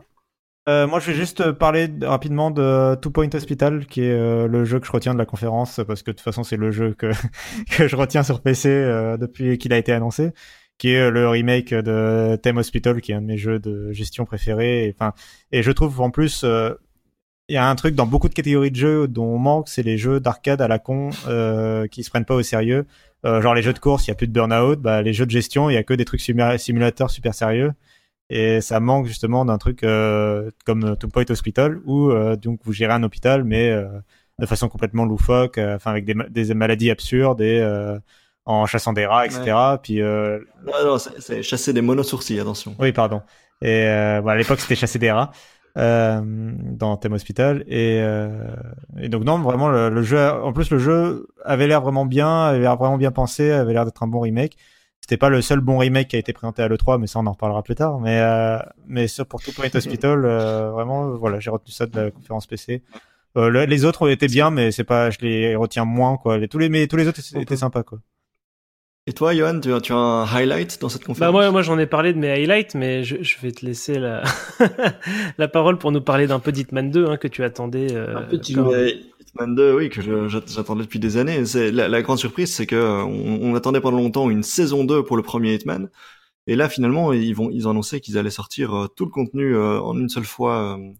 Euh, moi, je vais juste parler de- rapidement de Two Point Hospital, qui est euh, le jeu que je retiens de la conférence, parce que de toute façon, c'est le jeu que, [LAUGHS] que je retiens sur PC euh, depuis qu'il a été annoncé, qui est euh, le remake de Theme Hospital, qui est un de mes jeux de gestion préférés. Et, je trouve en plus, euh, il y a un truc dans beaucoup de catégories de jeux dont on manque, c'est les jeux d'arcade à la con euh, qui se prennent pas au sérieux. Euh, genre les jeux de course, il y a plus de burn-out. Bah, les jeux de gestion, il y a que des trucs simu- simulateurs super sérieux. Et ça manque justement d'un truc euh, comme Two Point Hospital où donc vous gérez un hôpital mais de façon complètement loufoque, avec des, des maladies absurdes et en chassant des rats, etc. Puis euh, Non, non, c'est- chasser des monosourcils, attention. oui, pardon. Et euh, bon, à l'époque, c'était chasser des rats euh, dans Thème Hospital. Et, euh, et donc non, vraiment le, le jeu. En plus, le jeu avait l'air vraiment bien, avait l'air vraiment bien pensé, avait l'air d'être un bon remake. C'était pas le seul bon remake qui a été présenté à l'E3, mais ça on en reparlera plus tard. Mais euh, mais sur pour Two Point Hospital, euh, vraiment, voilà, j'ai retenu ça de la conférence PC. Euh, le- les autres étaient bien, mais c'est pas, je les retiens moins quoi. Les, tous les mais tous les autres étaient sympas quoi. Et toi, Johan, tu as, tu as un highlight dans cette Bah conférence moi, moi j'en ai parlé de mes highlights, mais je, je vais te laisser la, [LAUGHS] la parole pour nous parler d'un peu d'Hitman 2 hein, que tu attendais. euh, Un petit. Mais Hitman 2, oui, que j'attendais depuis des années. C'est la, la grande surprise, c'est que on, on attendait pendant longtemps une saison 2 pour le premier Hitman, et là finalement ils vont ils ont annoncé qu'ils allaient sortir euh, tout le contenu euh, en une seule fois euh,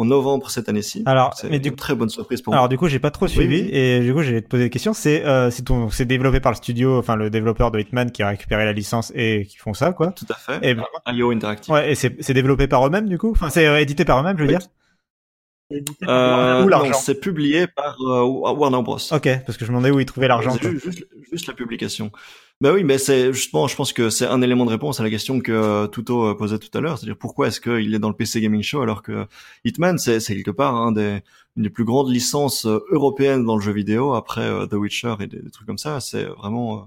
en novembre cette année-ci. Alors, c'est mais du une très bonne surprise pour Alors moi. du coup, j'ai pas trop suivi oui. et du coup, j'ai te poser des questions. C'est euh, c'est ton- c'est développé par le studio, enfin le développeur de Hitman qui a récupéré la licence et qui font ça quoi. Tout à fait. Et IO Interactive. ouais, et c'est c'est développé par eux-mêmes du coup? Enfin, c'est euh, édité par eux-mêmes, je veux Oui. dire? Euh, Ou non, l'argent. c'est publié par euh, Warner Bros. Ok, parce que je me demandais où ils trouvaient l'argent. Juste la publication. Bah oui, mais c'est justement, je pense que c'est un élément de réponse à la question que euh, Tuto euh, posait tout à l'heure, c'est-à-dire pourquoi est-ce qu'il est dans le PC Gaming Show alors que Hitman, c'est quelque part un des, une des plus grandes licences euh, européennes dans le jeu vidéo après euh, The Witcher et des, des trucs comme ça. C'est vraiment euh,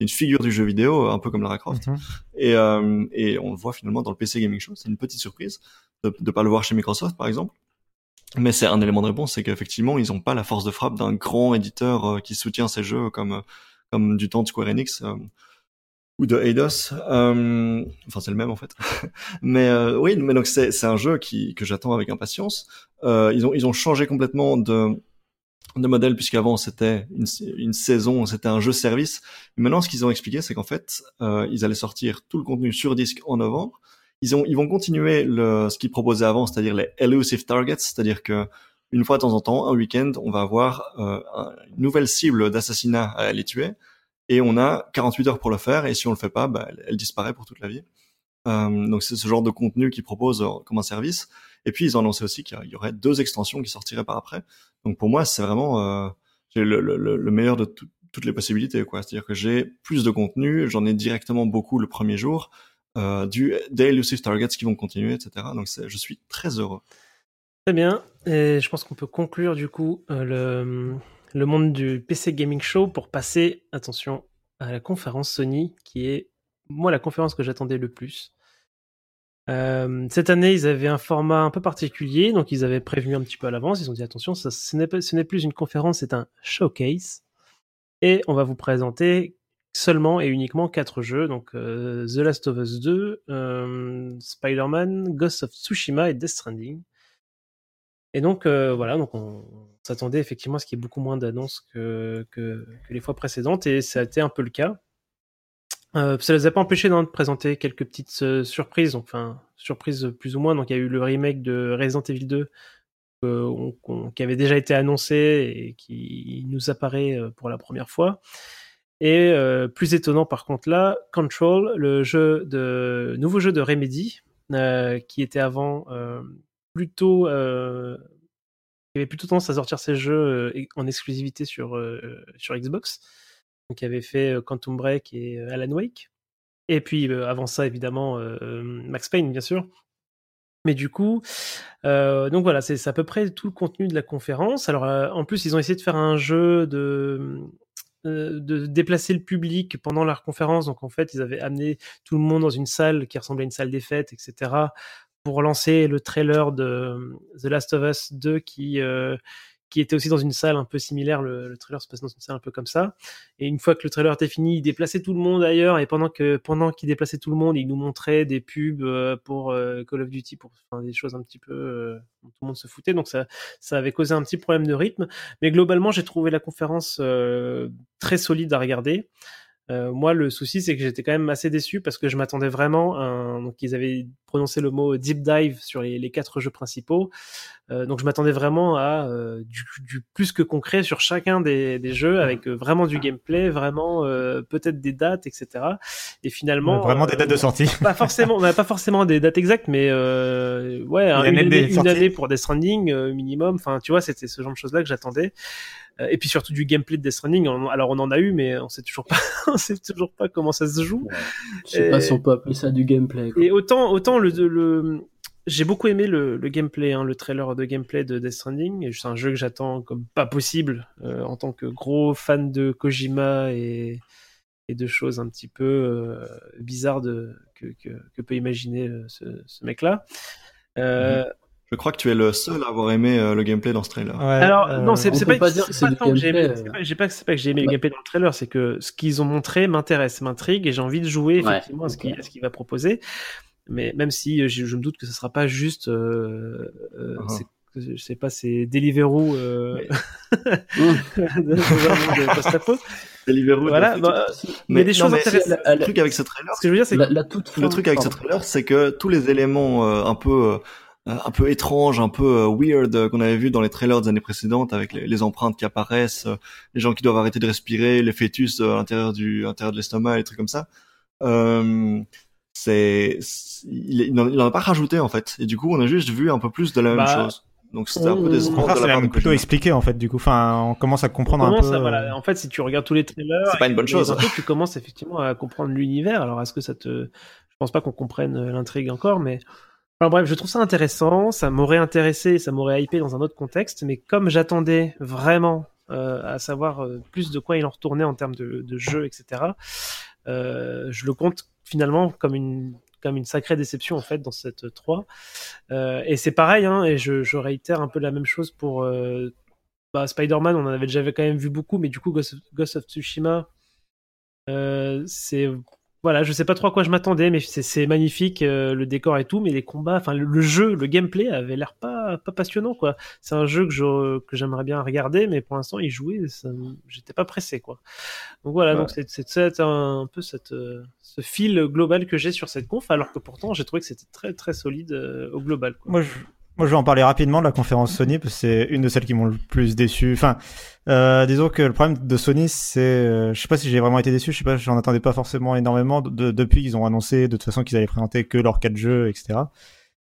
une figure du jeu vidéo, un peu comme Lara Croft. Mhm. Et, euh, et on le voit finalement dans le PC Gaming Show. C'est une petite surprise de ne pas le voir chez Microsoft, par exemple. Mais c'est un élément de réponse, c'est qu'effectivement, ils n'ont pas la force de frappe d'un grand éditeur qui soutient ces jeux comme comme du temps de Square Enix euh, ou de Eidos. Euh, enfin, c'est le même en fait. [LAUGHS] mais euh, oui, mais donc c'est un jeu qui que j'attends avec impatience. Ils ont ils ont changé complètement de de modèle puisqu'avant c'était une, une saison, c'était un jeu service. Maintenant, ce qu'ils ont expliqué, c'est qu'en fait, ils allaient sortir tout le contenu sur disque en novembre. Ils ont, ils vont continuer le, ce qu'ils proposaient avant, c'est-à-dire les elusive targets, c'est-à-dire que une fois de temps en temps, un week-end, on va avoir euh, un- une nouvelle cible d'assassinat à aller tuer, et on a 48 heures pour le faire, et si on le fait pas, bah, elle, disparaît pour toute la vie. Euh, donc c'est ce genre de contenu qu'ils proposent euh, comme un service. Et puis ils ont annoncé aussi qu'il y aurait deux extensions qui sortiraient par après. Donc pour moi, c'est vraiment euh, le, le, le le meilleur de tout- toutes les possibilités. quoi. C'est-à-dire que j'ai plus de contenu, j'en ai directement beaucoup le premier jour, euh, du, des elusive targets qui vont continuer, etc. Donc je suis très heureux. Très bien. Et je pense qu'on peut conclure du coup euh, le, monde du PC Gaming Show pour passer, attention, à la conférence Sony, qui est, moi, la conférence que j'attendais le plus. Euh, cette année, ils avaient un format un peu particulier, donc ils avaient prévenu un petit peu à l'avance. Ils ont dit attention, ça, ce n'est plus une conférence, c'est un showcase. Et on va vous présenter seulement et uniquement quatre jeux, donc euh, The Last of Us 2, euh, Spider-Man, Ghost of Tsushima et Death Stranding. Et donc euh, voilà, donc on, s'attendait effectivement à ce qu'il y ait beaucoup moins d'annonces que, les fois précédentes, et ça a été un peu le cas. Euh, ça les a pas empêchés d'en présenter quelques petites euh, surprises, enfin surprises plus ou moins. Donc il y a eu le remake de Resident Evil 2 euh, on- qu'on- qui avait déjà été annoncé et qui nous apparaît pour la première fois. Et plus étonnant par contre là, Control, le jeu de nouveau jeu de Remedy, qui était avant plutôt qui avait plutôt tendance à sortir ses jeux en exclusivité sur sur Xbox, donc qui avait fait Quantum Break et Alan Wake. Et puis avant ça évidemment Max Payne bien sûr. Mais du coup, donc voilà, c'est à peu près tout le contenu de la conférence. Alors en plus, ils ont essayé de faire un jeu de de déplacer le public pendant leur conférence. Donc en fait, ils avaient amené tout le monde dans une salle qui ressemblait à une salle des fêtes, etc. pour lancer le trailer de The Last of Us 2 qui euh, qui était aussi dans une salle un peu similaire. Le, le trailer se passe dans une salle un peu comme ça. Et une fois que le trailer était fini, il déplaçait tout le monde ailleurs. Et pendant que pendant qu'il déplaçait tout le monde, il nous montrait des pubs euh, pour euh, Call of Duty, pour des choses un petit peu euh, dont tout le monde se foutait. Donc ça ça avait causé un petit problème de rythme. Mais globalement, j'ai trouvé la conférence euh, très solide à regarder. Euh, moi, le souci, c'est que j'étais quand même assez déçu parce que je m'attendais vraiment à un... Donc, ils avaient prononcé le mot deep dive sur les, les quatre jeux principaux. Euh, donc, je m'attendais vraiment à euh, du, du plus que concret sur chacun des, des jeux avec euh, vraiment du gameplay, vraiment euh, peut-être des dates, etc. Et finalement. Vraiment des dates de euh, sortie. [LAUGHS] Pas forcément, bah, pas forcément des dates exactes, mais euh, ouais, un- Une une, année année, de une année pour Death Stranding euh, minimum. Enfin, tu vois, c'était ce genre de choses-là que j'attendais. Euh, et puis surtout du gameplay de Death Stranding. On- Alors on en a eu, mais on sait toujours pas, [LAUGHS] on sait toujours pas comment ça se joue. Je sais pas Et- si on peut appeler ça du gameplay. quoi. Et autant, autant le, le j'ai beaucoup aimé le, le gameplay, hein, le trailer de gameplay de Death Stranding. C'est un jeu que j'attends comme pas possible euh, en tant que gros fan de Kojima et, et de choses un petit peu euh, bizarres de, que, que, que peut imaginer euh, ce, ce mec-là. Euh, Je crois que tu es le seul à avoir aimé euh, le gameplay dans ce trailer. Alors euh, non, c'est pas, pas dire c'est que c'est pas tant que j'ai aimé, euh. pas- pas pas que j'ai aimé le gameplay dans le trailer, c'est que ce qu'ils ont montré m'intéresse, m'intrigue et j'ai envie de jouer Ouais, effectivement à ce qu'il qu'il va proposer. Mais même si euh, je, je me doute que ce sera pas juste, euh, euh, c'est- je sais pas, c'est Deliveroo euh, [LAUGHS] [LAUGHS] post-apo. Deliveroo, Voilà, bah, futur. il y a des non, choses mais intéressantes. Le truc avec ce trailer, Ce que je veux dire, c'est le truc avec ce trailer, c'est que tous les éléments euh, un peu euh, un peu étranges, un peu euh, weird euh, qu'on avait vu dans les trailers des années précédentes, avec les, les empreintes qui apparaissent, euh, les gens qui doivent arrêter de respirer, les fœtus à l'intérieur du à l'intérieur de l'estomac, les trucs comme ça. Euh, c'est il, il en il en a pas rajouté en fait, et du coup on a juste vu un peu plus de la même Bah, chose. Donc c'était un peu des c'est même plutôt expliqué en fait. Du coup, enfin, on commence à comprendre un commence peu. à- voilà, en fait, si tu regardes tous les trailers, C'est pas une bonne chose. infos, tu commences effectivement à comprendre l'univers. Alors, est-ce que ça te, je pense pas qu'on comprenne l'intrigue encore, mais enfin, bref, je trouve ça intéressant. Ça m'aurait intéressé, ça m'aurait hypé dans un autre contexte, mais comme j'attendais vraiment euh, à savoir euh, plus de quoi il en retournait en termes de, jeu, etc. euh, je le compte finalement comme une sacrée déception en fait dans cette 3 Euh, et c'est pareil hein, et je, réitère un peu la même chose pour bah, Spider-Man, on en avait déjà quand même vu beaucoup, mais du coup, Ghost of, Ghost of Tsushima, c'est. Voilà, je sais pas trop à quoi je m'attendais, mais c'est- magnifique, euh, le décor et tout, mais les combats, enfin, le, le jeu, le gameplay avait l'air pas, pas passionnant, quoi. C'est un jeu que je- que j'aimerais bien regarder, mais pour l'instant, ça me- j'étais pas pressé, quoi. Donc voilà, Ouais. donc c'est- c'est c'est un, un peu cette, euh, ce fil global que j'ai sur cette conf, alors que pourtant, j'ai trouvé que c'était très, très solide euh, au global, quoi. Moi, je, moi, je vais en parler rapidement de la conférence Sony parce que c'est une de celles qui m'ont le plus déçu. Enfin, euh, disons que le problème de Sony, c'est, euh, je sais pas si j'ai vraiment été déçu. Je sais pas, j'en attendais pas forcément énormément de- de- depuis qu'ils ont annoncé de toute façon qu'ils allaient présenter que leurs quatre jeux, etc.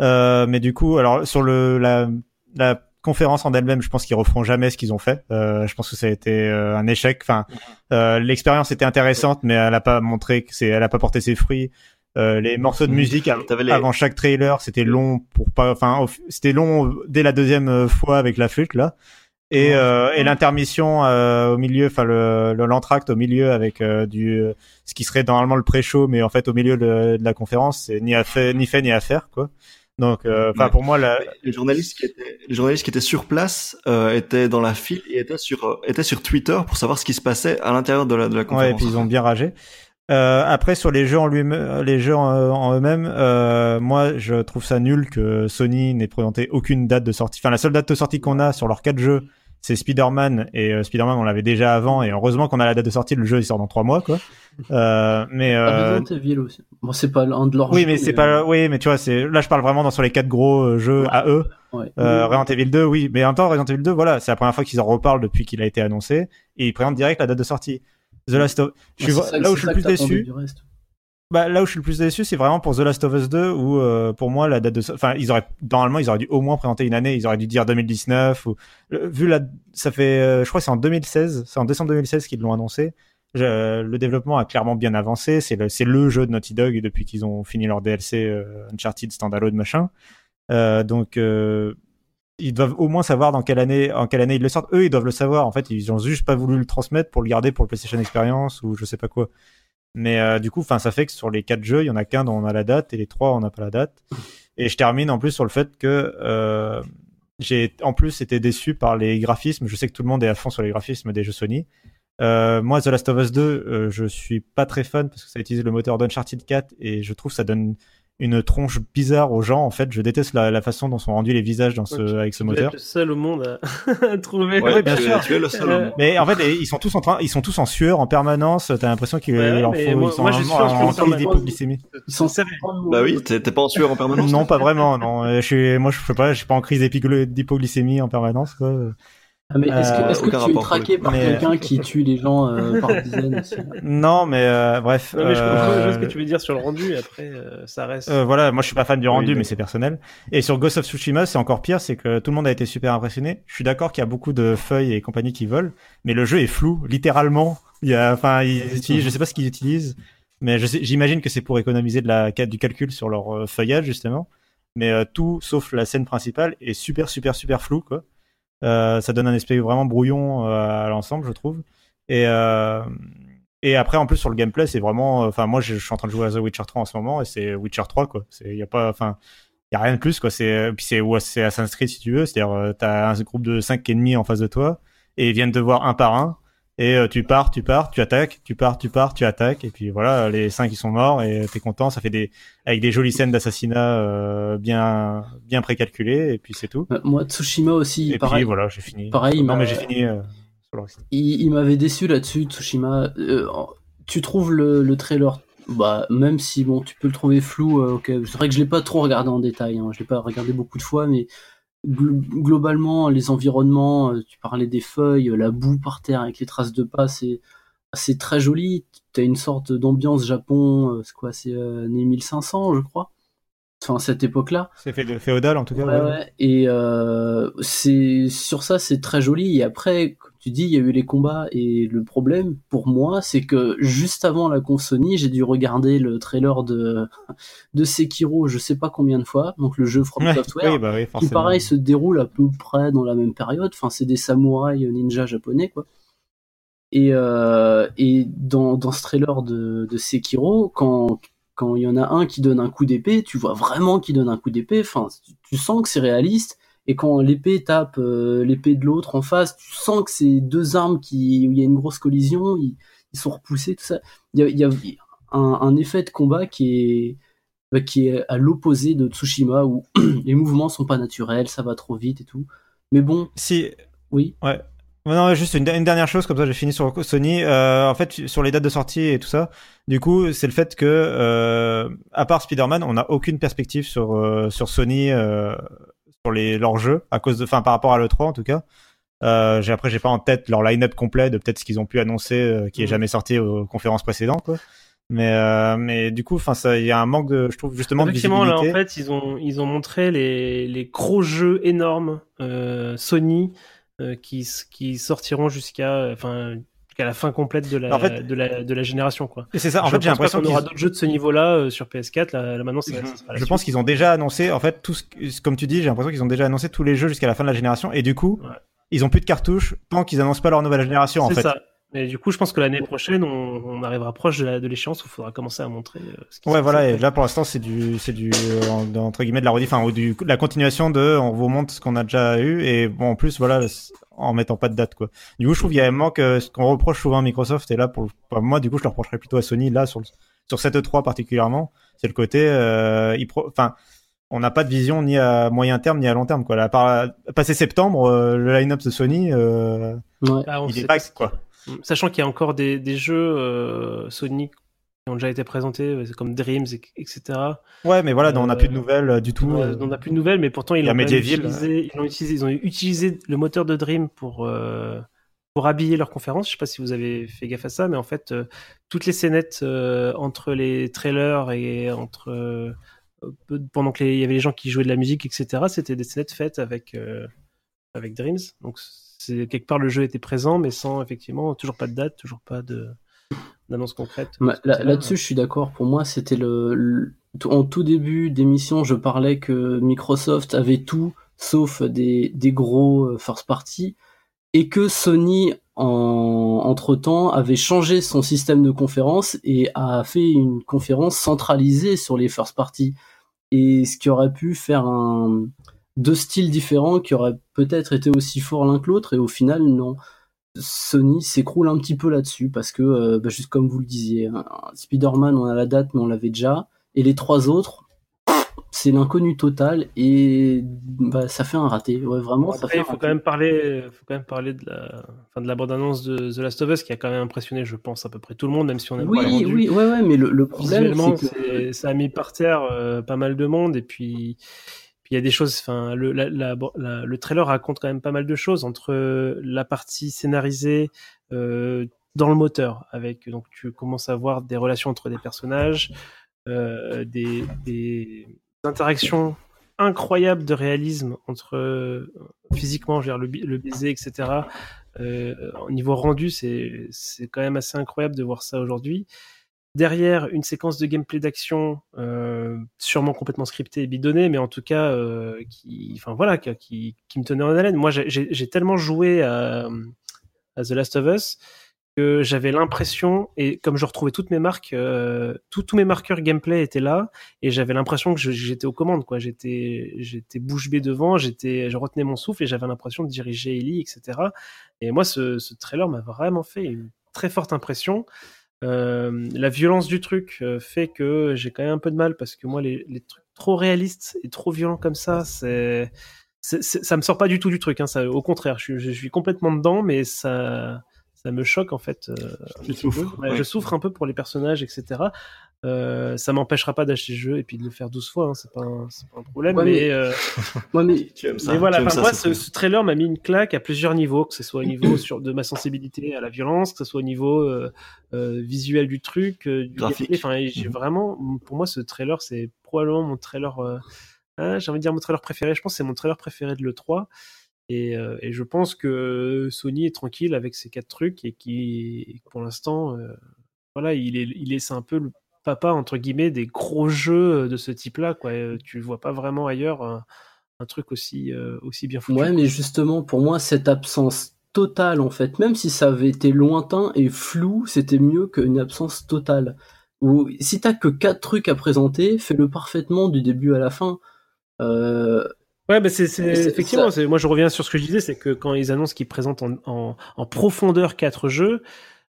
Euh, mais du coup, alors sur le la, la conférence en elle-même, je pense qu'ils referont jamais ce qu'ils ont fait. Euh, je pense que ça a été euh, un échec. Enfin, euh, l'expérience était intéressante, mais elle a pas montré que c'est, elle a pas porté ses fruits. Euh, les morceaux de musique av- T'avais les- avant chaque trailer, c'était long pour pas, enfin, c'était long dès la deuxième euh, fois avec la flûte là. et, euh, et l'intermission euh, au milieu, enfin le le- l'entracte au milieu avec euh, du ce qui serait normalement le pré-show, mais en fait au milieu de, de la conférence, c'est ni à fait ni fait ni à faire quoi. Donc, euh, enfin pour moi, la, Les journalistes qui étaient, les journalistes qui étaient sur place euh, étaient dans la file et étaient sur, étaient sur Twitter pour savoir ce qui se passait à l'intérieur de la, de la conférence. Ouais, et puis ils ont bien ragé. Euh, après sur les jeux en lui les jeux en, en eux-mêmes, euh, moi je trouve ça nul que Sony n'ait présenté aucune date de sortie. Enfin la seule date de sortie qu'on a sur leurs quatre jeux, c'est Spider-Man et euh, Spider-Man on l'avait déjà avant et heureusement qu'on a la date de sortie. Le jeu il sort dans trois mois quoi. Euh, mais Ah, euh, aussi. Bon, c'est pas un de leurs oui jeux, mais c'est pas oui mais tu vois c'est là je parle vraiment dans sur les quatre gros jeux à eux. ouais. Euh, Resident Evil 2, oui, mais en même temps, Resident Evil 2, voilà, c'est la première fois qu'ils en reparlent depuis qu'il a été annoncé, et ils présentent direct la date de sortie. The Last of... je suis vra- ça- là où je suis le plus déçu, bah, là où je suis le plus déçu, c'est vraiment pour The Last of Us 2, où euh, pour moi la date de, enfin, ils auraient normalement ils auraient dû au moins présenter une année, ils auraient dû dire 2019 ou le- vu la, ça fait, euh, je crois que c'est en 2016, c'est en décembre 2016 qu'ils l'ont annoncé. Je- le développement a clairement bien avancé, c'est le, le jeu de Naughty Dog depuis qu'ils ont fini leur DLC euh, Uncharted standalone machin. Euh, donc ils doivent au moins savoir dans quelle année, en quelle année ils le sortent. Eux, ils doivent le savoir. En fait, ils ont juste pas voulu le transmettre pour le garder pour le PlayStation Experience ou je sais pas quoi. Mais euh, du coup, ça fait que sur les quatre jeux, il y en a qu'un dont on a la date et les trois, on n'a pas la date. Et je termine en plus sur le fait que euh, j'ai en plus été déçu par les graphismes. Je sais que tout le monde est à fond sur les graphismes des jeux Sony. Euh, moi, The Last of Us 2, euh, je suis pas très fan parce que ça utilise le moteur d'Uncharted 4 et je trouve que ça donne une tronche bizarre aux gens. En fait, je déteste la, la façon dont sont rendus les visages dans ce, avec ce Tu moteur. être le seul au monde à, [LAUGHS] trouver. Ouais, Ouais, bien tu, es- sûr. tu es le seul. au monde. Mais en fait, ils sont tous en train, ils sont tous en sueur en permanence. T'as l'impression qu'il Ouais, ouais, leur mais faut, moi- ils sont moi, en en d'hypoglycémie. Ils sont vrai. Bah oui, t'es t'es pas en sueur en permanence? Non, pas vraiment. Non, je suis, moi, je sais pas, je suis pas en crise d'hypogly- d'hypoglycémie en permanence. Quoi. Ah, mais est-ce que, Euh, est-ce que tu es traqué par mais- quelqu'un qui tue les gens euh, [LAUGHS] par dizaines aussi Non, mais euh, bref. Non, mais je comprends euh, ce que tu veux dire sur le rendu, et après, euh, ça reste. Euh, voilà, moi je suis pas fan du rendu, Oui, mais c'est personnel. Et sur Ghost of Tsushima, c'est encore pire, c'est que tout le monde a été super impressionné. Je suis d'accord qu'il y a beaucoup de feuilles et compagnie qui volent, mais le jeu est flou, littéralement. Il y a, enfin, ils utilisent, je sais pas ce qu'ils utilisent, mais je sais, j'imagine que c'est pour économiser de la, du calcul sur leur euh, feuillage justement. Mais euh, tout, sauf la scène principale, est super, super, super flou, quoi. Euh, ça donne un aspect vraiment brouillon euh, à l'ensemble, je trouve. Et euh, et après, en plus, sur le gameplay, c'est vraiment. Enfin, moi, je, suis en train de jouer à The Witcher 3 en ce moment, et c'est Witcher 3, quoi. Il y a pas. Enfin, a rien de plus, quoi. C'est puis c'est Assassin's Creed si tu veux. C'est-à-dire, t'as un groupe de 5 ennemis en face de toi, et ils viennent te voir un par un. Et euh, tu pars, tu pars, tu attaques, tu pars, tu pars, tu attaques, et puis voilà, les cinq ils sont morts et t'es content. Ça fait des avec des jolies scènes d'assassinat euh, bien bien précalculées, et puis c'est tout. Euh, Moi, Tsushima aussi, Et pareil. puis voilà, j'ai fini. Pareil, non mais- j'ai fini. euh, sur le reste. Il, il m'avait déçu là-dessus, Tsushima. Euh, tu trouves le, le trailer, bah, même si bon, tu peux le trouver flou, euh, ok. C'est vrai que je l'ai pas trop regardé en détail, hein. je l'ai pas regardé beaucoup de fois, mais globalement, les environnements, euh, tu parlais des feuilles, euh, la boue par terre avec les traces de pas, c'est c'est très joli. T'as une sorte d'ambiance Japon, euh, c'est quoi, c'est euh, année 1500, je crois. Enfin, cette époque-là. C'est féodal en tout cas. Ouais, ouais. ouais. Et euh, c'est sur ça, c'est très joli. Et après, tu dis, il y a eu les combats. Et le problème pour moi, c'est que juste avant la con Sony, j'ai dû regarder le trailer de [LAUGHS] de Sekiro, je sais pas combien de fois. Donc le jeu From Ouais, Software, oui, bah oui, qui pareil se déroule à peu près dans la même période. Enfin, c'est des samouraïs ninja japonais, quoi. Et, euh, et dans, dans ce trailer de, de Sekiro, quand quand il y en a un qui donne un coup d'épée, tu vois vraiment qu'il donne un coup d'épée. Enfin, tu, tu sens que c'est réaliste. Et quand l'épée tape euh, l'épée de l'autre en face, tu sens que c'est deux armes qui où il y a une grosse collision, ils, ils sont repoussés, tout ça. Il y a, il y a un, un effet de combat qui est bah, qui est à l'opposé de Tsushima où [CLEARS THROAT] les mouvements sont pas naturels, ça va trop vite et tout. Mais bon, Si, oui. Ouais. Non, juste une, une dernière chose, comme ça j'ai fini sur Sony. Euh, en fait, sur les dates de sortie et tout ça, du coup, c'est le fait que, euh, à part Spider-Man, on n'a aucune perspective sur, euh, sur Sony, sur les, leurs jeux, à cause de, enfin, par rapport à l'E3 en tout cas. Euh, j'ai, après, j'ai pas en tête leur line-up complet de peut-être ce qu'ils ont pu annoncer euh, qui est Mhm. jamais sorti aux conférences précédentes, quoi. Mais, euh, mais du coup, enfin, ça, il y a un manque de, je trouve, justement, de Effectivement, là, en visibilité. fait, ils ont, ils ont montré les, les gros jeux énormes Sony qui, qui sortiront jusqu'à enfin, jusqu'à la fin complète de la, En fait- de la, de la génération. Quoi. Et c'est ça, en Je fait, j'ai l'impression qu'on aura d'autres jeux de ce niveau-là euh, sur PS4. Là, là, maintenant, ça, ça je suite. pense qu'ils ont déjà annoncé, en fait, tout ce, comme tu dis, j'ai l'impression qu'ils ont déjà annoncé tous les jeux jusqu'à la fin de la génération, et du coup, Ouais. ils ont plus de cartouches tant qu'ils annoncent pas leur nouvelle génération en C'est fait. ça. Et du coup, je pense que l'année prochaine, on, on arrivera proche de l'échéance où il faudra commencer à montrer. euh, ce qui Ouais, voilà. Et là, pour l'instant, c'est du, c'est du euh, entre guillemets de la rediff, enfin, ou du, la continuation de, on vous montre ce qu'on a déjà eu, et bon, en plus, voilà, en mettant pas de date, quoi. Du coup, je trouve qu'il y a un manque, euh, ce qu'on reproche souvent à Microsoft, et là, pour, enfin, moi, du coup, je le reprocherais plutôt à Sony, là, sur le- sur cette E3 particulièrement, c'est le côté, euh, il pro- enfin, on n'a pas de vision ni à moyen terme ni à long terme, quoi. Là, à part, passer septembre, euh, le line-up de Sony, euh, Ouais. Ah, il sait est pas vague, quoi. Sachant qu'il y a encore des, des jeux euh, Sony qui ont déjà été présentés, euh, comme Dreams, et- etc. Ouais, mais voilà, on n'a plus de nouvelles euh, du tout. On n'a plus de nouvelles, mais pourtant ils ont, utilisé, ils, ont utilisé, ils ont utilisé le moteur de Dream pour, pour habiller leur conférence. Je sais pas si vous avez fait gaffe à ça, mais en fait, toutes les scénettes entre les trailers et entre pendant que les- il y avait les gens qui jouaient de la musique, etc. C'était des scénettes faites avec euh, avec Dreams. Donc c'est quelque part le jeu était présent, mais sans effectivement toujours pas de date, toujours pas de d'annonce concrète. Bah, là-. Là-dessus, je suis d'accord. Pour moi, c'était le, en tout début d'émission, je parlais que Microsoft avait tout sauf des, des gros euh, first party et que Sony, en, entre temps, avait changé son système de conférence et a fait une conférence centralisée sur les first party. Et ce qui aurait pu faire un, deux styles différents qui auraient peut-être été aussi forts l'un que l'autre et au final, non. Sony s'écroule un petit peu là-dessus parce que, euh, bah, juste comme vous le disiez, hein, Spider-Man, on a la date, mais on l'avait déjà. Et les trois autres, c'est l'inconnu total et bah, ça fait un raté. Ouais, vraiment, ça Après, fait il faut raté. quand même parler, faut quand même parler de la, enfin, de la bande-annonce de The Last of Us qui a quand même impressionné, je pense, à peu près tout le monde, même si on a Oui, pas rendu. oui, ouais, ouais, mais le, le problème, c'est que. ça a mis par terre euh, pas mal de monde et puis puis il y a des choses. Enfin, le, trailer raconte quand même pas mal de choses entre la partie scénarisée euh, dans le moteur, avec donc tu commences à voir des relations entre des personnages, euh, des, des interactions incroyables de réalisme entre euh, physiquement, je veux dire, le, le baiser, etc. Euh, au niveau rendu, c'est c'est quand même assez incroyable de voir ça aujourd'hui. Derrière, une séquence de gameplay d'action, euh, sûrement complètement scriptée et bidonnée, mais en tout cas, euh, qui, enfin voilà, qui, me tenait en haleine. Moi, j'ai- tellement joué à, The Last of Us que j'avais l'impression, et comme je retrouvais toutes mes marques, euh, tous mes marqueurs gameplay étaient là, et j'avais l'impression que j'étais aux commandes, quoi. J'étais, j'étais bouche bée devant, j'étais, je retenais mon souffle et j'avais l'impression de diriger Ellie, etc. Et moi, ce, ce trailer m'a vraiment fait une très forte impression. Euh, la violence du truc euh, fait que j'ai quand même un peu de mal parce que moi, les, les trucs trop réalistes et trop violents comme ça, c'est, ça me sort pas du tout du truc. Hein, ça, au contraire, je, suis- je suis complètement dedans, mais ça, ça me choque en fait. euh. Ouais, ouais. Je souffre un peu pour les personnages, etc. Euh, ça m'empêchera pas d'acheter le jeu et puis de le faire 12 fois, hein, c'est pas, un- c'est pas un problème. Ouais, mais, mais- euh, [LAUGHS] Ouais, mais Tu aimes ça mais voilà, tu aimes enfin, ça, moi, ce trailer m'a mis une claque à plusieurs niveaux, que ce soit au niveau [COUGHS] sur, de ma sensibilité à la violence, que ce soit au niveau euh, euh, visuel du truc, euh, du Graphique. Enfin, j'ai Mhm. vraiment, pour moi, ce trailer, c'est probablement mon trailer, euh, hein, j'ai envie de dire mon trailer préféré. Je pense que c'est mon trailer préféré de l'E3. Et, euh, et je pense que Sony est tranquille avec ces quatre trucs et qui, pour l'instant, euh, voilà, il est, il est, c'est un peu le papa entre guillemets des gros jeux de ce type-là. Quoi. Euh, Tu vois pas vraiment ailleurs un, un truc aussi, euh, aussi bien foutu. Ouais, mais justement, pour moi, cette absence totale, en fait, même si ça avait été lointain et flou, c'était mieux qu'une absence totale. Ou si t'as que quatre trucs à présenter, fais-le parfaitement du début à la fin. Euh, Ouais, bah c'est, effectivement. ça- moi, je reviens sur ce que je disais, c'est que quand ils annoncent qu'ils présentent en, en, en profondeur quatre jeux,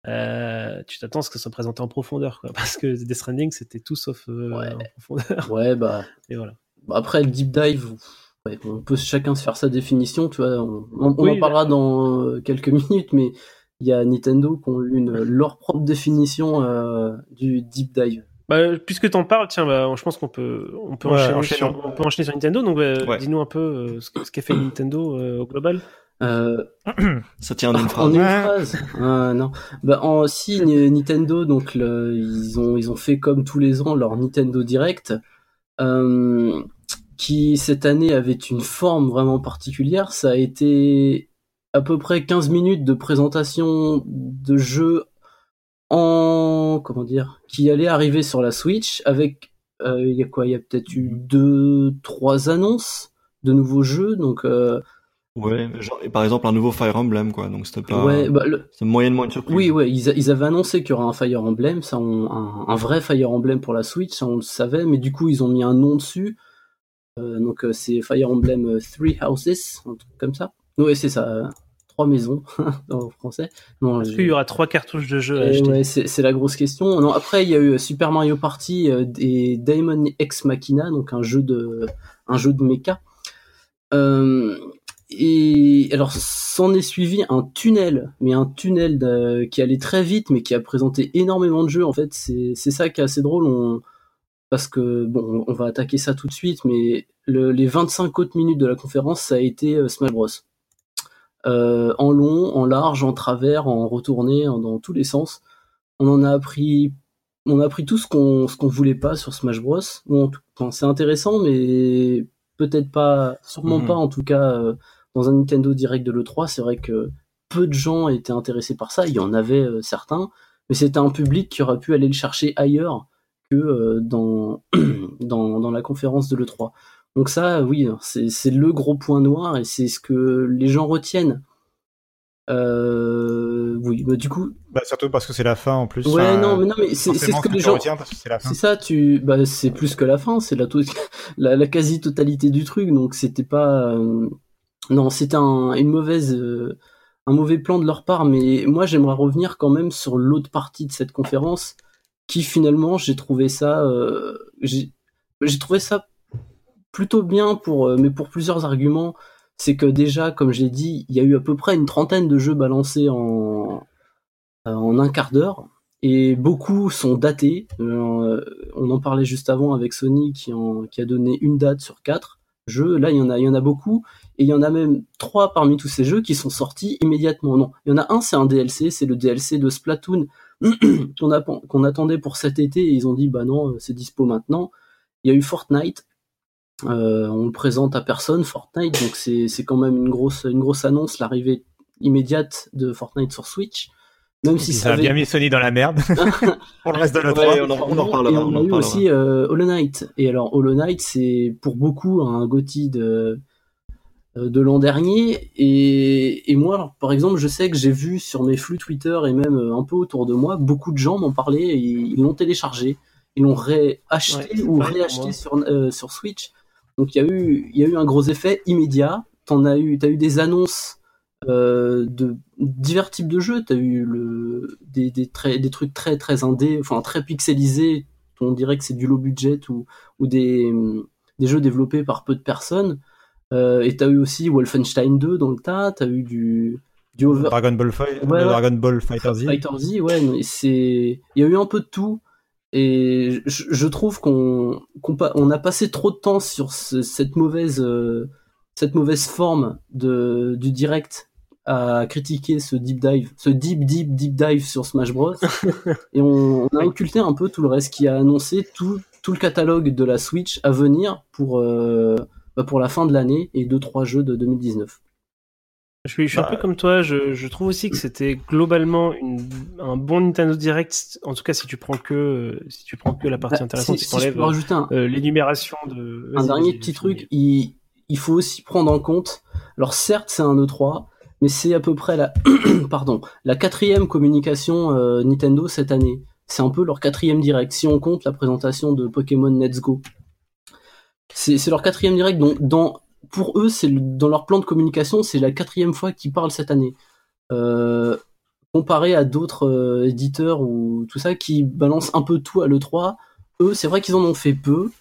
euh, tu t'attends à ce que ça soit présenté en profondeur, quoi. [LAUGHS] Parce que Death Stranding, c'était tout sauf euh, Ouais. en profondeur. [LAUGHS] ouais, bah, Et voilà. bah, après, le deep dive, ouais, on peut chacun se faire sa définition, tu vois. On, on- on Oui, en parlera dans euh, quelques [LAUGHS] minutes, mais il y a Nintendo qui ont eu une, leur propre définition euh, du deep dive. Bah, puisque t'en parles, tiens, bah, je pense qu'on peut, on peut, Ouais, enchaîner, sur, on peut enchaîner sur Nintendo. Donc, Ouais. dis-nous un peu euh, ce, ce qu'a fait Nintendo euh, au global. Euh, Ça tient en une En phrase. une Ouais. phrase Ah, non. Bah, en, si Ni- Nintendo, donc le- ils ont ils ont fait comme tous les ans leur Nintendo Direct, euh, qui cette année avait une forme vraiment particulière. Ça a été à peu près 15 minutes de présentation de jeux en comment dire qui allait arriver sur la Switch avec euh, il y a quoi? Il y a peut-être eu deux trois annonces de nouveaux jeux donc euh, Ouais, genre, et par exemple un nouveau Fire Emblem quoi, donc c'était pas. Ouais, bah, le- C'est moyennement une surprise. Oui, ouais, ils, a- ils avaient annoncé qu'il y aurait un Fire Emblem, ça, on- un, un vrai Fire Emblem pour la Switch, ça on le savait, mais du coup ils ont mis un nom dessus. Euh, donc euh, c'est Fire Emblem euh, Three Houses, un truc comme ça. Oui, c'est ça, euh, trois maisons [LAUGHS] en français. Non, Est-ce qu'il y aura trois cartouches de jeu à Eh acheter ouais, c'est c'est la grosse question. Non, après, il y a eu Super Mario Party euh, et Daemon X Machina, donc un jeu de, un jeu de mecha. Euh, et alors, s'en est suivi un tunnel, mais un tunnel de- qui allait très vite, mais qui a présenté énormément de jeux. En fait, c'est c'est ça qui est assez drôle. On, parce que bon, on va attaquer ça tout de suite, mais le- les 25 autres minutes de la conférence, ça a été euh, Smash Bros. Euh, en long, en large, en travers, en retourné, en- dans tous les sens. On en a appris, on a appris tout ce qu'on ce qu'on voulait pas sur Smash Bros. Bon, en tout- enfin, c'est intéressant, mais peut-être pas, sûrement Mhm. pas en tout cas euh, dans un Nintendo Direct de l'E3. C'est vrai que peu de gens étaient intéressés par ça. Il y en avait euh, certains, mais c'était un public qui aurait pu aller le chercher ailleurs que euh, dans, [CLEARS THROAT] dans dans la conférence de l'E3. Donc ça, oui, c'est le gros point noir et c'est ce que les gens retiennent. Euh, oui, bah du coup, Bah, surtout parce que c'est la fin en plus. Ouais, non, mais non, mais c'est ce que les gens. retiens parce que c'est la fin. C'est ça, tu, bah, c'est plus que la fin, c'est la, [LAUGHS] la, la quasi-totalité du truc, donc c'était pas, non, c'était un, une mauvaise, euh, un mauvais plan de leur part, mais moi j'aimerais revenir quand même sur l'autre partie de cette conférence, qui finalement j'ai trouvé ça, euh, j'ai, trouvé ça plutôt bien pour, euh, mais pour plusieurs arguments. C'est que déjà, comme j'ai dit, il y a eu à peu près une trentaine de jeux balancés en, en un quart d'heure et beaucoup sont datés. On en parlait juste avant avec Sony qui, qui a donné une date sur quatre jeux. Là, il il y en a beaucoup et il y en a même trois parmi tous ces jeux qui sont sortis immédiatement. Non, il y en a un, c'est un DLC, c'est le DLC de Splatoon [CLEARS THROAT] qu'on attendait pour cet été et ils ont dit bah non, c'est dispo maintenant. Il y a eu Fortnite. Euh, on le présente à personne, Fortnite, donc c'est c'est quand même une grosse, une grosse annonce, l'arrivée immédiate de Fortnite sur Switch. Même si ça a avait- bien mis Sony dans la merde [LAUGHS] pour le reste de Ouais, l'E3. on en, on en reparlera. et on a eu aussi euh, Hollow Knight. Et alors Hollow Knight, c'est pour beaucoup un GOTY de euh, de l'an dernier. Et, et moi, par exemple, je sais que j'ai vu sur mes flux Twitter et même euh, un peu autour de moi, beaucoup de gens m'en parlaient et ils l'ont téléchargé. Ils l'ont réacheté Ouais, ou réacheté sur, euh, sur Switch. Donc il y, a eu, y a eu un gros effet immédiat. T'en as eu, t'as eu des annonces euh, de divers types de jeux. T'as eu le, des, des, très, des trucs très très indés, enfin très pixelisés. On dirait que c'est du low budget ou, ou des, des jeux développés par peu de personnes. Euh, et t'as eu aussi Wolfenstein 2 dans le tas. T'as eu du, du over, Dragon Ball, Fight, Ouais. Dragon Ball Fighter Z. Fighter Z, ouais, c'est, il y a eu un peu de tout, et je, je trouve qu'on, on a passé trop de temps sur ce- cette mauvaise, euh, cette mauvaise forme de du direct à critiquer ce deep dive, ce deep deep deep dive sur Smash Bros. [LAUGHS] et on, on a occulté un peu tout le reste qui a annoncé tout tout le catalogue de la Switch à venir pour euh, pour la fin de l'année et deux trois jeux de 2019. Je suis, je suis un Bah, peu comme toi, je, je trouve aussi que [CLEARS THROAT] c'était globalement une, un bon Nintendo Direct, en tout cas si tu prends que, si tu prends que la partie Bah, intéressante, si- si, si peux rajouter un, euh, l'énumération de... un dernier petit truc, il, il faut aussi prendre en compte. Alors certes, c'est un E3, mais c'est à peu près la, [CLEARS THROAT] pardon, la quatrième communication euh, Nintendo cette année. C'est un peu leur quatrième direct, si on compte la présentation de Pokémon Let's Go. C'est leur quatrième direct, donc dans, pour eux, c'est dans leur plan de communication, c'est la quatrième fois qu'ils parlent cette année. Euh, comparé à d'autres euh, éditeurs ou tout ça qui balancent un peu tout à l'E3, eux, c'est vrai qu'ils en ont fait peu,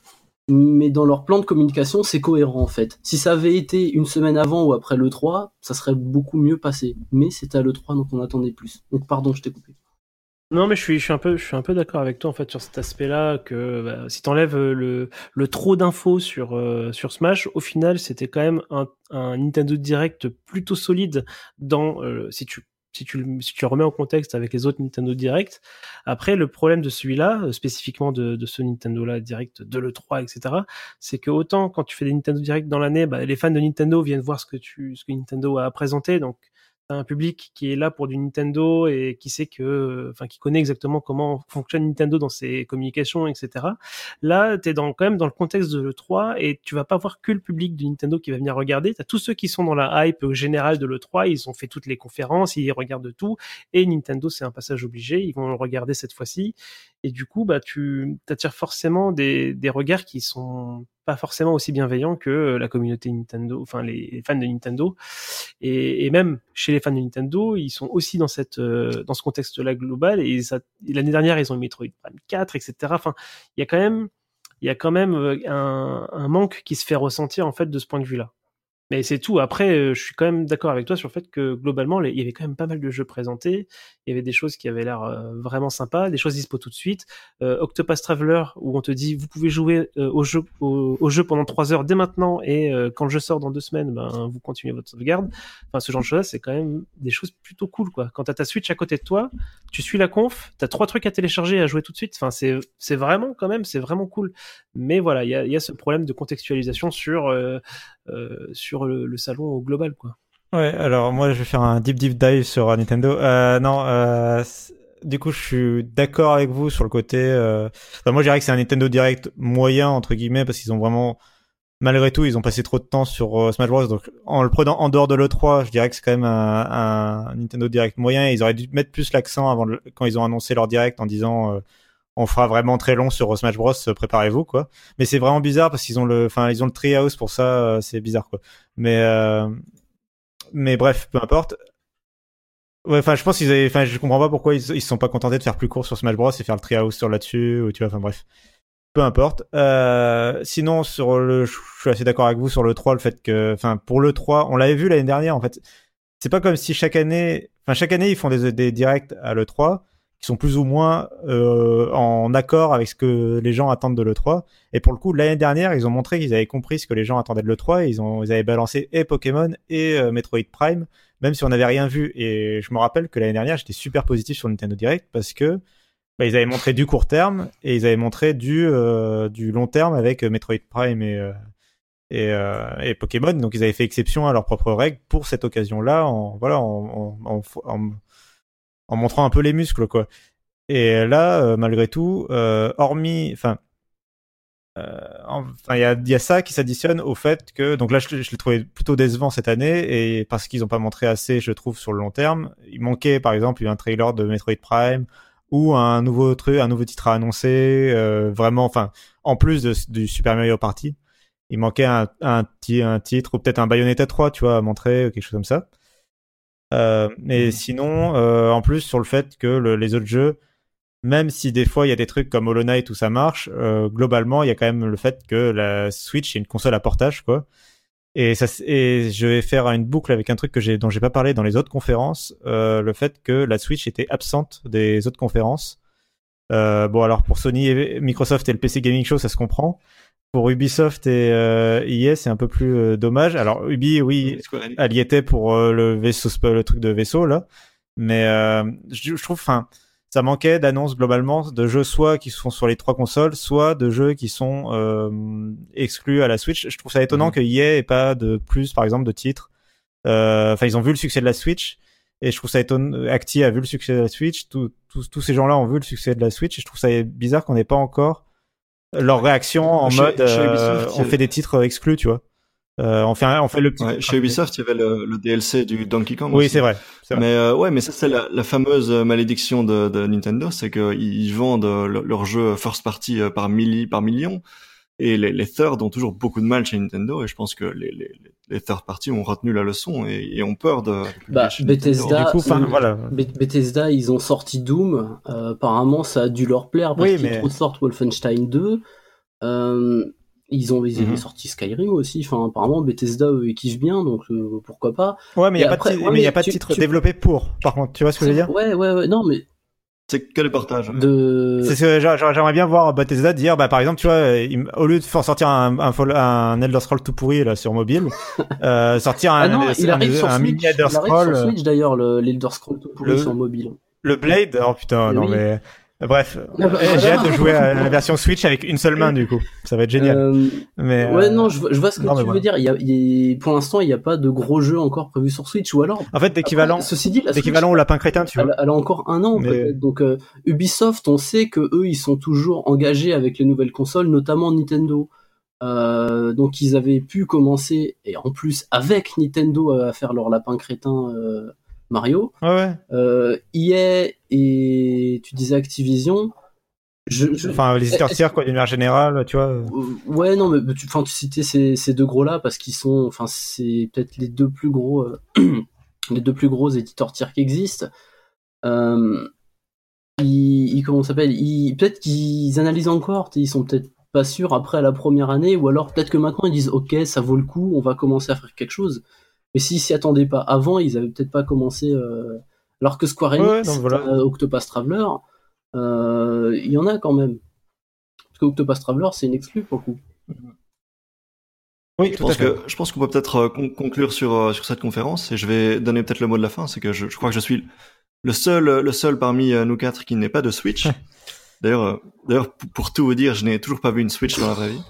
mais dans leur plan de communication, c'est cohérent en fait. Si ça avait été une semaine avant ou après le 3, ça serait beaucoup mieux passé. Mais c'était à le 3, donc on attendait plus. Donc pardon, je t'ai coupé. Non, mais je suis, je suis un peu, je suis un peu d'accord avec toi en fait sur cet aspect-là que bah, si t'enlèves euh, le, le trop d'infos sur euh, sur Smash, au final, c'était quand même un, un Nintendo Direct plutôt solide dans euh, si tu si tu si tu le remets en contexte avec les autres Nintendo Direct. Après, le problème de celui-là, euh, spécifiquement de, de ce Nintendo-là Direct de le 3, etc., c'est que autant quand tu fais des Nintendo Direct dans l'année, bah, les fans de Nintendo viennent voir ce que tu ce que Nintendo a présenté, donc un public qui est là pour du Nintendo et qui sait que, enfin, qui connaît exactement comment fonctionne Nintendo dans ses communications, etc. Là, t'es dans quand même dans le contexte de l'E3 et tu vas pas voir que le public de Nintendo qui va venir regarder. T'as tous ceux qui sont dans la hype générale de l'E3, ils ont fait toutes les conférences, ils regardent tout et Nintendo, c'est un passage obligé, ils vont le regarder cette fois-ci et du coup, bah, tu attires forcément des, des regards qui sont pas forcément aussi bienveillants que la communauté Nintendo, enfin les fans de Nintendo, et, même chez les fans de Nintendo, ils sont aussi dans cette euh, dans ce contexte-là global. Et, et l'année dernière, ils ont eu Metroid Prime 4, etc. Enfin, il y a quand même il y a quand même euh, un, un manque qui se fait ressentir en fait de ce point de vue-là. Mais c'est tout. Après, euh, je suis quand même d'accord avec toi sur le fait que globalement, il y avait quand même pas mal de jeux présentés. Il y avait des choses qui avaient l'air euh, vraiment sympas, des choses dispo tout de suite. Euh, Octopus Traveler, où on te dit vous pouvez jouer euh, au jeu au, au jeu pendant trois heures dès maintenant, et euh, quand le jeu sort dans deux semaines, ben vous continuez votre sauvegarde. Enfin, ce genre de choses, c'est quand même des choses plutôt cool, quoi. Quand t'as ta Switch à côté de toi, tu suis la conf, t'as trois trucs à télécharger et à jouer tout de suite. Enfin, c'est vraiment quand même, c'est vraiment cool. Mais voilà, il y a, y a ce problème de contextualisation sur euh, sur le, le salon au global, quoi. Ouais, alors moi je vais faire un deep deep dive sur euh, Nintendo. Euh, non, euh, du coup je suis d'accord avec vous sur le côté. Euh... moi je dirais que c'est un Nintendo Direct moyen entre guillemets parce qu'ils ont vraiment, malgré tout, ils ont passé trop de temps sur euh, Smash Bros. Donc en le prenant en dehors de l'E3, je dirais que c'est quand même un, Nintendo Direct moyen. Ils auraient dû mettre plus l'accent avant le- quand ils ont annoncé leur Direct en disant. On fera vraiment très long sur Smash Bros. euh, Préparez-vous quoi. Mais c'est vraiment bizarre parce qu'ils ont le, enfin ils ont le Treehouse pour ça. euh, c'est bizarre quoi. Mais euh, mais bref, peu importe. Enfin, je pense qu'ils enfin, je comprends pas pourquoi ils, ils sont pas contentés de faire plus court sur Smash Bros et faire le Treehouse sur là-dessus, ou tu vois, enfin bref. Peu importe. Sinon, sur le, je suis assez d'accord avec vous sur le 3, le fait que, enfin, pour le 3, on l'avait vu l'année dernière, en fait. C'est pas comme si chaque année, enfin, chaque année, ils font des, des directs à l'E3 qui sont plus ou moins euh, en accord avec ce que les gens attendent de l'E3. Et pour le coup, l'année dernière, ils ont montré qu'ils avaient compris ce que les gens attendaient de l'E3 et ils, ils avaient balancé et Pokémon et euh, Metroid Prime, même si on n'avait rien vu. Et je me rappelle que l'année dernière, j'étais super positif sur Nintendo Direct parce que bah, ils avaient montré du court terme et ils avaient montré du, euh, du long terme avec Metroid Prime et, et, Pokémon. Donc ils avaient fait exception à leurs propres règles pour cette occasion-là, en, voilà, en, en, en montrant un peu les muscles, quoi. Et là, euh, malgré tout, euh, hormis, enfin, euh, enfin, il y a, y a ça qui s'additionne au fait que, donc là, je, l'ai trouvé plutôt décevant cette année, et parce qu'ils n'ont pas montré assez, je trouve, sur le long terme. Il manquait, par exemple, un trailer de Metroid Prime ou un nouveau truc, un nouveau titre à annoncer, euh, vraiment, enfin, en plus du Super Mario Party, il manquait un, un titre ou peut-être un Bayonetta 3, tu vois, à montrer, quelque chose comme ça. Euh, mais sinon, euh, en plus sur le fait que le- les autres jeux, même si des fois il y a des trucs comme Hollow Knight où ça marche, euh, globalement il y a quand même le fait que la Switch est une console à portage quoi. Et ça, et je vais faire une boucle avec un truc que dont j'ai pas parlé dans les autres conférences, euh, le fait que la Switch était absente des autres conférences. Euh, bon alors pour Sony, et Microsoft et le PC Gaming Show ça se comprend. Pour Ubisoft et euh, EA c'est un peu plus euh, dommage. Alors Ubi oui elle y était pour euh, le vaisseau, le truc de vaisseau là. Mais euh, je, je trouve, enfin, ça manquait d'annonces globalement de jeux soit qui sont sur les trois consoles, soit de jeux qui sont euh, exclus à la Switch. Je trouve ça étonnant Mhm. que EA ait pas de plus, par exemple, de titres. Euh, Enfin, ils ont vu le succès de la Switch. Et je trouve ça étonnant. Acti a vu le succès de la Switch. Tous ces gens-là ont vu le succès de la Switch. Et je trouve ça bizarre qu'on n'ait pas encore leur réaction en Chez- mode chez euh, Ubisoft, on fait des titres exclus, tu vois. Euh, on fait un- on fait le petit. Ouais, chez Ubisoft, il y avait le, le DLC du Donkey Kong. Oui, aussi. c'est vrai. c'est vrai. Mais euh, ouais, mais ça c'est la, la fameuse euh, malédiction de, de Nintendo, c'est qu'ils ils vendent euh, le- leurs jeux first party euh, par milli, par millions, et les, les third ont toujours beaucoup de mal chez Nintendo, et je pense que les, les, les third party ont retenu la leçon et, et ont peur de. Bah. Bethesda, Du coup, enfin, voilà. Be- Bethesda, ils ont sorti Doom. euh, apparemment, ça a dû leur plaire parce Oui, qu'ils mais- sortent Wolfenstein 2. Euh, ils ont ils Mhm. sorti Skyrim aussi. Enfin, apparemment, Bethesda eux, ils kiffent bien, donc euh, pourquoi pas. Ouais, mais il n'y a, après- pas de, ti- ouais, mais y a pas de titre tu- développé pour, par contre. Tu vois ce que je veux dire? Ouais, ouais, ouais. Non, mais C'est que les partages. de. C'est ce j'aimerais bien voir Bethesda dire, bah, par exemple, tu vois, il- au lieu de faire sortir un, un, Fall- un Elder Scroll tout pourri là sur mobile, [LAUGHS] euh, sortir un, Ah non, il un, arrive sur un mini Elder il arrive Scroll, sur euh, Switch d'ailleurs, le- l'Elder Scroll tout pourri le- sur mobile. le Blade. Oh putain, Mais non oui. mais Bref, j'ai hâte de jouer à la version Switch avec une seule main du coup. Ça va être génial. Euh, mais Ouais, euh, non, je, vois- je vois ce que non, tu voilà. veux dire. Il y a, il y a- pour l'instant, il n'y a pas de gros jeux encore prévus sur Switch, ou alors. En fait, l'équivalent, Après, Ceci dit, au lapin crétin, tu vois. elle a encore un an Mais- peut-être. Donc euh, Ubisoft, on sait que eux, ils sont toujours engagés avec les nouvelles consoles, notamment Nintendo. Euh, donc ils avaient pu commencer, et en plus avec Nintendo, à faire leur lapin crétin euh, Mario. Ouais, ouais. Euh, EA et tu disais Activision. Je, je- Enfin, les éditeurs tiers, quoi, d'une manière générale, tu vois. euh, Ouais, non, mais tu, enfin, tu citais ces, ces deux gros-là parce qu'ils sont, enfin, c'est peut-être les deux plus gros, euh, [CLEARS THROAT] les deux plus gros éditeurs tiers qui existent. Euh, ils, ils- comment s'appelle? Peut-être qu'ils analysent encore, ils sont peut-être pas sûrs après la première année, ou alors peut-être que maintenant ils disent, ok, ça vaut le coup, on va commencer à faire quelque chose. Mais s'ils s'y attendaient pas avant, ils avaient peut-être pas commencé. euh, Alors que Square Enix, ouais, voilà. euh, Octopus Traveler, euh, il y en a quand même. Parce que Octopus Traveler, c'est une exclue pour le coup. Oui, Je tout à pense fait. que je pense qu'on peut peut-être con- conclure sur sur cette conférence et je vais donner peut-être le mot de la fin. C'est que je, je crois que je suis le seul le seul parmi nous quatre qui n'est pas de Switch. [LAUGHS] D'ailleurs d'ailleurs pour, pour tout vous dire, je n'ai toujours pas vu une Switch dans la vraie vie.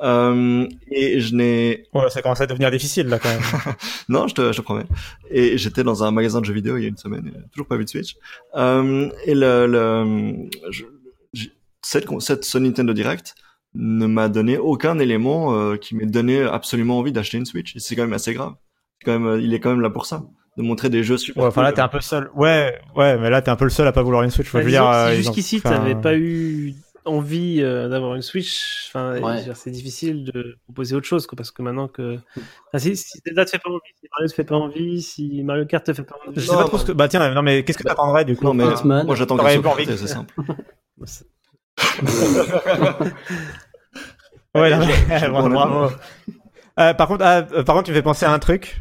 Euh, et je n'ai Ouais, ça commence à devenir difficile, là, quand même. [LAUGHS] non, je te, je te promets. Et j'étais dans un magasin de jeux vidéo il y a une semaine, et toujours pas vu de Switch. Euh, et le, le je- j'ai- cette, con- cette ce Nintendo Direct ne m'a donné aucun élément euh, qui m'ait donné absolument envie d'acheter une Switch. Et c'est quand même assez grave. C'est Quand même, euh, il est quand même là pour ça, de montrer des jeux super. Ouais, enfin là, t'es un peu seul. Ouais, ouais, mais là, t'es un peu le seul à pas vouloir une Switch. Enfin, Bah, je veux dire, euh, si ont- jusqu'ici t'avais pas eu envie euh, d'avoir une Switch, enfin, Ouais. c'est difficile de proposer autre chose, quoi, parce que maintenant que, [LAUGHS] enfin, si, si Zelda te fait pas envie, si Mario te fait pas envie, si Mario Kart te fait pas envie, Je sais pas trop ce que. Bah tiens, non, mais qu'est-ce que t'attendrais du coup Non mais Hitman. moi j'attends que pas envie c'est simple. [LAUGHS] Ouais, non, mais- [LAUGHS] bravo. Euh, par contre, ah, euh, par contre, tu me fais penser à un truc.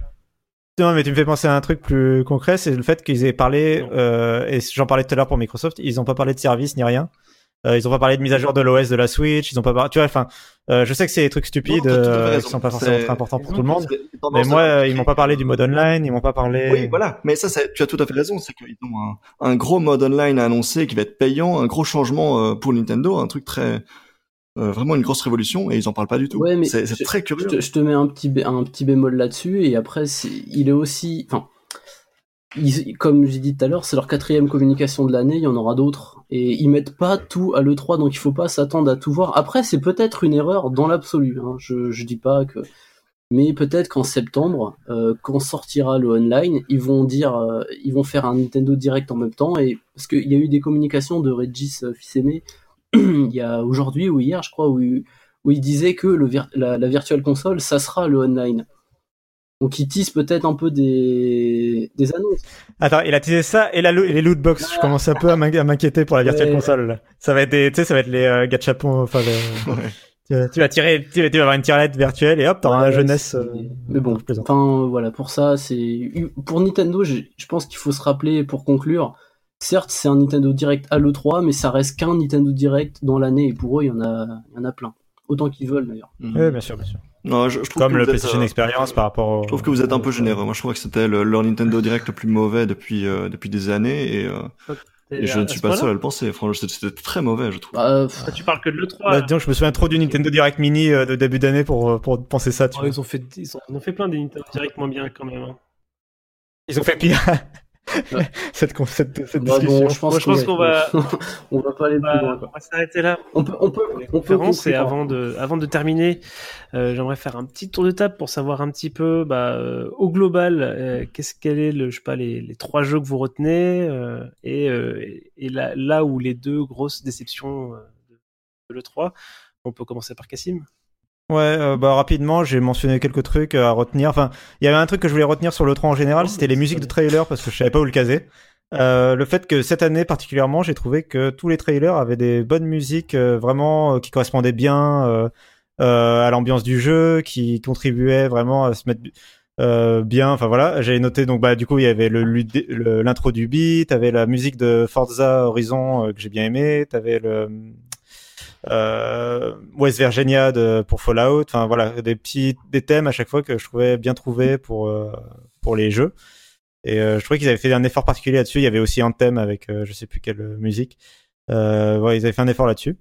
Non, mais tu me fais penser à un truc plus concret, c'est le fait qu'ils aient parlé, euh, et j'en parlais tout à l'heure pour Microsoft, ils ont pas parlé de service ni rien. Euh, ils ont pas parlé de mise à jour de l'OS de la Switch, ils ont pas parlé, tu vois, enfin, euh, je sais que c'est des trucs stupides, euh, qui sont pas forcément très importants pour tout le monde. Mais moi, ils m'ont pas parlé du mode online, ils m'ont pas parlé. Oui, voilà. Mais ça, tu as tout à fait raison. C'est qu'ils ont un, un gros mode online à annoncer qui va être payant, un gros changement euh, pour Nintendo, un truc très, euh, vraiment une grosse révolution, et ils en parlent pas du tout. Ouais, c'est très Je curieux. te, je te mets un petit, bé- un petit bémol là-dessus, et après, il est aussi. Enfin, ils- comme j'ai dit tout à l'heure, c'est leur quatrième communication de l'année, il y en aura d'autres. Et ils mettent pas tout à l'E3, donc il faut pas s'attendre à tout voir. Après, c'est peut-être une erreur dans l'absolu. Hein. Je, dis pas que. Mais peut-être qu'en septembre, euh, quand sortira le online, ils vont dire, euh, ils vont faire un Nintendo Direct en même temps, et parce qu'il y a eu des communications de Regis euh, Fils-Aimé [CLEARS THROAT] il y a aujourd'hui ou hier, je crois, où, où il disait que le la, la Virtual Console, ça sera le online. Donc ils tissent peut-être un peu des, des annonces. Attends, il a teasé ça et, la lo- les loot box. Je commence un peu à m'in- à m'inquiéter pour la virtual Ouais. console. là. Ça va être des, tu sais, ça va être les euh, gachapons. Enfin, Ouais. tu, vas- tu vas tirer, tu vas, tu vas avoir une tirelette virtuelle et hop, t'auras Ouais, jeunesse. euh, Mais bon, enfin voilà, pour ça, c'est pour Nintendo, je, je pense qu'il faut se rappeler pour conclure. Certes, c'est un Nintendo Direct à l'E3, mais ça reste qu'un Nintendo Direct dans l'année, et pour eux, il y en a, il y en a plein. Autant qu'ils veulent d'ailleurs. Mhm. Oui, bien sûr, bien sûr. Non, je, je trouve Comme que le êtes, PlayStation euh, Experience par rapport au. Je trouve que vous êtes un peu généreux. Moi, je trouve que c'était le- leur Nintendo Direct le plus mauvais depuis euh, depuis des années, et, euh, et je ne suis pas seul à le penser. Franchement, c'était très mauvais, je trouve. Bah, Ah, tu parles que de l'E3. Bah, disons je me souviens trop du Nintendo Direct Mini euh, de début d'année pour pour penser ça. Tu Oh, vois. ils ont fait, ils ont, ils ont fait plein des Nintendo Direct moins bien quand même. hein. Ils ont fait pire. [LAUGHS] cette cette, cette bah, discussion. bon, je pense, Moi, je pense qu'on va, [LAUGHS] on va pas aller plus loin. on va s'arrêter là. On peut, on peut, on peut et avant de, avant de terminer, euh, j'aimerais faire un petit tour de table pour savoir un petit peu, bah, euh, au global, euh, qu'est-ce quel est le, je sais pas, les, les trois jeux que vous retenez euh, et, euh, là, là où les deux grosses déceptions euh, de, de l'E3. On peut commencer par Cassim. Ouais, euh, bah rapidement, j'ai mentionné quelques trucs à retenir. Enfin, il y avait un truc que je voulais retenir sur le 3 en général, Oh, c'était les musiques de trailers parce que je savais pas où le caser. Euh, le fait que cette année particulièrement, j'ai trouvé que tous les trailers avaient des bonnes musiques euh, vraiment euh, qui correspondaient bien euh, euh, à l'ambiance du jeu, qui contribuaient vraiment à se mettre euh, bien. Enfin voilà, j'ai noté donc bah du coup il y avait le l'intro du beat, t'avais la musique de Forza Horizon euh, que j'ai bien aimé, t'avais le euh, West Virginia de, pour Fallout. Enfin voilà, des petits des thèmes à chaque fois que je trouvais bien trouvés pour euh, pour les jeux. Et euh, je trouvais qu'ils avaient fait un effort particulier là-dessus. Il y avait aussi un thème avec euh, je sais plus quelle musique. Euh, ouais, ils avaient fait un effort là-dessus.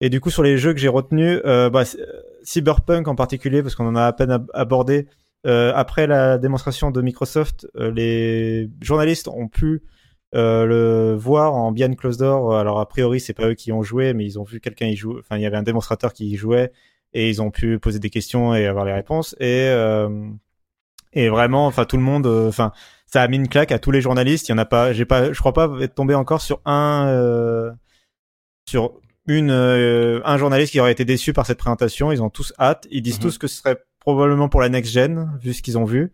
Et du coup, sur les jeux que j'ai retenus, bah, Cyberpunk en particulier, parce qu'on en a à peine ab- abordé. après la démonstration de Microsoft, les journalistes ont pu euh, le voir en behind closed door. Alors a priori, c'est pas eux qui ont joué, mais ils ont vu quelqu'un y jouer. Enfin, il y avait un démonstrateur qui y jouait et ils ont pu poser des questions et avoir les réponses. Et euh, et vraiment, enfin tout le monde, euh, enfin ça a mis une claque à tous les journalistes. Il y en a pas, j'ai pas, je crois pas être tombé encore sur un euh, sur une euh, un journaliste qui aurait été déçu par cette présentation. Ils ont tous hâte. Ils disent Mhm. tous que ce serait probablement pour la next gen vu ce qu'ils ont vu.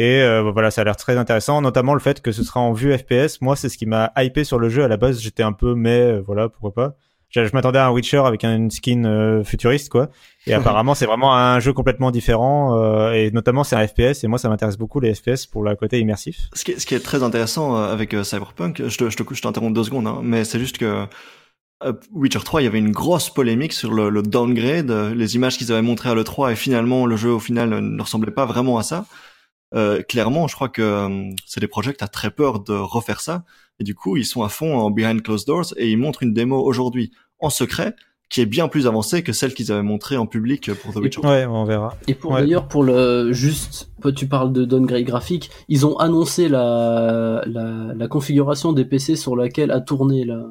Et euh, voilà, ça a l'air très intéressant, notamment le fait que ce sera en vue FPS. Moi, c'est ce qui m'a hypé sur le jeu. À la base, j'étais un peu, mais euh, voilà, pourquoi pas. Je, je m'attendais à un Witcher avec une skin euh, futuriste, quoi. Et [LAUGHS] apparemment, c'est vraiment un jeu complètement différent. euh, et notamment, c'est un FPS. Et moi, ça m'intéresse beaucoup les FPS pour le côté immersif. Ce qui est, ce qui est très intéressant avec Cyberpunk, je te, je te, je t'interromps deux secondes, hein, mais c'est juste que Witcher 3, il y avait une grosse polémique sur le, le downgrade, les images qu'ils avaient montrées à l'E3 et finalement le jeu au final ne ressemblait pas vraiment à ça. Euh, clairement, je crois que euh, c'est des projets qui a très peur de refaire ça et du coup ils sont à fond en behind closed doors et ils montrent une démo aujourd'hui en secret qui est bien plus avancée que celle qu'ils avaient montrée en public pour The Witcher. Ouais, on verra. Et pour Ouais. d'ailleurs pour le juste, toi, tu parles de downgrade graphique, ils ont annoncé la, la, la configuration des PC sur laquelle a tourné la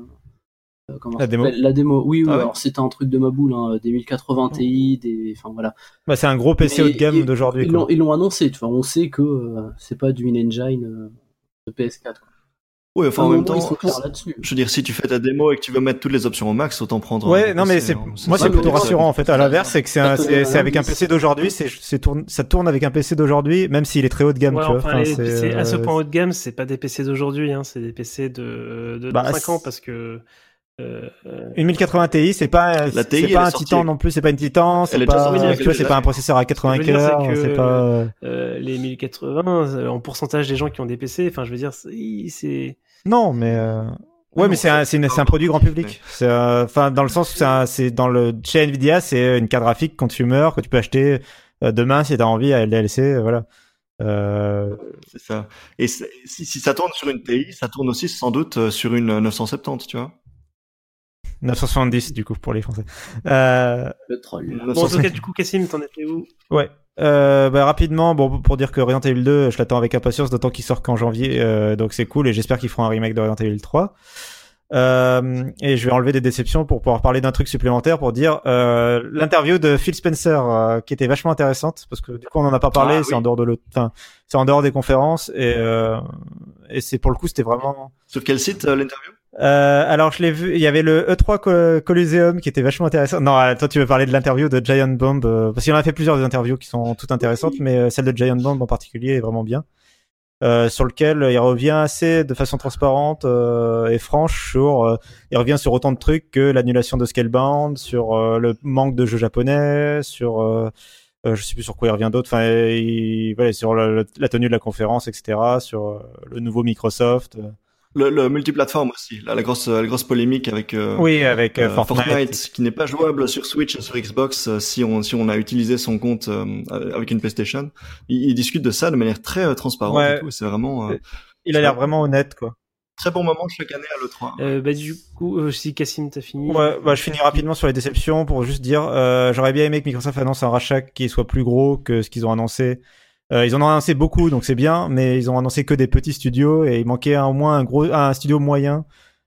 comment La démo La démo, oui, oui. Ah ouais alors c'était un truc de ma boule, hein, des 1080 Ti, des, enfin voilà. Bah, c'est un gros PC haut de gamme d'aujourd'hui. Ils l'ont, ils l'ont annoncé, tu vois. On sait que euh, c'est pas du in-engine euh, de PS4. Quoi. Oui, enfin en même temps, je veux dire, si tu fais ta démo et que tu veux mettre toutes les options au max, autant prendre. Ouais, non mais PC, c'est hein. moi c'est plutôt rassurant en fait. À l'inverse, c'est que c'est c'est avec un PC d'aujourd'hui, c'est c'est tourne ça tourne avec un PC d'aujourd'hui, même s'il est très haut de gamme, Ouais, tu vois. enfin, Enfin, c'est, à ce euh, point haut de gamme, c'est pas des PC d'aujourd'hui, hein, c'est des PC de, de Bah, 5 ans parce que. Euh, euh, Une 1080 Ti, c'est pas TI, c'est pas un sortie Titan non plus, c'est pas une Titan, c'est pas c'est pas un processeur à 80 Ce que je veux dire, cœurs, c'est pas euh, les 1080, euh, en pourcentage des gens qui ont des PC, enfin, je veux dire, c'est. Non, mais euh, ouais, Non, mais c'est un, c'est un produit grand public. C'est euh, enfin dans le sens où c'est dans le chez Nvidia, c'est une carte graphique consumer que tu peux acheter euh, demain si t'as envie à LDLC, euh, voilà. Euh, C'est ça. Et si, si ça tourne sur une TI, ça tourne aussi sans doute euh, sur une 970, tu vois. 970 du coup pour les Français. Euh, Le troll. Bon, en tout cas, du coup, Cassim, t'en étais où? Ouais. Euh, bah, rapidement, bon, pour dire que Resident Evil 2, je l'attends avec impatience, d'autant qu'il sort qu'en janvier, euh, donc c'est cool, et j'espère qu'ils feront un remake de Resident Evil 3. Euh, et je vais enlever des déceptions pour pouvoir parler d'un truc supplémentaire pour dire euh, l'interview de Phil Spencer euh, qui était vachement intéressante parce que du coup on en a pas parlé, Ah, c'est oui. en dehors de l'autre, enfin c'est en dehors des conférences et euh, et c'est pour le coup c'était vraiment Sur quel site euh, l'interview? Euh, alors je l'ai vu, il y avait le E3 Co- Coliseum qui était vachement intéressant. Non, euh, toi tu veux parler de l'interview de Giant Bomb euh, parce qu'il en a fait plusieurs des interviews qui sont toutes intéressantes, mais euh, celle de Giant Bomb en particulier est vraiment bien. Euh, sur lequel il revient assez de façon transparente euh, et franche sur euh, il revient sur autant de trucs que l'annulation de Scalebound, sur le manque de jeux japonais, sur euh, je sais plus sur quoi il revient d'autre, enfin il, voilà, sur le- la tenue de la conférence, etc., sur le nouveau Microsoft. Euh. le, le multiplateforme aussi, la, la grosse, la grosse polémique avec euh, Oui, avec euh, euh, Fortnite. Fortnite. qui n'est pas jouable sur Switch et sur Xbox euh, si on si on a utilisé son compte euh, avec une PlayStation. Il, il discute de ça de manière très euh, transparente Ouais. et tout. et C'est vraiment euh, Il a l'air vraiment honnête, quoi. très bon moment chaque année à l'E3. euh, Bah, du coup, euh, si Cassim, t'as fini. Ouais, bah, je finis rapidement sur les déceptions pour juste dire, euh, j'aurais bien aimé que Microsoft annonce un rachat qui soit plus gros que ce qu'ils ont annoncé. Euh, ils en ont annoncé beaucoup, donc c'est bien, mais ils ont annoncé que des petits studios et il manquait au moins un gros, un studio moyen.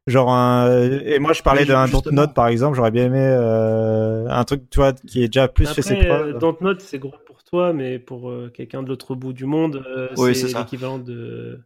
Genre un, et moi je parlais d'un. Dontnod par exemple, j'aurais bien aimé euh, un truc, tu vois, qui est déjà plus fait ses Après, preuves. euh, Dontnod, c'est gros pour toi, mais pour euh, quelqu'un de l'autre bout du monde, euh, Oui, c'est l'équivalent de.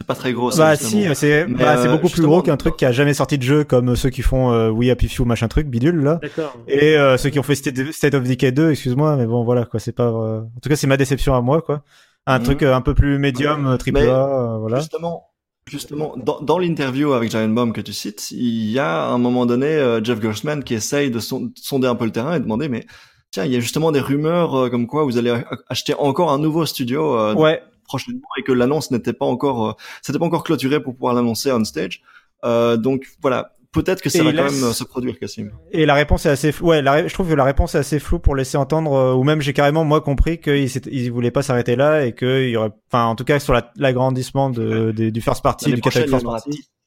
C'est pas très gros. ça, Bah justement. si, c'est bah, c'est euh, beaucoup plus gros qu'un truc qui a jamais sorti de jeu comme ceux qui font euh, We Happy Few machin truc bidule là. D'accord. Et euh, ceux qui ont fait State of Decay 2, excuse-moi, mais bon voilà quoi, c'est pas. euh, En tout cas, c'est ma déception à moi quoi. Un Mhm. truc euh, un peu plus médium, triple Mais- A, euh, voilà. Justement, justement, dans, dans l'interview avec Giant Bomb que tu cites, il y a à un moment donné euh, Jeff Gerstmann qui essaye de son- sonder un peu le terrain et demander, mais tiens, il y a justement des rumeurs euh, comme quoi vous allez a- acheter encore un nouveau studio euh, Ouais, prochainement et que l'annonce n'était pas encore, euh, c'était pas encore clôturé pour pouvoir l'annoncer on stage. Euh, donc voilà, peut-être que ça Et va quand même euh, se produire, Cassim. et la réponse est assez. Ouais, la ré- je trouve que la réponse est assez floue pour laisser entendre, euh, ou même j'ai carrément moi compris qu'ils ils voulaient pas s'arrêter là et qu'il y aurait, enfin en tout cas sur la- l'agrandissement de, des- du first party, du catalogue first party. [LAUGHS]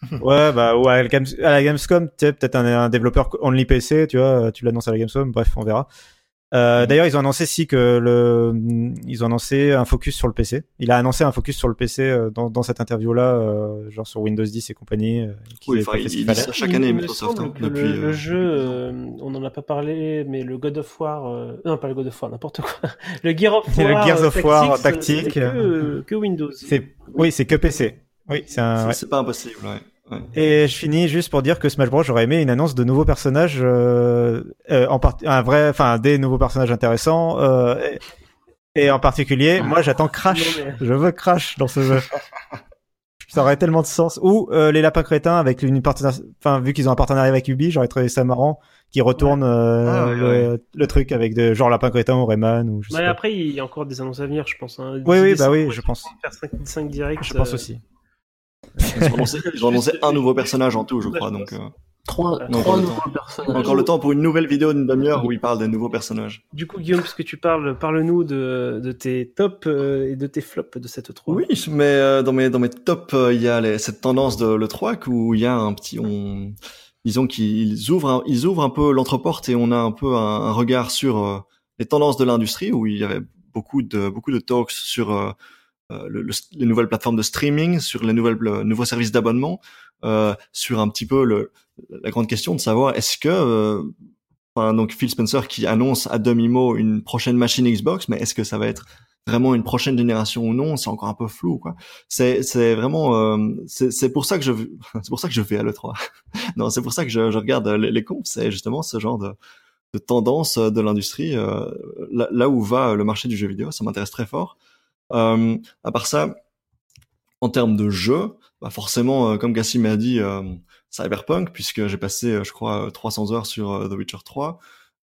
[LAUGHS] ouais, bah, ouais, à la, Games- à la Gamescom, tu sais, peut-être un, un développeur only PC, tu vois, tu l'annonces à la Gamescom, bref, on verra. Euh, D'ailleurs, ils ont annoncé si que le, ils ont annoncé un focus sur le PC. Il a annoncé un focus sur le PC euh, dans, dans cette interview-là, euh, genre sur Windows 10 et compagnie. euh, Oui, enfin, il- ça chaque année, Microsoft, hein, depuis, le, euh, le jeu, euh, on n'en a pas parlé, mais le God of War, euh, non pas le God of War, n'importe quoi, [LAUGHS] le Gear of Le War, Gears euh, of War tactique. c'est que, que Windows. C'est, oui, c'est que PC. Oui, c'est un. C'est- ouais. C'est pas impossible, ouais. Ouais. Et je finis juste pour dire que Smash Bros. j'aurais aimé une annonce de nouveaux personnages, euh, euh, en part... un vrai, enfin des nouveaux personnages intéressants. Euh, et, et en particulier, moi j'attends Crash. Non, mais- Je veux Crash dans ce jeu. [LAUGHS] Ça aurait tellement de sens. Ou euh, les lapins crétins avec une partenariat, enfin vu qu'ils ont un partenariat avec Ubi, j'aurais trouvé ça marrant qu'ils retournent euh, Ah, ouais, le, le truc avec de genre lapin crétin ou Rayman ou je sais pas. après, il y a encore des annonces à venir, je pense. Hein. Oui, oui, bah oui, je pense. vont Faire 5, 5 directs. Je pense euh, aussi. Ils ont annoncé, ils un nouveau personnage en tout, je crois. Donc, euh, Trois, Non, nouveaux temps. personnages. encore le temps pour une nouvelle vidéo d'une demi-heure où il parle des nouveaux personnages. Du coup, Guillaume, puisque tu parles, parle-nous de, de tes tops euh, et de tes flops de cette 3. Oui, mais euh, dans mes dans mes tops, il y a les, cette tendance de le 3 où il y a un petit, on, disons qu'ils ouvrent un, ils ouvrent un peu l'entreporte et on a un peu un, un regard sur les tendances de l'industrie où il y avait beaucoup de beaucoup de talks sur le- le- les nouvelles plateformes de streaming, sur les nouvelles le nouveaux services d'abonnement, euh, sur un petit peu le, la grande question de savoir est-ce que euh, enfin, donc Phil Spencer qui annonce à demi-mot une prochaine machine Xbox, mais est-ce que ça va être vraiment une prochaine génération ou non C'est encore un peu flou, quoi. C'est c'est vraiment euh, c'est pour ça que je [LAUGHS] c'est pour ça que je vais à le 3. [LAUGHS] non, c'est pour ça que je, je regarde les, les comptes. C'est justement ce genre de de tendance de l'industrie euh, là, là où va le marché du jeu vidéo. Ça m'intéresse très fort. Euh, à part ça, en termes de jeu, bah forcément, euh, comme Cassim a dit, euh, Cyberpunk, puisque j'ai passé, je crois, 300 heures sur The Witcher 3.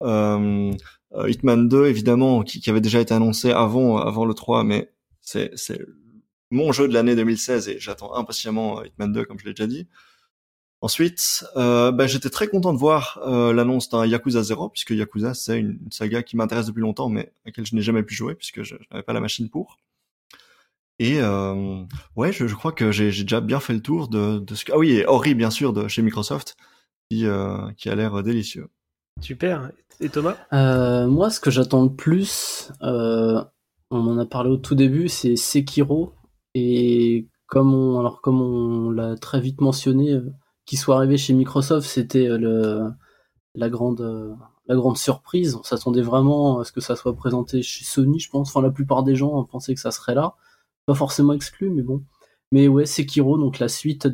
Euh, Hitman 2, évidemment, qui, avait déjà été annoncé avant, avant le 3, mais c'est, c'est mon jeu de l'année 2016 et j'attends impatiemment Hitman 2, comme je l'ai déjà dit. Ensuite, bah, j'étais très content de voir l'annonce d'un Yakuza 0, puisque Yakuza, c'est une saga qui m'intéresse depuis longtemps, mais à laquelle je n'ai jamais pu jouer, puisque je n'avais pas la machine pour. Et euh, ouais, je, je crois que j'ai déjà bien fait le tour de, de ce que... Ah oui, et Ori, bien sûr, de chez Microsoft, qui, euh, qui a l'air délicieux. Super. Et Thomas? Euh, moi, ce que j'attends le plus, euh, on en a parlé au tout début, c'est Sekiro. Et comme on, alors comme on l'a très vite mentionné, euh, qu'il soit arrivé chez Microsoft, c'était euh, le, la grande, euh, la grande surprise. On s'attendait vraiment à ce que ça soit présenté chez Sony, je pense. Enfin, la plupart des gens pensaient que ça serait là. Pas forcément exclu, mais bon. Mais ouais, Sekiro, donc la suite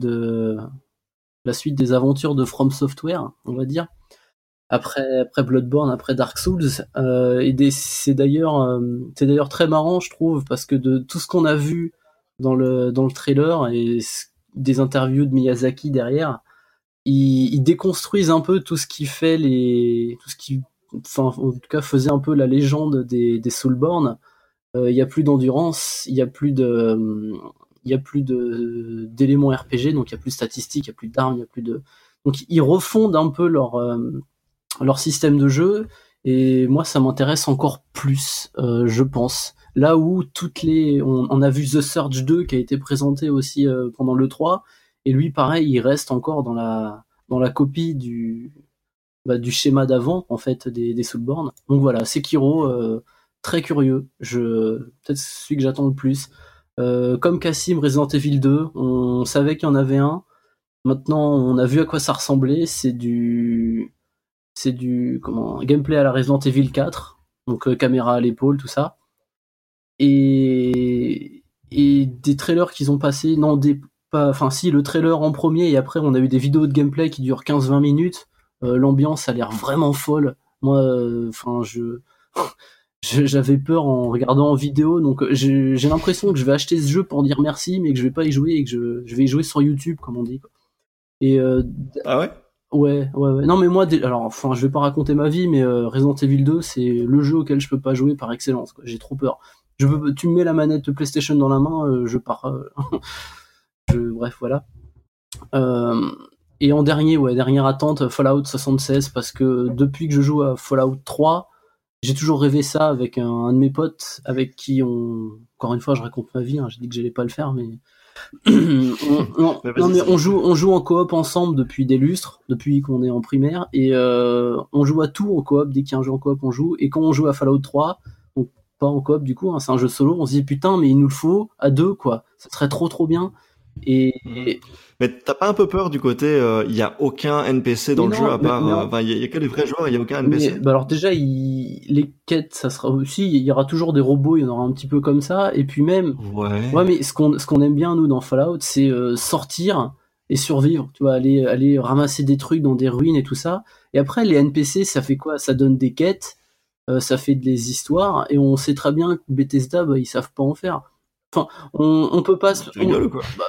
des aventures de From Software, on va dire après après Bloodborne, après Dark Souls. Euh, et des- c'est d'ailleurs euh, c'est d'ailleurs très marrant, je trouve, parce que de tout ce qu'on a vu dans le trailer et des interviews de Miyazaki derrière, ils, déconstruisent un peu tout ce qui fait les tout ce qui enfin en tout cas faisait un peu la légende des des Soulborn. Euh, Il y a plus d'endurance, il y a plus de il y a plus de d'éléments RPG, donc il y a plus de statistiques, il y a plus d'armes, il y a plus de donc ils refondent un peu leur euh, leur système de jeu et moi ça m'intéresse encore plus euh, je pense. Là où toutes les on, a vu The Surge 2 qui a été présenté aussi pendant le 3 et lui pareil il reste encore dans la dans la copie du bah, du schéma d'avant en fait des, des Soulborn donc voilà Sekiro euh, très curieux. Je peut-être celui que j'attends le plus. Euh, comme Cassim Resident Evil 2 on savait qu'il y en avait un. Maintenant on a vu à quoi ça ressemblait. C'est du c'est du comment gameplay à la Resident Evil 4 donc euh, caméra à l'épaule tout ça. Et et des trailers qu'ils ont passé non des enfin si le trailer en premier et après on a eu des vidéos de gameplay qui durent 15-20 minutes. Euh, l'ambiance a l'air vraiment folle. Moi enfin je- j'avais peur en regardant en vidéo donc euh, j'ai l'impression que je vais acheter ce jeu pour dire merci mais que je vais pas y jouer et que je, je vais y jouer sur YouTube comme on dit quoi. et euh, Ah ouais? Ouais, ouais, ouais. Non, mais moi, alors, enfin, je vais pas raconter ma vie, mais euh, Resident Evil 2, c'est le jeu auquel je peux pas jouer par excellence. quoi. J'ai trop peur. Je veux, tu me mets la manette de PlayStation dans la main, euh, je pars. euh, [LAUGHS] je, bref, voilà. Euh, et en dernier, ouais, dernière attente, Fallout 76, parce que depuis que je joue à Fallout 3, j'ai toujours rêvé ça avec un, un de mes potes, avec qui on, encore une fois, je raconte ma vie. hein, j'ai dit que j'allais pas le faire, mais [CLEARS THROAT] on, non, Mais vas-y, non, mais c'est on joue, on joue en coop ensemble depuis des lustres, depuis qu'on est en primaire, et euh, on joue à tout en coop. Dès qu'il y a un jeu en coop, on joue. Et quand on joue à Fallout 3, donc pas en coop du coup, hein, c'est un jeu solo, on se dit putain, mais il nous le faut à deux quoi. Ça serait trop trop bien. Et, et- Mais t'as pas un peu peur du côté, euh, il y a aucun NPC dans Mais le non, jeu à part, euh, enfin, il y, a- il y a que des vrais joueurs, il y a aucun NPC. Mais, bah alors déjà, il- les quêtes, ça sera aussi, il y aura toujours des robots, il y en aura un petit peu comme ça, et puis même, Ouais. ouais, mais ce qu'on ce qu'on aime bien nous dans Fallout, c'est euh, sortir et survivre, tu vois, aller aller ramasser des trucs dans des ruines et tout ça. Et après, les NPC, ça fait quoi? Ça donne des quêtes, euh, ça fait des histoires, et on sait très bien que Bethesda, bah, ils savent pas en faire. Enfin, on, on peut pas. se- Tu rigoles on- ou quoi bah,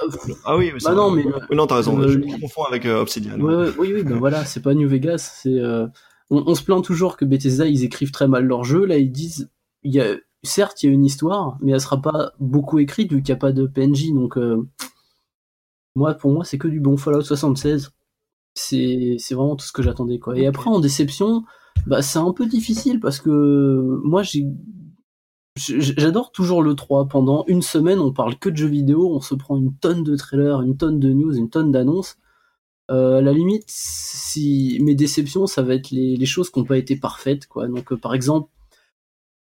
Ah oui, mais Bah non, mais- Oui, non, t'as raison, Euh, je me confonds avec euh, Obsidian. Ouais, ouais, oui, oui, ben voilà, c'est pas New Vegas. C'est, euh, on, on se plaint toujours que Bethesda ils écrivent très mal leur jeu. Là, ils disent, il y a, certes, il y a une histoire, mais elle sera pas beaucoup écrite vu qu'il n'y a pas de PNJ. Donc, euh, moi, pour moi, c'est que du bon Fallout 76. C'est, c'est vraiment tout ce que j'attendais, quoi. Et après, en déception, bah, c'est un peu difficile parce que moi, j'ai, j'adore toujours le 3. Pendant une semaine, on parle que de jeux vidéo, on se prend une tonne de trailers, une tonne de news, une tonne d'annonces. Euh, à la limite, si mes déceptions, ça va être les, choses qui n'ont pas été parfaites. Donc, euh, par exemple,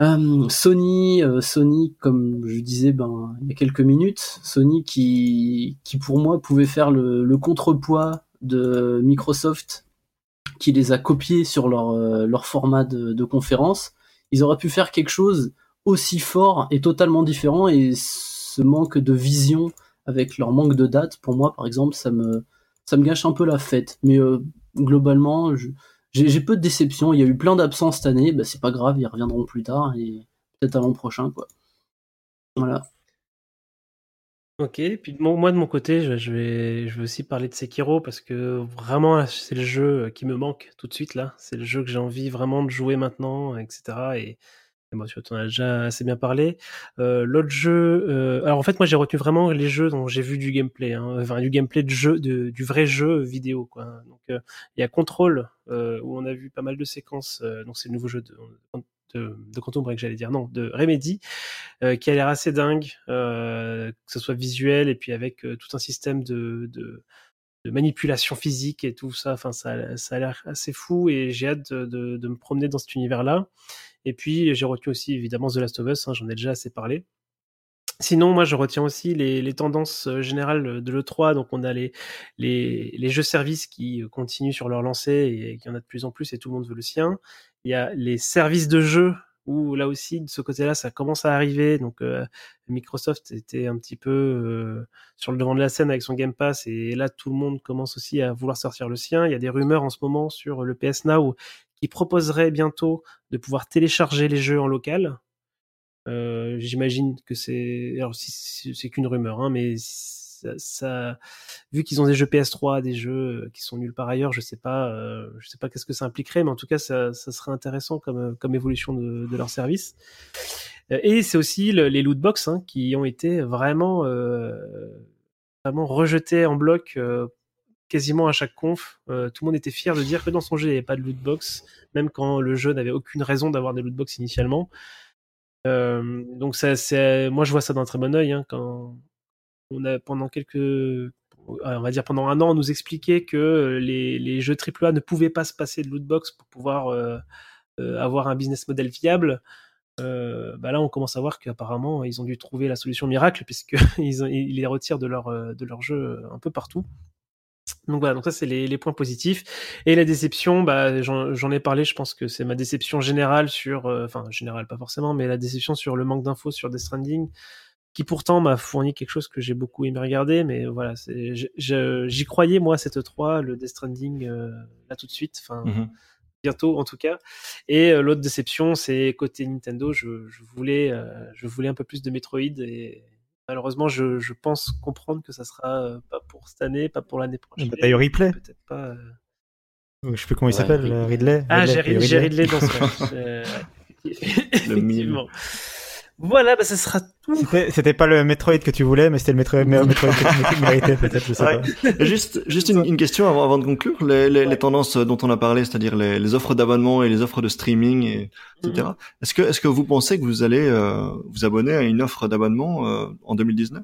euh, Sony, Sony, comme je disais, ben, il y a quelques minutes, Sony qui, qui pour moi pouvait faire le, contrepoids de Microsoft, qui les a copiés sur leur, format de conférence. Ils auraient pu faire quelque chose aussi fort et totalement différent, et ce manque de vision avec leur manque de date, pour moi, par exemple, ça me, ça me gâche un peu la fête. Mais euh, globalement, j'ai peu de déception. Il y a eu plein d'absences cette année, bah, c'est pas grave, ils reviendront plus tard et peut-être à l'an prochain, quoi. Voilà. Ok, puis moi de mon côté, je, vais, je vais aussi parler de Sekiro parce que vraiment, c'est le jeu qui me manque tout de suite là. C'est le jeu que j'ai envie vraiment de jouer maintenant, etc. Et, moi, tu en as déjà assez bien parlé. Euh, L'autre jeu, euh, alors en fait, moi j'ai retenu vraiment les jeux dont j'ai vu du gameplay, hein, enfin du gameplay de jeu, de, du vrai jeu vidéo. Quoi. Donc euh, il y a Control euh, où on a vu pas mal de séquences. euh, donc c'est le nouveau jeu de, de, de Quantum Break, j'allais dire, non, de Remedy, qui a l'air assez dingue, que ce soit visuel et puis avec tout un système de, de, de manipulation physique et tout ça. Enfin, ça, ça a l'air assez fou et j'ai hâte de, de me promener dans cet univers-là. Et puis j'ai retenu aussi évidemment The Last of Us, hein, j'en ai déjà assez parlé. Sinon, moi, je retiens aussi les, tendances euh, générales de l'E3. Donc, on a les, les, les jeux services qui euh, continuent sur leur lancée et qu'il y en a de plus en plus et tout le monde veut le sien. Il y a les services de jeux où là aussi, de ce côté-là, ça commence à arriver. Donc, euh, Microsoft était un petit peu euh, sur le devant de la scène avec son Game Pass et là, tout le monde commence aussi à vouloir sortir le sien. Il y a des rumeurs en ce moment sur le PS Now proposerait bientôt de pouvoir télécharger les jeux en local. Euh, J'imagine que c'est, alors c'est qu'une rumeur, hein, mais ça, ça- vu qu'ils ont des jeux PS3, des jeux euh, qui sont nuls par ailleurs, je sais pas, euh, je sais pas qu'est-ce que ça impliquerait, mais en tout cas, ça, serait intéressant comme, euh, comme évolution de, leur service. Et c'est aussi le- les loot box hein, qui ont été vraiment, vraiment rejetés en bloc. Quasiment à chaque conf, Euh, tout le monde était fier de dire que dans son jeu il n'y avait pas de loot box, même quand le jeu n'avait aucune raison d'avoir des loot box initialement. Euh, donc moi je vois ça d'un très bon œil hein, quand on a pendant quelques, euh, on va dire pendant un an, nous expliquait que les, jeux AAA ne pouvaient pas se passer de loot box pour pouvoir avoir un business model viable. Bah là, on commence à voir qu'apparemment ils ont dû trouver la solution miracle puisque [LAUGHS] ils, les retirent de leur jeu un peu partout. Donc voilà, donc ça c'est les, les points positifs. Et la déception, bah, j'en ai parlé, je pense que c'est ma déception générale sur, euh, enfin générale pas forcément, mais la déception sur le manque d'infos sur Death Stranding, qui pourtant m'a fourni quelque chose que j'ai beaucoup aimé regarder, mais voilà, j'y croyais moi cette 3, le Death Stranding euh, là tout de suite, enfin Mhm. bientôt en tout cas. Et euh, l'autre déception, c'est côté Nintendo, je, je voulais, euh, je voulais un peu plus de Metroid et malheureusement, je, je pense comprendre que ça sera euh, pas pour cette année, pas pour l'année prochaine. Bah, eu Replay. Peut-être pas. euh. Je sais plus comment il Ouais, s'appelle, Ridley. euh, Ridley. Ah, j'ai Ridley, dans ce [LAUGHS] match. Euh. Effectivement. Voilà, bah, ça sera tout. C'était c'était pas le Metroid que tu voulais, mais c'était le Metroid, Metroid que tu méritais, peut-être, je sais Ouais. pas. Juste, juste une, une question avant, avant de conclure. Les, les, les tendances dont on a parlé, c'est-à-dire les, les offres d'abonnement et les offres de streaming, et, etc. Mhm. Est-ce que, est-ce que vous pensez que vous allez euh, vous abonner à une offre d'abonnement euh, en 2019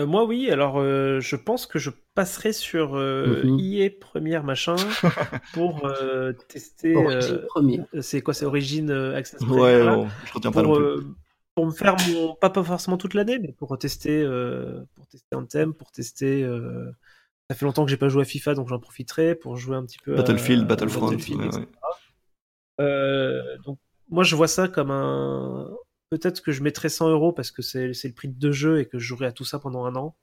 Euh, moi, oui. Alors, euh, je pense que je passerai sur euh. EA première machin [LAUGHS] pour euh, tester. Euh, c'est quoi C'est Origin euh, Access Ouais, bon, je retiens pas pour, non plus. euh, pour me faire mon. Pas, pas forcément toute l'année, mais pour tester, euh, pour tester Anthem, pour tester. euh, Ça fait longtemps que j'ai pas joué à FIFA, donc j'en profiterai pour jouer un petit peu. à- Battlefield, à Battlefront. Battlefield, ouais, etc. ouais. Euh, donc, moi, je vois ça comme un. Peut-être que je mettrais 100 euros parce que c'est le prix de deux jeux et que je jouerai à tout ça pendant un an.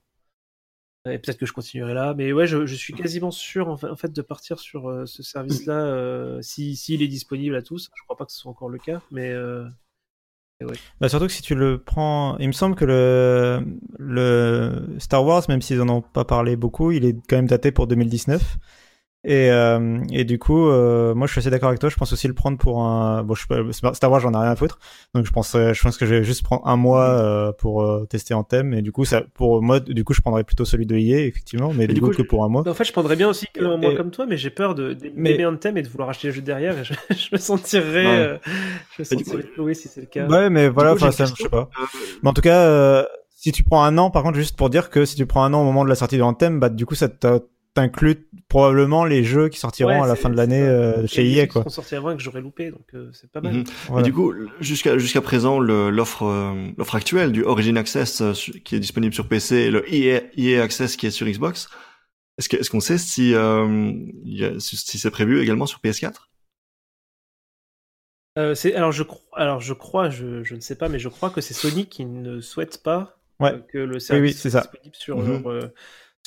Et peut-être que je continuerai là. Mais ouais, je, je suis quasiment sûr en fait, de partir sur euh, ce service-là euh, si s'il est disponible à tous. Je crois pas que ce soit encore le cas, mais euh, Bah surtout que si tu le prends, il me semble que le, le Star Wars, même s'ils en ont pas parlé beaucoup, il est quand même daté pour 2019. Et, euh, et du coup, euh, moi je suis assez d'accord avec toi. Je pense aussi le prendre pour un. Bon, je sais pas, Star Wars, j'en ai rien à foutre. Donc je pense, je pense que je vais juste prendre un mois euh, pour euh, tester en thème. Et du coup, ça, pour moi, du coup, je prendrais plutôt celui de EA, effectivement, mais, Mais du, coup, coup, que pour un mois. en fait, je prendrais bien aussi qu'un mois Et- comme toi, mais j'ai peur de d'aimer Mais- Anthem et de vouloir acheter le jeu derrière. Et je, [LAUGHS] je me sentirais, euh, je me sentirais floué si c'est le cas. Ouais, mais voilà, coup, enfin, ça, je sais pas. Mais en tout cas, euh, si tu prends un an, par contre, juste pour dire que si tu prends un an au moment de la sortie de Anthem, bah du coup, ça t'a- t'inclut probablement les jeux qui sortiront Ouais, à la fin de l'année euh, chez EA, qui quoi. sortis avant et que j'aurais loupé, donc euh, c'est pas mal. mhm. Voilà. Et du coup, jusqu'à jusqu'à présent, l'offre euh, l'offre actuelle du Origin Access euh, qui est disponible sur PC et le EA, EA Access qui est sur Xbox, est-ce que- est-ce qu'on sait si euh, il y a- si, si c'est prévu également sur PS4 Euh, c'est alors je crois alors je crois je, je ne sais pas mais je crois que c'est Sony qui ne souhaite pas Ouais. euh, que le service oui, soit ça. disponible sur Mhm. leur euh,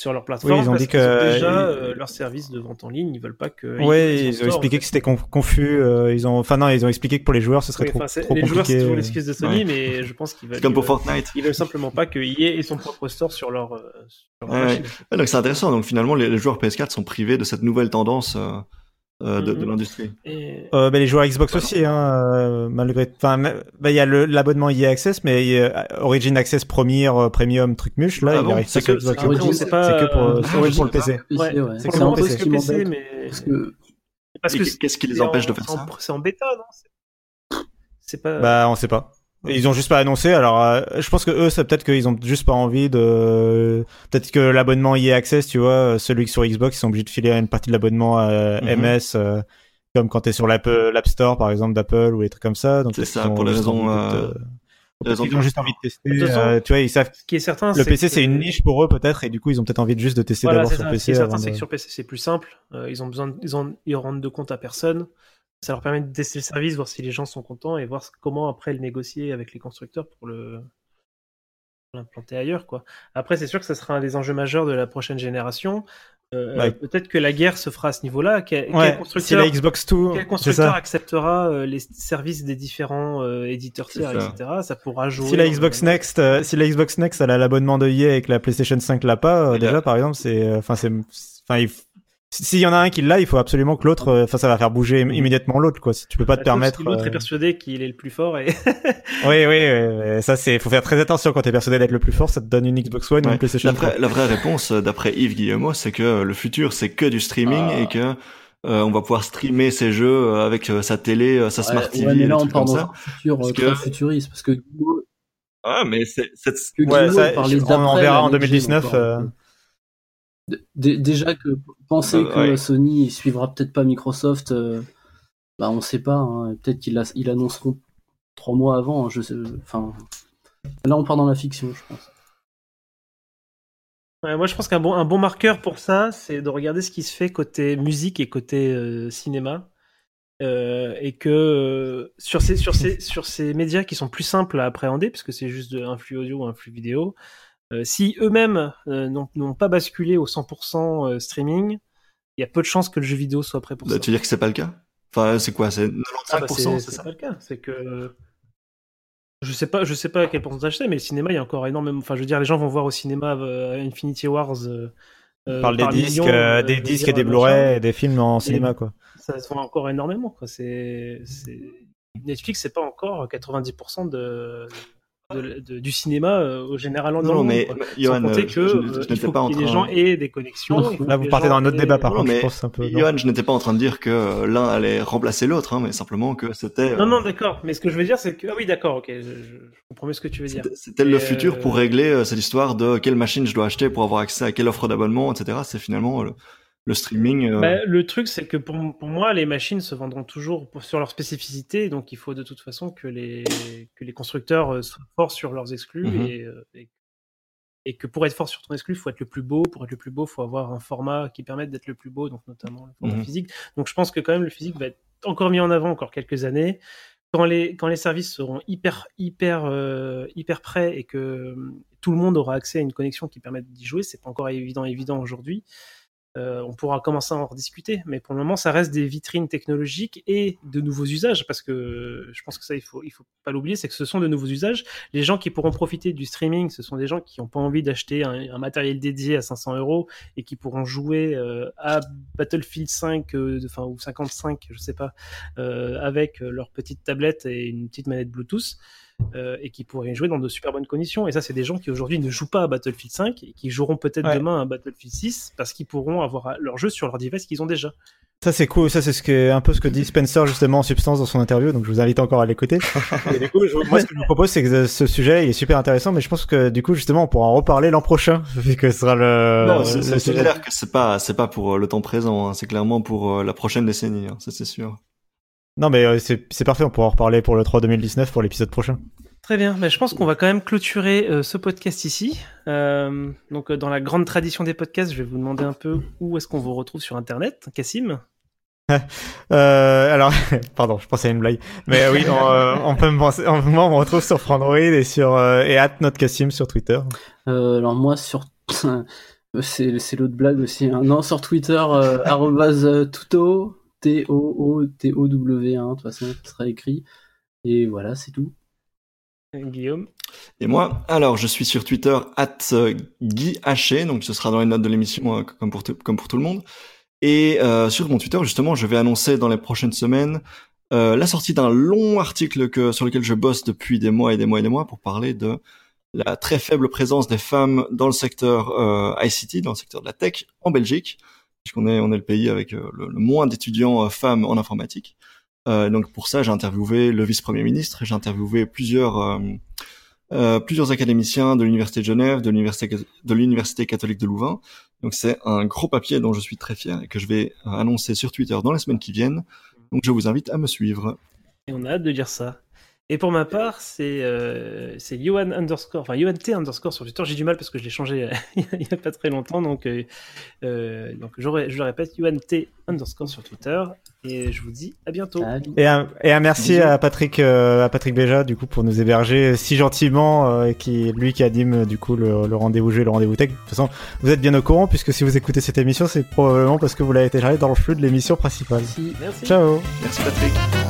sur leur plateforme Oui, ils ont parce dit que- déjà euh, leur service de vente en ligne ils veulent pas que Ouais, ils ont expliqué que c'était conf- confus. euh, ils ont, enfin non, ils ont expliqué que pour les joueurs, ce serait Oui, trop, enfin, c'est- trop les joueurs c'est toujours l'excuse de Sony Ouais. mais je pense qu'ils veulent C'est comme pour Fortnite. ils veulent simplement pas que EA ait son propre store sur leur, euh, sur leur Ouais, machine. Ouais, donc c'est intéressant. Donc finalement, les, les joueurs PS4 sont privés de cette nouvelle tendance euh, euh, de, de Mhm. l'industrie. Et- Euh, bah, les joueurs Xbox aussi, hein, euh, malgré. Enfin, bah, il y a le- l'abonnement EA Access, mais il y a Origin Access Premier, euh, Premium, truc muche. Là, Ah il bon arrive C'est que- Xbox. c'est pas que pour, euh, c'est que pour le PC. PC, Ouais, ouais. c'est pour le PC mais Parce que parce Et que Qu'est-ce qui les empêche en- de faire ça? c'est en bêta non? C'est- c'est pas Bah, on sait pas. Ils ont juste pas annoncé. Alors, euh, je pense que eux, c'est peut-être qu'ils ont juste pas envie de. Peut-être que l'abonnement EA Access, tu vois, celui sur Xbox, ils sont obligés de filer une partie de l'abonnement à Mhm. MS, euh, comme quand t'es sur l'App Store, par exemple, d'Apple ou des trucs comme ça. Donc C'est ça, pour raisons, envie de- euh, Ils ont juste envie de tester. De euh, tu vois, ils savent. ce qui est certain Le PC, que- c'est une niche pour eux peut-être, et du coup, ils ont peut-être envie de juste de tester Voilà, d'abord sur ça. Ce qui PC. est certain, c'est que sur PC, c'est plus simple. Euh, ils ont besoin, de- ils ont, ils rendent de compte à personne. Ça leur permet de tester le service, voir si les gens sont contents et voir comment après le négocier avec les constructeurs pour le l'implanter ailleurs, quoi. Après, c'est sûr que ça sera un des enjeux majeurs de la prochaine génération. Euh, Ouais. Peut-être que la guerre se fera à ce niveau-là. Quel, quel Ouais, si constructeur, la Xbox 2, quel constructeur acceptera euh, les services des différents euh, éditeurs tiers, ça. etc. Ça pourra jouer. Si la Xbox Next, euh, si la Xbox Next, elle a l'abonnement de EA et que la PlayStation 5 l'a pas, euh, là- déjà par exemple, c'est, euh, enfin c'est, enfin il s'il y en a un qui l'a, il faut absolument que l'autre, euh, enfin ça va faire bouger im- immédiatement l'autre quoi. Si tu peux pas te si permettre. L'autre euh, est persuadé qu'il est le plus fort et [LAUGHS] Oui, oui, oui, ça c'est, faut faire très attention quand t'es persuadé d'être le plus fort, ça te donne une Xbox One ou Ouais. une PlayStation La 3. vraie, la vraie réponse, euh, d'après Yves Guillemot, c'est que euh, le futur, c'est que du streaming Ah. et que euh, on va pouvoir streamer ces jeux euh, avec euh, sa télé, euh, sa smart TV mais là, on trucs part comme dans ça. un futur euh, Parce très que- futuriste. Parce que Ah, mais c'est, c'est... que Ouais, Guillemot ça, on- verra en next gen 2019, encore, euh. donc, euh, d- d- déjà que penser Euh, que ouais. Sony suivra peut-être pas Microsoft, euh, bah on sait pas. hein. Peut-être qu'ils ils annonceront trois mois avant. hein, Je sais. Enfin, là on part dans la fiction, je pense. Ouais, moi, je pense qu'un bon, un bon marqueur pour ça, c'est de regarder ce qui se fait côté musique et côté euh, cinéma. Euh, et que euh, sur, ces, sur, ces, sur ces médias qui sont plus simples à appréhender, puisque c'est juste de- un flux audio ou un flux vidéo, euh, si eux-mêmes euh, n'ont pas basculé au 100% euh, streaming, il y a peu de chances que le jeu vidéo soit prêt pour Bah, ça. tu veux dire que c'est pas le cas? Enfin, c'est quoi? C'est 95%, Ah bah, c'est, pas le cas. C'est que je sais pas, je sais pas à quel pourcentage c'est, mais le cinéma, il y a encore énormément. Enfin, je veux dire, les gens vont voir au cinéma euh, Infinity Wars. Euh, On euh, parle des par disques, millions, euh, euh, des disques et des. Blu-ray et des films en Et- cinéma quoi. Ça se vend encore énormément. Quoi. C'est... Netflix, c'est pas encore 90% de. De- de- du cinéma euh, au général dans Non, mais. Johan, euh, que je- je- euh, je n'étais faut pas en que les train- gens aient des connexions. Là, vous partez dans un autre aient- débat, par contre, je pense un peu. Johan, je n'étais pas en train de dire que l'un allait remplacer l'autre, hein, mais simplement que c'était. Non, euh, non, d'accord. Mais ce que je veux dire, c'est que ah oui, d'accord, ok, je, je- je comprends mieux ce que tu veux dire. C'était le futur euh, pour régler euh, cette histoire de quelle machine je dois acheter pour avoir accès à quelle offre d'abonnement, etc. C'est finalement le, le streaming. euh, Bah, le truc, c'est que pour, pour moi, les machines se vendront toujours pour- sur leur spécificité, donc il faut de toute façon que les, que les constructeurs euh, soient forts sur leurs exclus Mhm. et, euh, et, et que pour être fort sur ton exclu, il faut être le plus beau. Pour être le plus beau, il faut avoir un format qui permette d'être le plus beau, donc notamment le format Mhm. physique. Donc je pense que quand même le physique va être encore mis en avant encore quelques années. Quand les, quand les services seront hyper, hyper, euh, hyper prêts et que euh, tout le monde aura accès à une connexion qui permette d'y jouer, c'est pas encore évident, évident aujourd'hui. Euh, on pourra commencer à en rediscuter, mais pour le moment, ça reste des vitrines technologiques et de nouveaux usages, parce que euh, je pense que ça, il faut, faut pas l'oublier, c'est que ce sont de nouveaux usages. Les gens qui pourront profiter du streaming, ce sont des gens qui n'ont pas envie d'acheter un, matériel dédié à 500 euros et qui pourront jouer euh, à Battlefield 5, euh, de- enfin ou 55, je sais pas, avec leur petite tablette et une petite manette Bluetooth. Euh, et qui pourraient y jouer dans de super bonnes conditions. Et ça, c'est des gens qui aujourd'hui ne jouent pas à Battlefield 5 et qui joueront peut-être Ouais. demain à Battlefield 6 parce qu'ils pourront avoir leur jeu sur leur device qu'ils ont déjà. Ça c'est cool, ça c'est ce que, un peu ce que dit Spencer justement en substance dans son interview, donc je vous invite encore à l'écouter. Et du coup, je- moi ce que je vous propose c'est que ce sujet il est super intéressant, mais je pense que du coup justement on pourra en reparler l'an prochain, [LAUGHS] vu que ce sera le. non, c'est clair que c'est pas, c'est pas pour euh, le temps présent, hein, c'est clairement pour euh, la prochaine décennie, hein, ça c'est sûr. Non mais euh, c'est parfait, on pourra en reparler pour le 3 2019 pour l'épisode prochain. Très bien, mais je pense qu'on va quand même clôturer euh, ce podcast ici. Euh, donc, euh, dans la grande tradition des podcasts, je vais vous demander un peu où est-ce qu'on vous retrouve sur Internet, Cassim? [LAUGHS] Euh, alors, [LAUGHS] pardon, je pensais à une blague. Mais oui, on, euh, on peut me penser, on, moi, on me retrouve sur Frandroid et sur, euh, et at Notcassim sur Twitter. Euh, alors moi sur [LAUGHS] c'est c'est l'autre blague aussi. hein. Non sur Twitter arrobase, tuto t o o t o w 1 de toute façon ça sera écrit et voilà c'est tout. Euh, Guillaume. Et moi, alors, je suis sur Twitter, at euh, Guy Haché, donc ce sera dans les notes de l'émission, euh, comme, pour tout- comme pour tout le monde. Et euh, sur mon Twitter, justement, je vais annoncer dans les prochaines semaines euh, la sortie d'un long article que, sur lequel je bosse depuis des mois et des mois et des mois pour parler de la très faible présence des femmes dans le secteur euh, ICT, dans le secteur de la tech en Belgique, puisqu'on est, le pays avec euh, le, moins d'étudiants euh, femmes en informatique. Euh, donc pour ça, j'ai interviewé le vice-premier ministre, j'ai interviewé plusieurs académiciens de l'université de Genève, de l'université de l'université catholique de Louvain. Donc c'est un gros papier dont je suis très fier et que je vais annoncer sur Twitter dans les semaines qui viennent. Donc je vous invite à me suivre. Et on a hâte de dire ça. Et pour ma part, c'est euh, c'est Yohan underscore, enfin Yohan T underscore sur Twitter. J'ai du mal parce que je l'ai changé euh, [LAUGHS] il y a pas très longtemps. Donc, euh, euh, donc je, le répète, Yohan T underscore sur Twitter. Et je vous dis à bientôt. Et un, et un merci Bisous. à Patrick, euh, à Patrick Béja, du coup, pour nous héberger si gentiment, euh, et qui, lui qui anime, du coup, le, le rendez-vous jeu, et le rendez-vous tech. De toute façon, vous êtes bien au courant, puisque si vous écoutez cette émission, c'est probablement parce que vous l'avez téléchargé dans le flux de l'émission principale. Merci. Merci. Ciao! Merci Patrick.